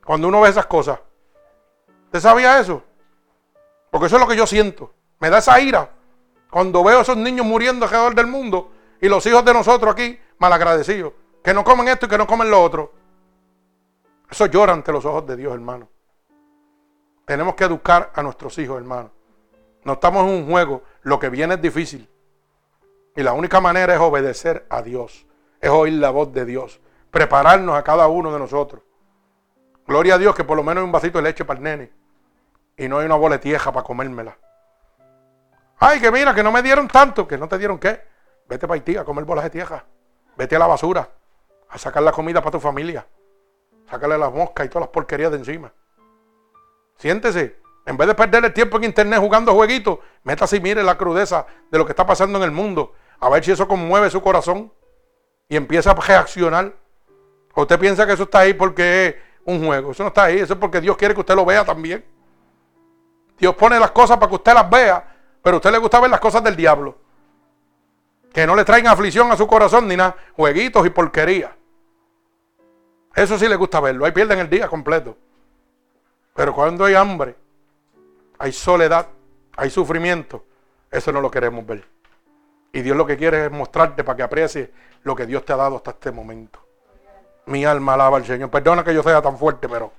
Cuando uno ve esas cosas. ¿Usted sabía eso? Porque eso es lo que yo siento. Me da esa ira. Cuando veo a esos niños muriendo alrededor del mundo y los hijos de nosotros aquí malagradecidos. Que no comen esto y que no comen lo otro. Eso llora ante los ojos de Dios, hermano. Tenemos que educar a nuestros hijos, hermano. No estamos en un juego. Lo que viene es difícil. Y la única manera es obedecer a Dios. Es oír la voz de Dios. Prepararnos a cada uno de nosotros. Gloria a Dios que por lo menos hay un vasito de leche para el nene. Y no hay una boletieja para comérmela. Ay, que mira, que no me dieron tanto. ¿Que no te dieron qué? Vete para Haití a comer bolas de tieja. Vete a la basura a sacar la comida para tu familia. Sácale las moscas y todas las porquerías de encima. Siéntese. En vez de perder el tiempo en internet jugando jueguitos, métase y mire la crudeza de lo que está pasando en el mundo. A ver si eso conmueve su corazón y empieza a reaccionar. ¿O usted piensa que eso está ahí porque es un juego? Eso no está ahí, eso es porque Dios quiere que usted lo vea también. Dios pone las cosas para que usted las vea, pero a usted le gusta ver las cosas del diablo. Que no le traigan aflicción a su corazón ni nada, jueguitos y porquería. Eso sí le gusta verlo. Ahí pierden el día completo. Pero cuando hay hambre, hay soledad, hay sufrimiento, eso no lo queremos ver. Y Dios lo que quiere es mostrarte para que aprecies lo que Dios te ha dado hasta este momento. Mi alma alaba al Señor. Perdona que yo sea tan fuerte, pero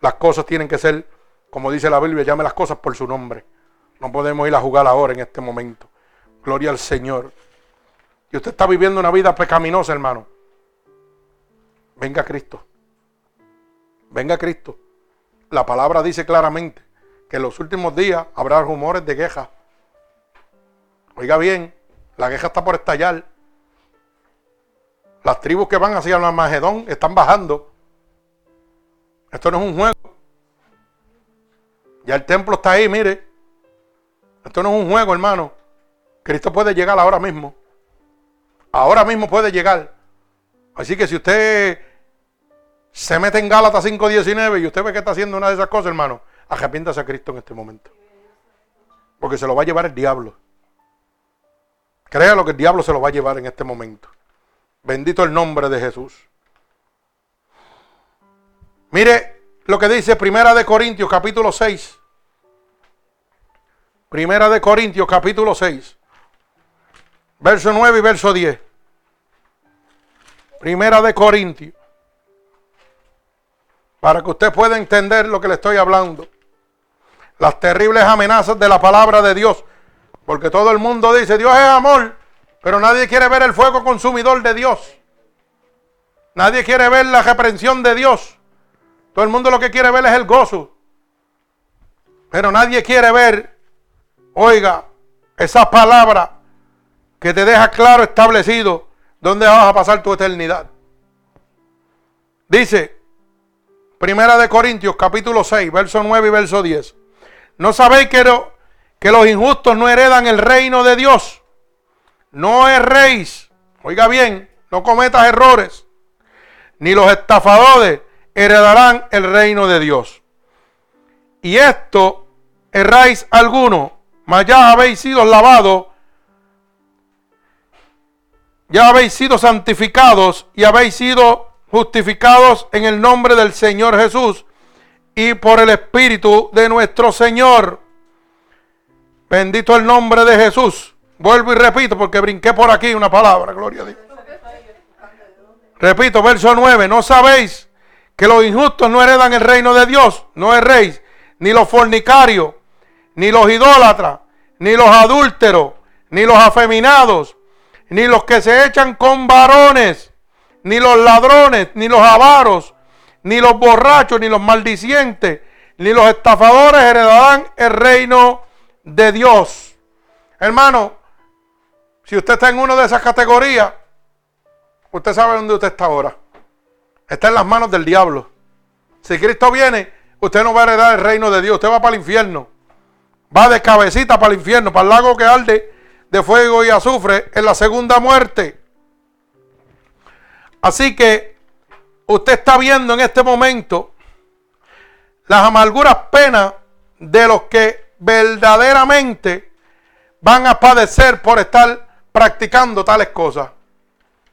las cosas tienen que ser, como dice la Biblia, llame las cosas por su nombre. No podemos ir a jugar ahora en este momento. Gloria al Señor. Y usted está viviendo una vida pecaminosa, hermano. Venga Cristo. Venga Cristo. La palabra dice claramente que en los últimos días habrá rumores de queja. Oiga bien, la queja está por estallar. Las tribus que van hacia el Magedón están bajando. Esto no es un juego. Ya el templo está ahí, mire. Esto no es un juego, hermano. Cristo puede llegar ahora mismo. Ahora mismo puede llegar. Así que si usted se mete en Gálatas 5.19 y usted ve que está haciendo una de esas cosas, hermano, arrepiéntase a Cristo en este momento. Porque se lo va a llevar el diablo. Créalo que el diablo se lo va a llevar en este momento. Bendito el nombre de Jesús. Mire lo que dice Primera de Corintios capítulo 6. Primera de Corintios capítulo 6. Verso 9 y verso 10. Primera de Corintios para que usted pueda entender lo que le estoy hablando. Las terribles amenazas de la palabra de Dios. Porque todo el mundo dice, Dios es amor, pero nadie quiere ver el fuego consumidor de Dios. Nadie quiere ver la reprensión de Dios. Todo el mundo lo que quiere ver es el gozo. Pero nadie quiere ver, oiga, esa palabra que te deja claro establecido ¿Dónde vas a pasar tu eternidad? Dice, Primera de Corintios, capítulo 6, verso 9 y verso 10. ¿No sabéis que, que los injustos no heredan el reino de Dios? No erréis. Oiga bien, no cometas errores. Ni los estafadores heredarán el reino de Dios. Y esto erráis alguno, mas ya habéis sido lavados, ya habéis sido santificados y habéis sido justificados en el nombre del Señor Jesús y por el Espíritu de nuestro Señor. Bendito el nombre de Jesús. Vuelvo y repito porque brinqué por aquí una palabra, gloria a Dios. Repito, verso 9, ¿no sabéis que los injustos no heredan el reino de Dios? No erréis, ni los fornicarios, ni los idólatras, ni los adúlteros, ni los afeminados, ni los que se echan con varones, ni los ladrones, ni los avaros, ni los borrachos, ni los maldicientes, ni los estafadores heredarán el reino de Dios. Hermano, si usted está en una de esas categorías, usted sabe dónde usted está ahora. Está en las manos del diablo. Si Cristo viene, usted no va a heredar el reino de Dios, usted va para el infierno. Va de cabecita para el infierno, para el lago que arde de fuego y azufre en la segunda muerte. Así que usted está viendo en este momento las amarguras penas de los que verdaderamente van a padecer por estar practicando tales cosas.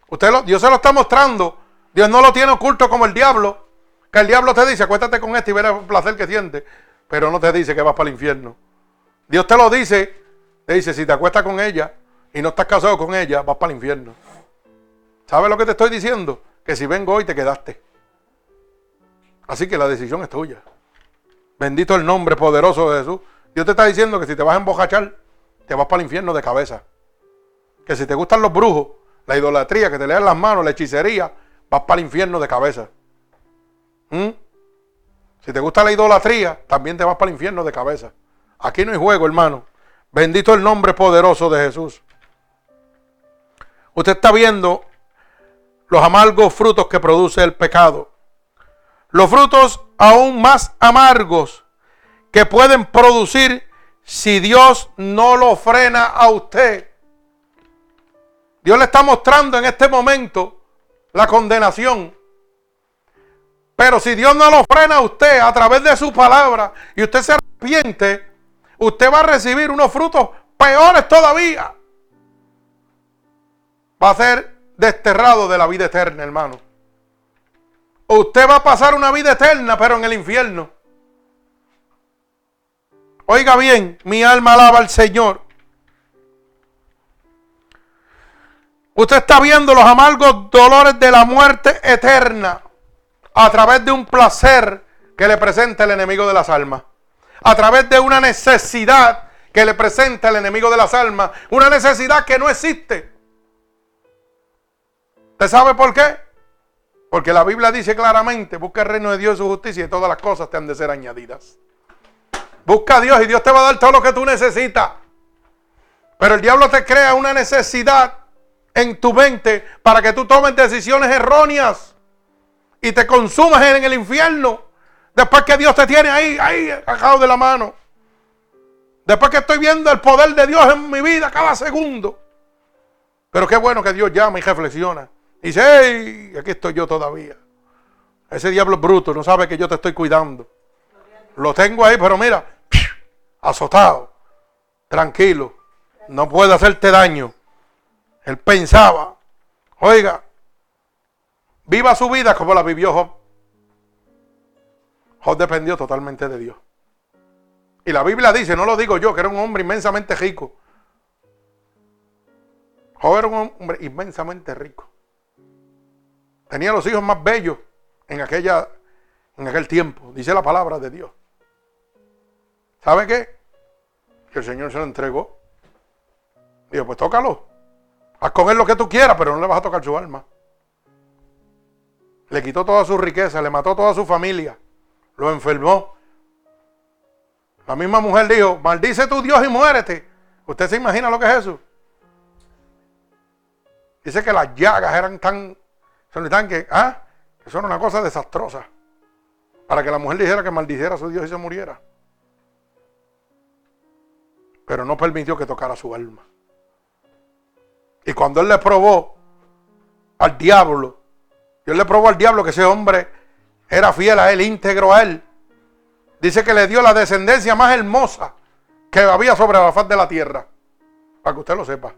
Usted Dios se lo está mostrando. Dios no lo tiene oculto como el diablo. Que el diablo te dice, acuéstate con este y verás el placer que siente. Pero no te dice que vas para el infierno. Dios te lo dice. Te dice, si te acuestas con ella y no estás casado con ella, vas para el infierno. ¿Sabes lo que te estoy diciendo? Que si vengo hoy te quedaste. Así que la decisión es tuya. Bendito el nombre poderoso de Jesús. Dios te está diciendo que si te vas a embojachar, te vas para el infierno de cabeza. Que si te gustan los brujos, la idolatría, que te lean las manos, la hechicería, vas para el infierno de cabeza. ¿Mm? Si te gusta la idolatría, también te vas para el infierno de cabeza. Aquí no hay juego, hermano. Bendito el nombre poderoso de Jesús. Usted está viendo los amargos frutos que produce el pecado. Los frutos aún más amargos que pueden producir si Dios no lo frena a usted. Dios le está mostrando en este momento la condenación. Pero si Dios no lo frena a usted a través de su palabra y usted se arrepiente, usted va a recibir unos frutos peores todavía. Va a ser desterrado de la vida eterna, hermano. Usted va a pasar una vida eterna, pero en el infierno. Oiga bien, mi alma alaba al Señor. Usted está viendo los amargos dolores de la muerte eterna a través de un placer que le presenta el enemigo de las almas. A través de una necesidad que le presenta el enemigo de las almas. Una necesidad que no existe. ¿Usted sabe por qué? Porque la Biblia dice claramente, busca el reino de Dios y su justicia y todas las cosas te han de ser añadidas. Busca a Dios y Dios te va a dar todo lo que tú necesitas. Pero el diablo te crea una necesidad en tu mente para que tú tomes decisiones erróneas y te consumas en el infierno. Después que Dios te tiene ahí, ahí, agarrado de la mano. Después que estoy viendo el poder de Dios en mi vida cada segundo. Pero qué bueno que Dios llama y reflexiona. Y dice, hey, aquí estoy yo todavía. Ese diablo bruto no sabe que yo te estoy cuidando. Lo tengo ahí, pero mira, azotado, tranquilo, no puede hacerte daño. Él pensaba, oiga, viva su vida como la vivió Job. Job dependió totalmente de Dios. Y la Biblia dice, no lo digo yo, que era un hombre inmensamente rico. Job era un hombre inmensamente rico. Tenía los hijos más bellos en, aquella, en aquel tiempo, dice la palabra de Dios. ¿Sabe qué? Que el Señor se lo entregó. Dijo, pues tócalo. Haz con él lo que tú quieras, pero no le vas a tocar su alma. Le quitó toda su riqueza, le mató toda su familia, lo enfermó. La misma mujer dijo, maldice tu Dios y muérete. ¿Usted se imagina lo que es eso? Dice que las llagas eran tan, son tan que, ah, que son una cosa desastrosa. Para que la mujer dijera que maldijera a su Dios y se muriera. Pero no permitió que tocara su alma. Y cuando él le probó al diablo, Dios le probó al diablo que ese hombre era fiel a él, íntegro a él. Dice que le dio la descendencia más hermosa que había sobre la faz de la tierra. Para que usted lo sepa.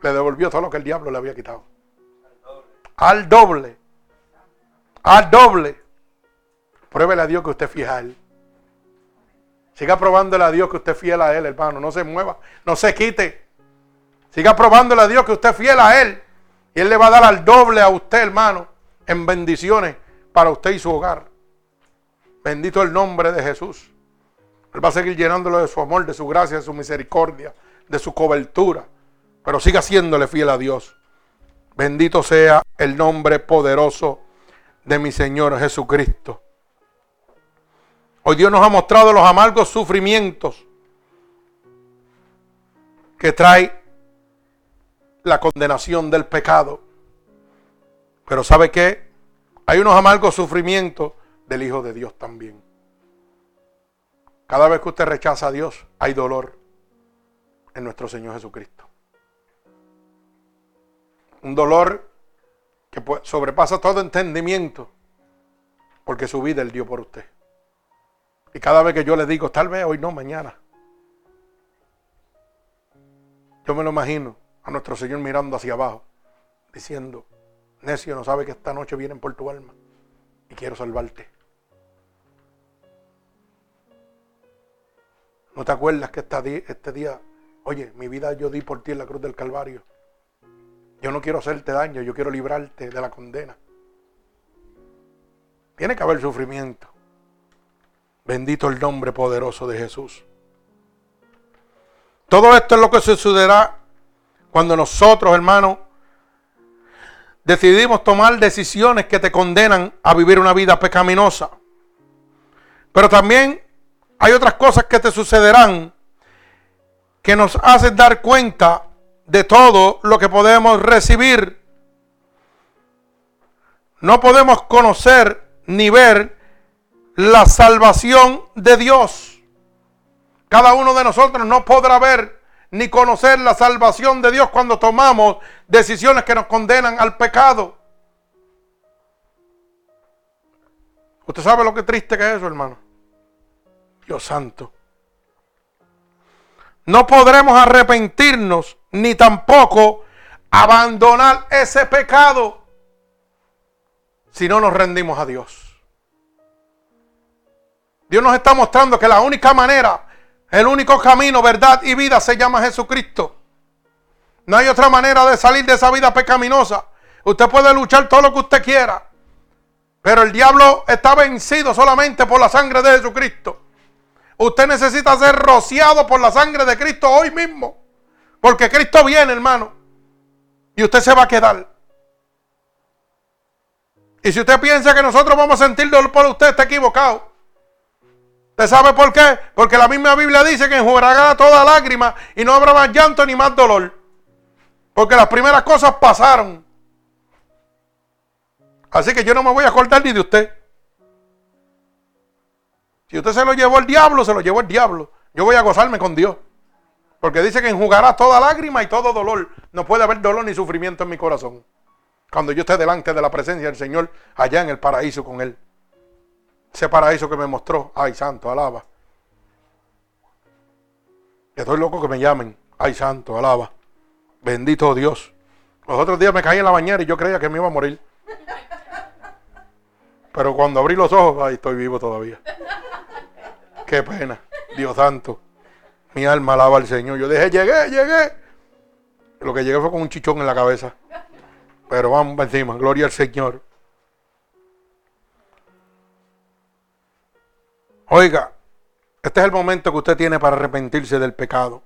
Le devolvió todo lo que el diablo le había quitado. Al doble. Al doble. Pruébele a Dios que usted fiel a Él. Siga probándole a Dios que usted es fiel a Él, hermano. No se mueva, no se quite. Siga probándole a Dios que usted es fiel a Él. Y Él le va a dar al doble a usted, hermano, en bendiciones para usted y su hogar. Bendito el nombre de Jesús. Él va a seguir llenándolo de su amor, de su gracia, de su misericordia, de su cobertura. Pero siga siéndole fiel a Dios. Bendito sea el nombre poderoso de mi Señor Jesucristo. Hoy Dios nos ha mostrado los amargos sufrimientos que trae la condenación del pecado. Pero ¿sabe qué? Hay unos amargos sufrimientos del Hijo de Dios también. Cada vez que usted rechaza a Dios, hay dolor en nuestro Señor Jesucristo. Un dolor que sobrepasa todo entendimiento, porque su vida Él dio por usted. Y cada vez que yo le digo, tal vez hoy no, mañana. Yo me lo imagino a nuestro Señor mirando hacia abajo, diciendo, necio, no sabe que esta noche vienen por tu alma y quiero salvarte. ¿No te acuerdas que este día, oye, mi vida yo di por ti en la cruz del Calvario? Yo no quiero hacerte daño, yo quiero librarte de la condena. Tiene que haber sufrimiento. Bendito el nombre poderoso de Jesús. Todo esto es lo que sucederá cuando nosotros, hermanos, decidimos tomar decisiones que te condenan a vivir una vida pecaminosa. Pero también hay otras cosas que te sucederán que nos hacen dar cuenta de todo lo que podemos recibir. No podemos conocer ni ver la salvación de Dios. Cada uno de nosotros no podrá ver ni conocer la salvación de Dios cuando tomamos decisiones que nos condenan al pecado. ¿Usted sabe lo que triste que es eso, hermano? Dios santo. No podremos arrepentirnos ni tampoco abandonar ese pecado si no nos rendimos a Dios. Dios nos está mostrando que la única manera, el único camino, verdad y vida se llama Jesucristo. No hay otra manera de salir de esa vida pecaminosa. Usted puede luchar todo lo que usted quiera. Pero el diablo está vencido solamente por la sangre de Jesucristo. Usted necesita ser rociado por la sangre de Cristo hoy mismo. Porque Cristo viene, hermano. Y usted se va a quedar. Y si usted piensa que nosotros vamos a sentir dolor por usted, está equivocado. ¿Usted sabe por qué? Porque la misma Biblia dice que enjuagará toda lágrima y no habrá más llanto ni más dolor. Porque las primeras cosas pasaron. Así que yo no me voy a acordar ni de usted. Si usted se lo llevó el diablo, se lo llevó el diablo. Yo voy a gozarme con Dios. Porque dice que enjugará toda lágrima y todo dolor. No puede haber dolor ni sufrimiento en mi corazón. Cuando yo esté delante de la presencia del Señor, allá en el paraíso con Él. Ese paraíso que me mostró. Ay, santo, alaba. Estoy loco que me llamen. Ay, santo, alaba. Bendito Dios. Los otros días me caí en la bañera y yo creía que me iba a morir. Pero cuando abrí los ojos, ay, estoy vivo todavía. Qué pena. Dios santo. Mi alma alaba al Señor. Yo dije, llegué, llegué. Lo que llegué fue con un chichón en la cabeza. Pero vamos encima. Gloria al Señor. Oiga, este es el momento que usted tiene para arrepentirse del pecado.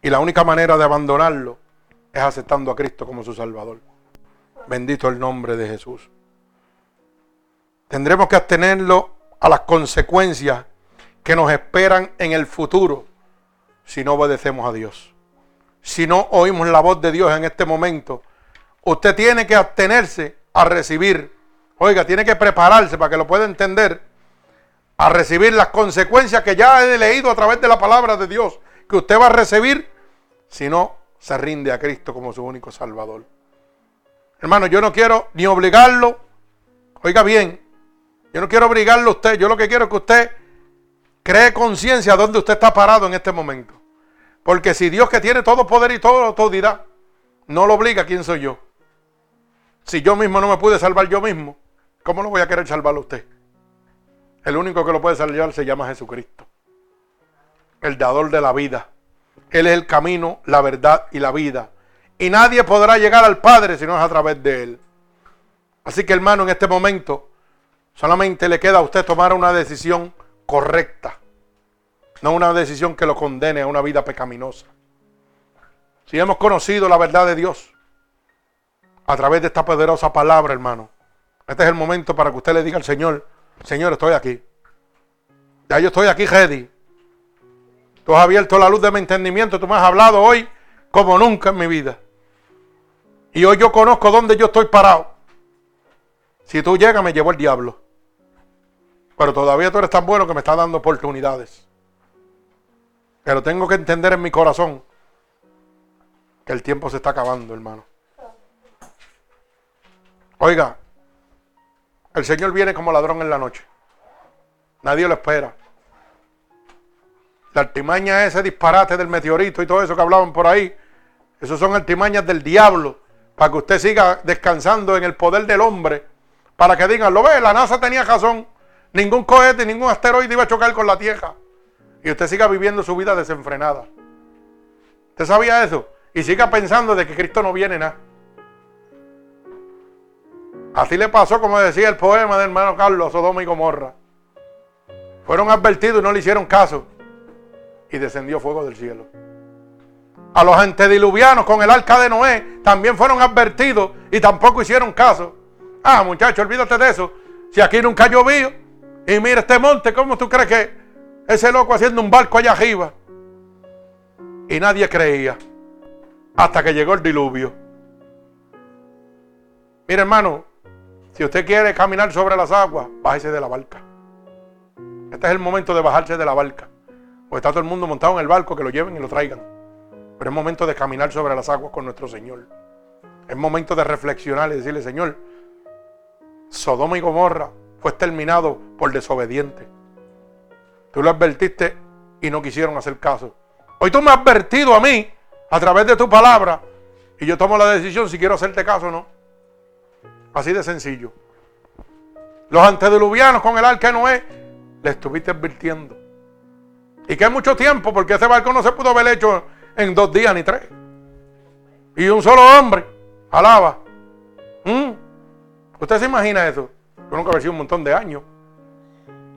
Y la única manera de abandonarlo es aceptando a Cristo como su Salvador. Bendito el nombre de Jesús. Tendremos que abstenerlo a las consecuencias que nos esperan en el futuro si no obedecemos a Dios. si no oímos la voz de Dios en este momento. Usted tiene que abstenerse a recibir. Oiga, tiene que prepararse para que lo pueda entender. A recibir las consecuencias que ya he leído a través de la palabra de Dios. Que usted va a recibir si no se rinde a Cristo como su único Salvador. Hermano, yo no quiero ni obligarlo. Oiga bien, yo no quiero obligarlo a usted. Yo lo que quiero es que usted cree conciencia de dónde usted está parado en este momento. Porque si Dios que tiene todo poder y toda autoridad no lo obliga, ¿quién soy yo? Si yo mismo no me pude salvar yo mismo, ¿cómo lo voy a querer salvar a usted? El único que lo puede salvar se llama Jesucristo. El dador de la vida. Él es el camino, la verdad y la vida. Y nadie podrá llegar al Padre si no es a través de Él. Así que hermano, en este momento solamente le queda a usted tomar una decisión correcta. No una decisión que lo condene a una vida pecaminosa. Si hemos conocido la verdad de Dios a través de esta poderosa palabra, hermano, este es el momento para que usted le diga al Señor, Señor, estoy aquí. Ya yo estoy aquí, ready. Tú has abierto la luz de mi entendimiento, tú me has hablado hoy como nunca en mi vida. Y hoy yo conozco dónde yo estoy parado. Si tú llegas, me llevo el diablo. Pero todavía tú eres tan bueno que me estás dando oportunidades. Pero tengo que entender en mi corazón que el tiempo se está acabando, hermano. Oiga, el Señor viene como ladrón en la noche. Nadie lo espera. La artimaña ese disparate del meteorito y todo eso que hablaban por ahí, esos son artimañas del diablo para que usted siga descansando en el poder del hombre, para que digan, lo ve, la NASA tenía razón, ningún cohete, ningún asteroide iba a chocar con la Tierra. Y usted siga viviendo su vida desenfrenada. ¿Usted sabía eso? Y siga pensando de que Cristo no viene nada. Así le pasó, como decía el poema del hermano Carlos, Sodoma y Gomorra. Fueron advertidos y no le hicieron caso. Y descendió fuego del cielo. A los antediluvianos con el arca de Noé también fueron advertidos y tampoco hicieron caso. Ah, muchacho, olvídate de eso. Si aquí nunca llovió y mira este monte, ¿cómo tú crees que ese loco haciendo un barco allá arriba? Y nadie creía hasta que llegó el diluvio. Mira, hermano, si usted quiere caminar sobre las aguas, bájese de la barca. Este es el momento de bajarse de la barca. O está todo el mundo montado en el barco, que lo lleven y lo traigan. Pero es momento de caminar sobre las aguas con nuestro Señor. Es momento de reflexionar y decirle, Señor, Sodoma y Gomorra fue exterminado por desobediente. Tú lo advertiste y no quisieron hacer caso. Hoy tú me has advertido a mí a través de tu palabra y yo tomo la decisión si quiero hacerte caso o no. Así de sencillo. Los antediluvianos con el arca de Noé le estuviste advirtiendo. Y que hay mucho tiempo porque ese barco no se pudo haber hecho en dos días ni tres. Y un solo hombre alaba. ¿Mm? ¿Usted se imagina eso? Yo nunca haber sido un montón de años.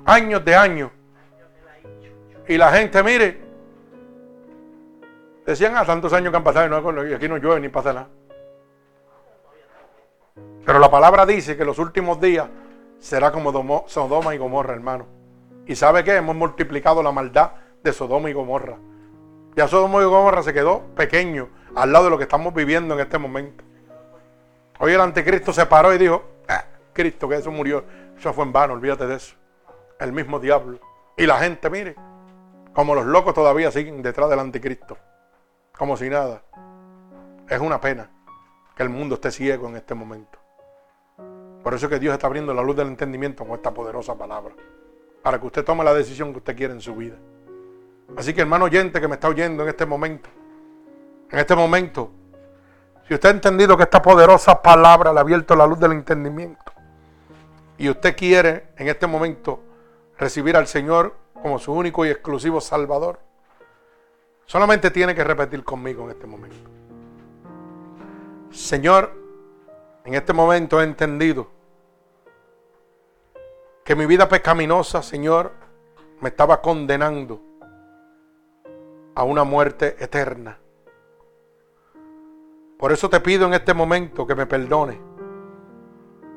Años de años. Y la gente, mire, decían ah, tantos años que han pasado y, aquí no llueve ni pasa nada. Pero la palabra dice que los últimos días será como Sodoma y Gomorra, hermano. ¿Y sabe qué? Hemos multiplicado la maldad de Sodoma y Gomorra. Ya Sodoma y Gomorra se quedó pequeño al lado de lo que estamos viviendo en este momento. Hoy el anticristo se paró y dijo, Cristo, que eso murió. Eso fue en vano, olvídate de eso. El mismo diablo. Y la gente, mire, como los locos todavía siguen detrás del anticristo. Como si nada. Es una pena que el mundo esté ciego en este momento. Por eso es que Dios está abriendo la luz del entendimiento con esta poderosa palabra. Para que usted tome la decisión que usted quiere en su vida. Así que hermano oyente que me está oyendo en este momento, en este momento, si usted ha entendido que esta poderosa palabra le ha abierto la luz del entendimiento y usted quiere en este momento recibir al Señor como su único y exclusivo Salvador, solamente tiene que repetir conmigo en este momento. Señor, en este momento he entendido que mi vida pecaminosa, Señor, me estaba condenando a una muerte eterna. Por eso te pido en este momento que me perdone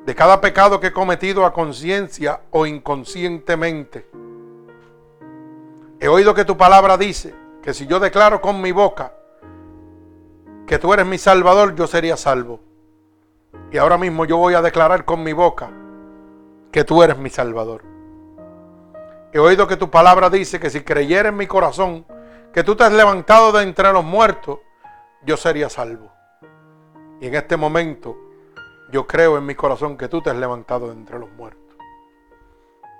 de cada pecado que he cometido a conciencia o inconscientemente. He oído que tu palabra dice que si yo declaro con mi boca que tú eres mi salvador, yo sería salvo. Y ahora mismo yo voy a declarar con mi boca que tú eres mi salvador. He oído que tu palabra dice que si creyera en mi corazón que tú te has levantado de entre los muertos, yo sería salvo. Y en este momento yo creo en mi corazón que tú te has levantado de entre los muertos.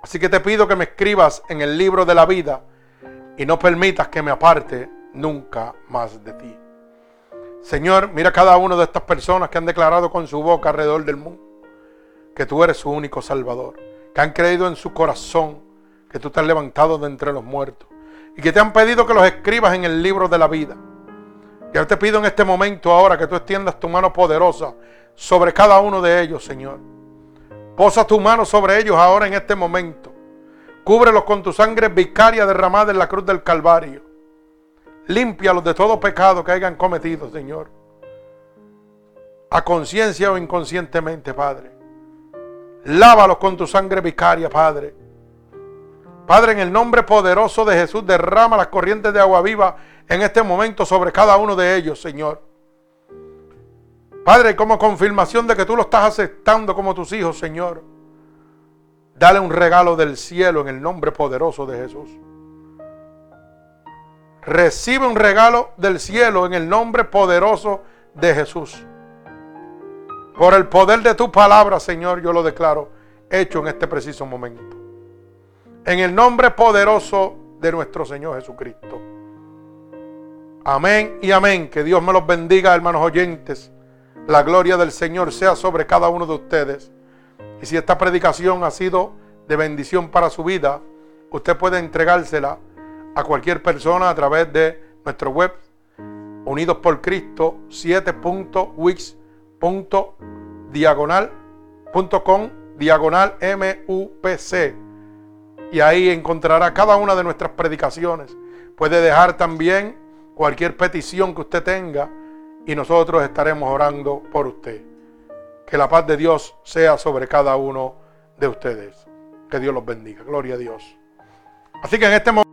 Así que te pido que me escribas en el libro de la vida y no permitas que me aparte nunca más de ti. Señor, mira cada una de estas personas que han declarado con su boca alrededor del mundo que tú eres su único Salvador, que han creído en su corazón que tú te has levantado de entre los muertos y que te han pedido que los escribas en el libro de la vida. Yo te pido en este momento ahora que tú extiendas tu mano poderosa sobre cada uno de ellos, Señor. Posa tu mano sobre ellos ahora en este momento. Cúbrelos con tu sangre vicaria derramada en la cruz del Calvario. Límpialos de todo pecado que hayan cometido, Señor. A conciencia o inconscientemente, Padre. Lávalos con tu sangre vicaria, Padre. Padre, en el nombre poderoso de Jesús, derrama las corrientes de agua viva en este momento sobre cada uno de ellos, Señor. Padre, como confirmación de que tú lo estás aceptando como tus hijos, Señor, dale un regalo del cielo en el nombre poderoso de Jesús. Recibe un regalo del cielo en el nombre poderoso de Jesús. Por el poder de tu palabra, Señor, yo lo declaro hecho en este preciso momento. En el nombre poderoso de nuestro Señor Jesucristo. Amén y amén. Que Dios me los bendiga, hermanos oyentes. La gloria del Señor sea sobre cada uno de ustedes. Y si esta predicación ha sido de bendición para su vida, usted puede entregársela a cualquier persona a través de nuestro web unidos por Cristo 7.wix.diagonal.com diagonal MUPC y ahí encontrará cada una de nuestras predicaciones. Puede dejar también cualquier petición que usted tenga y nosotros estaremos orando por usted. Que la paz de Dios sea sobre cada uno de ustedes. Que Dios los bendiga. Gloria a Dios. Así que en este momento...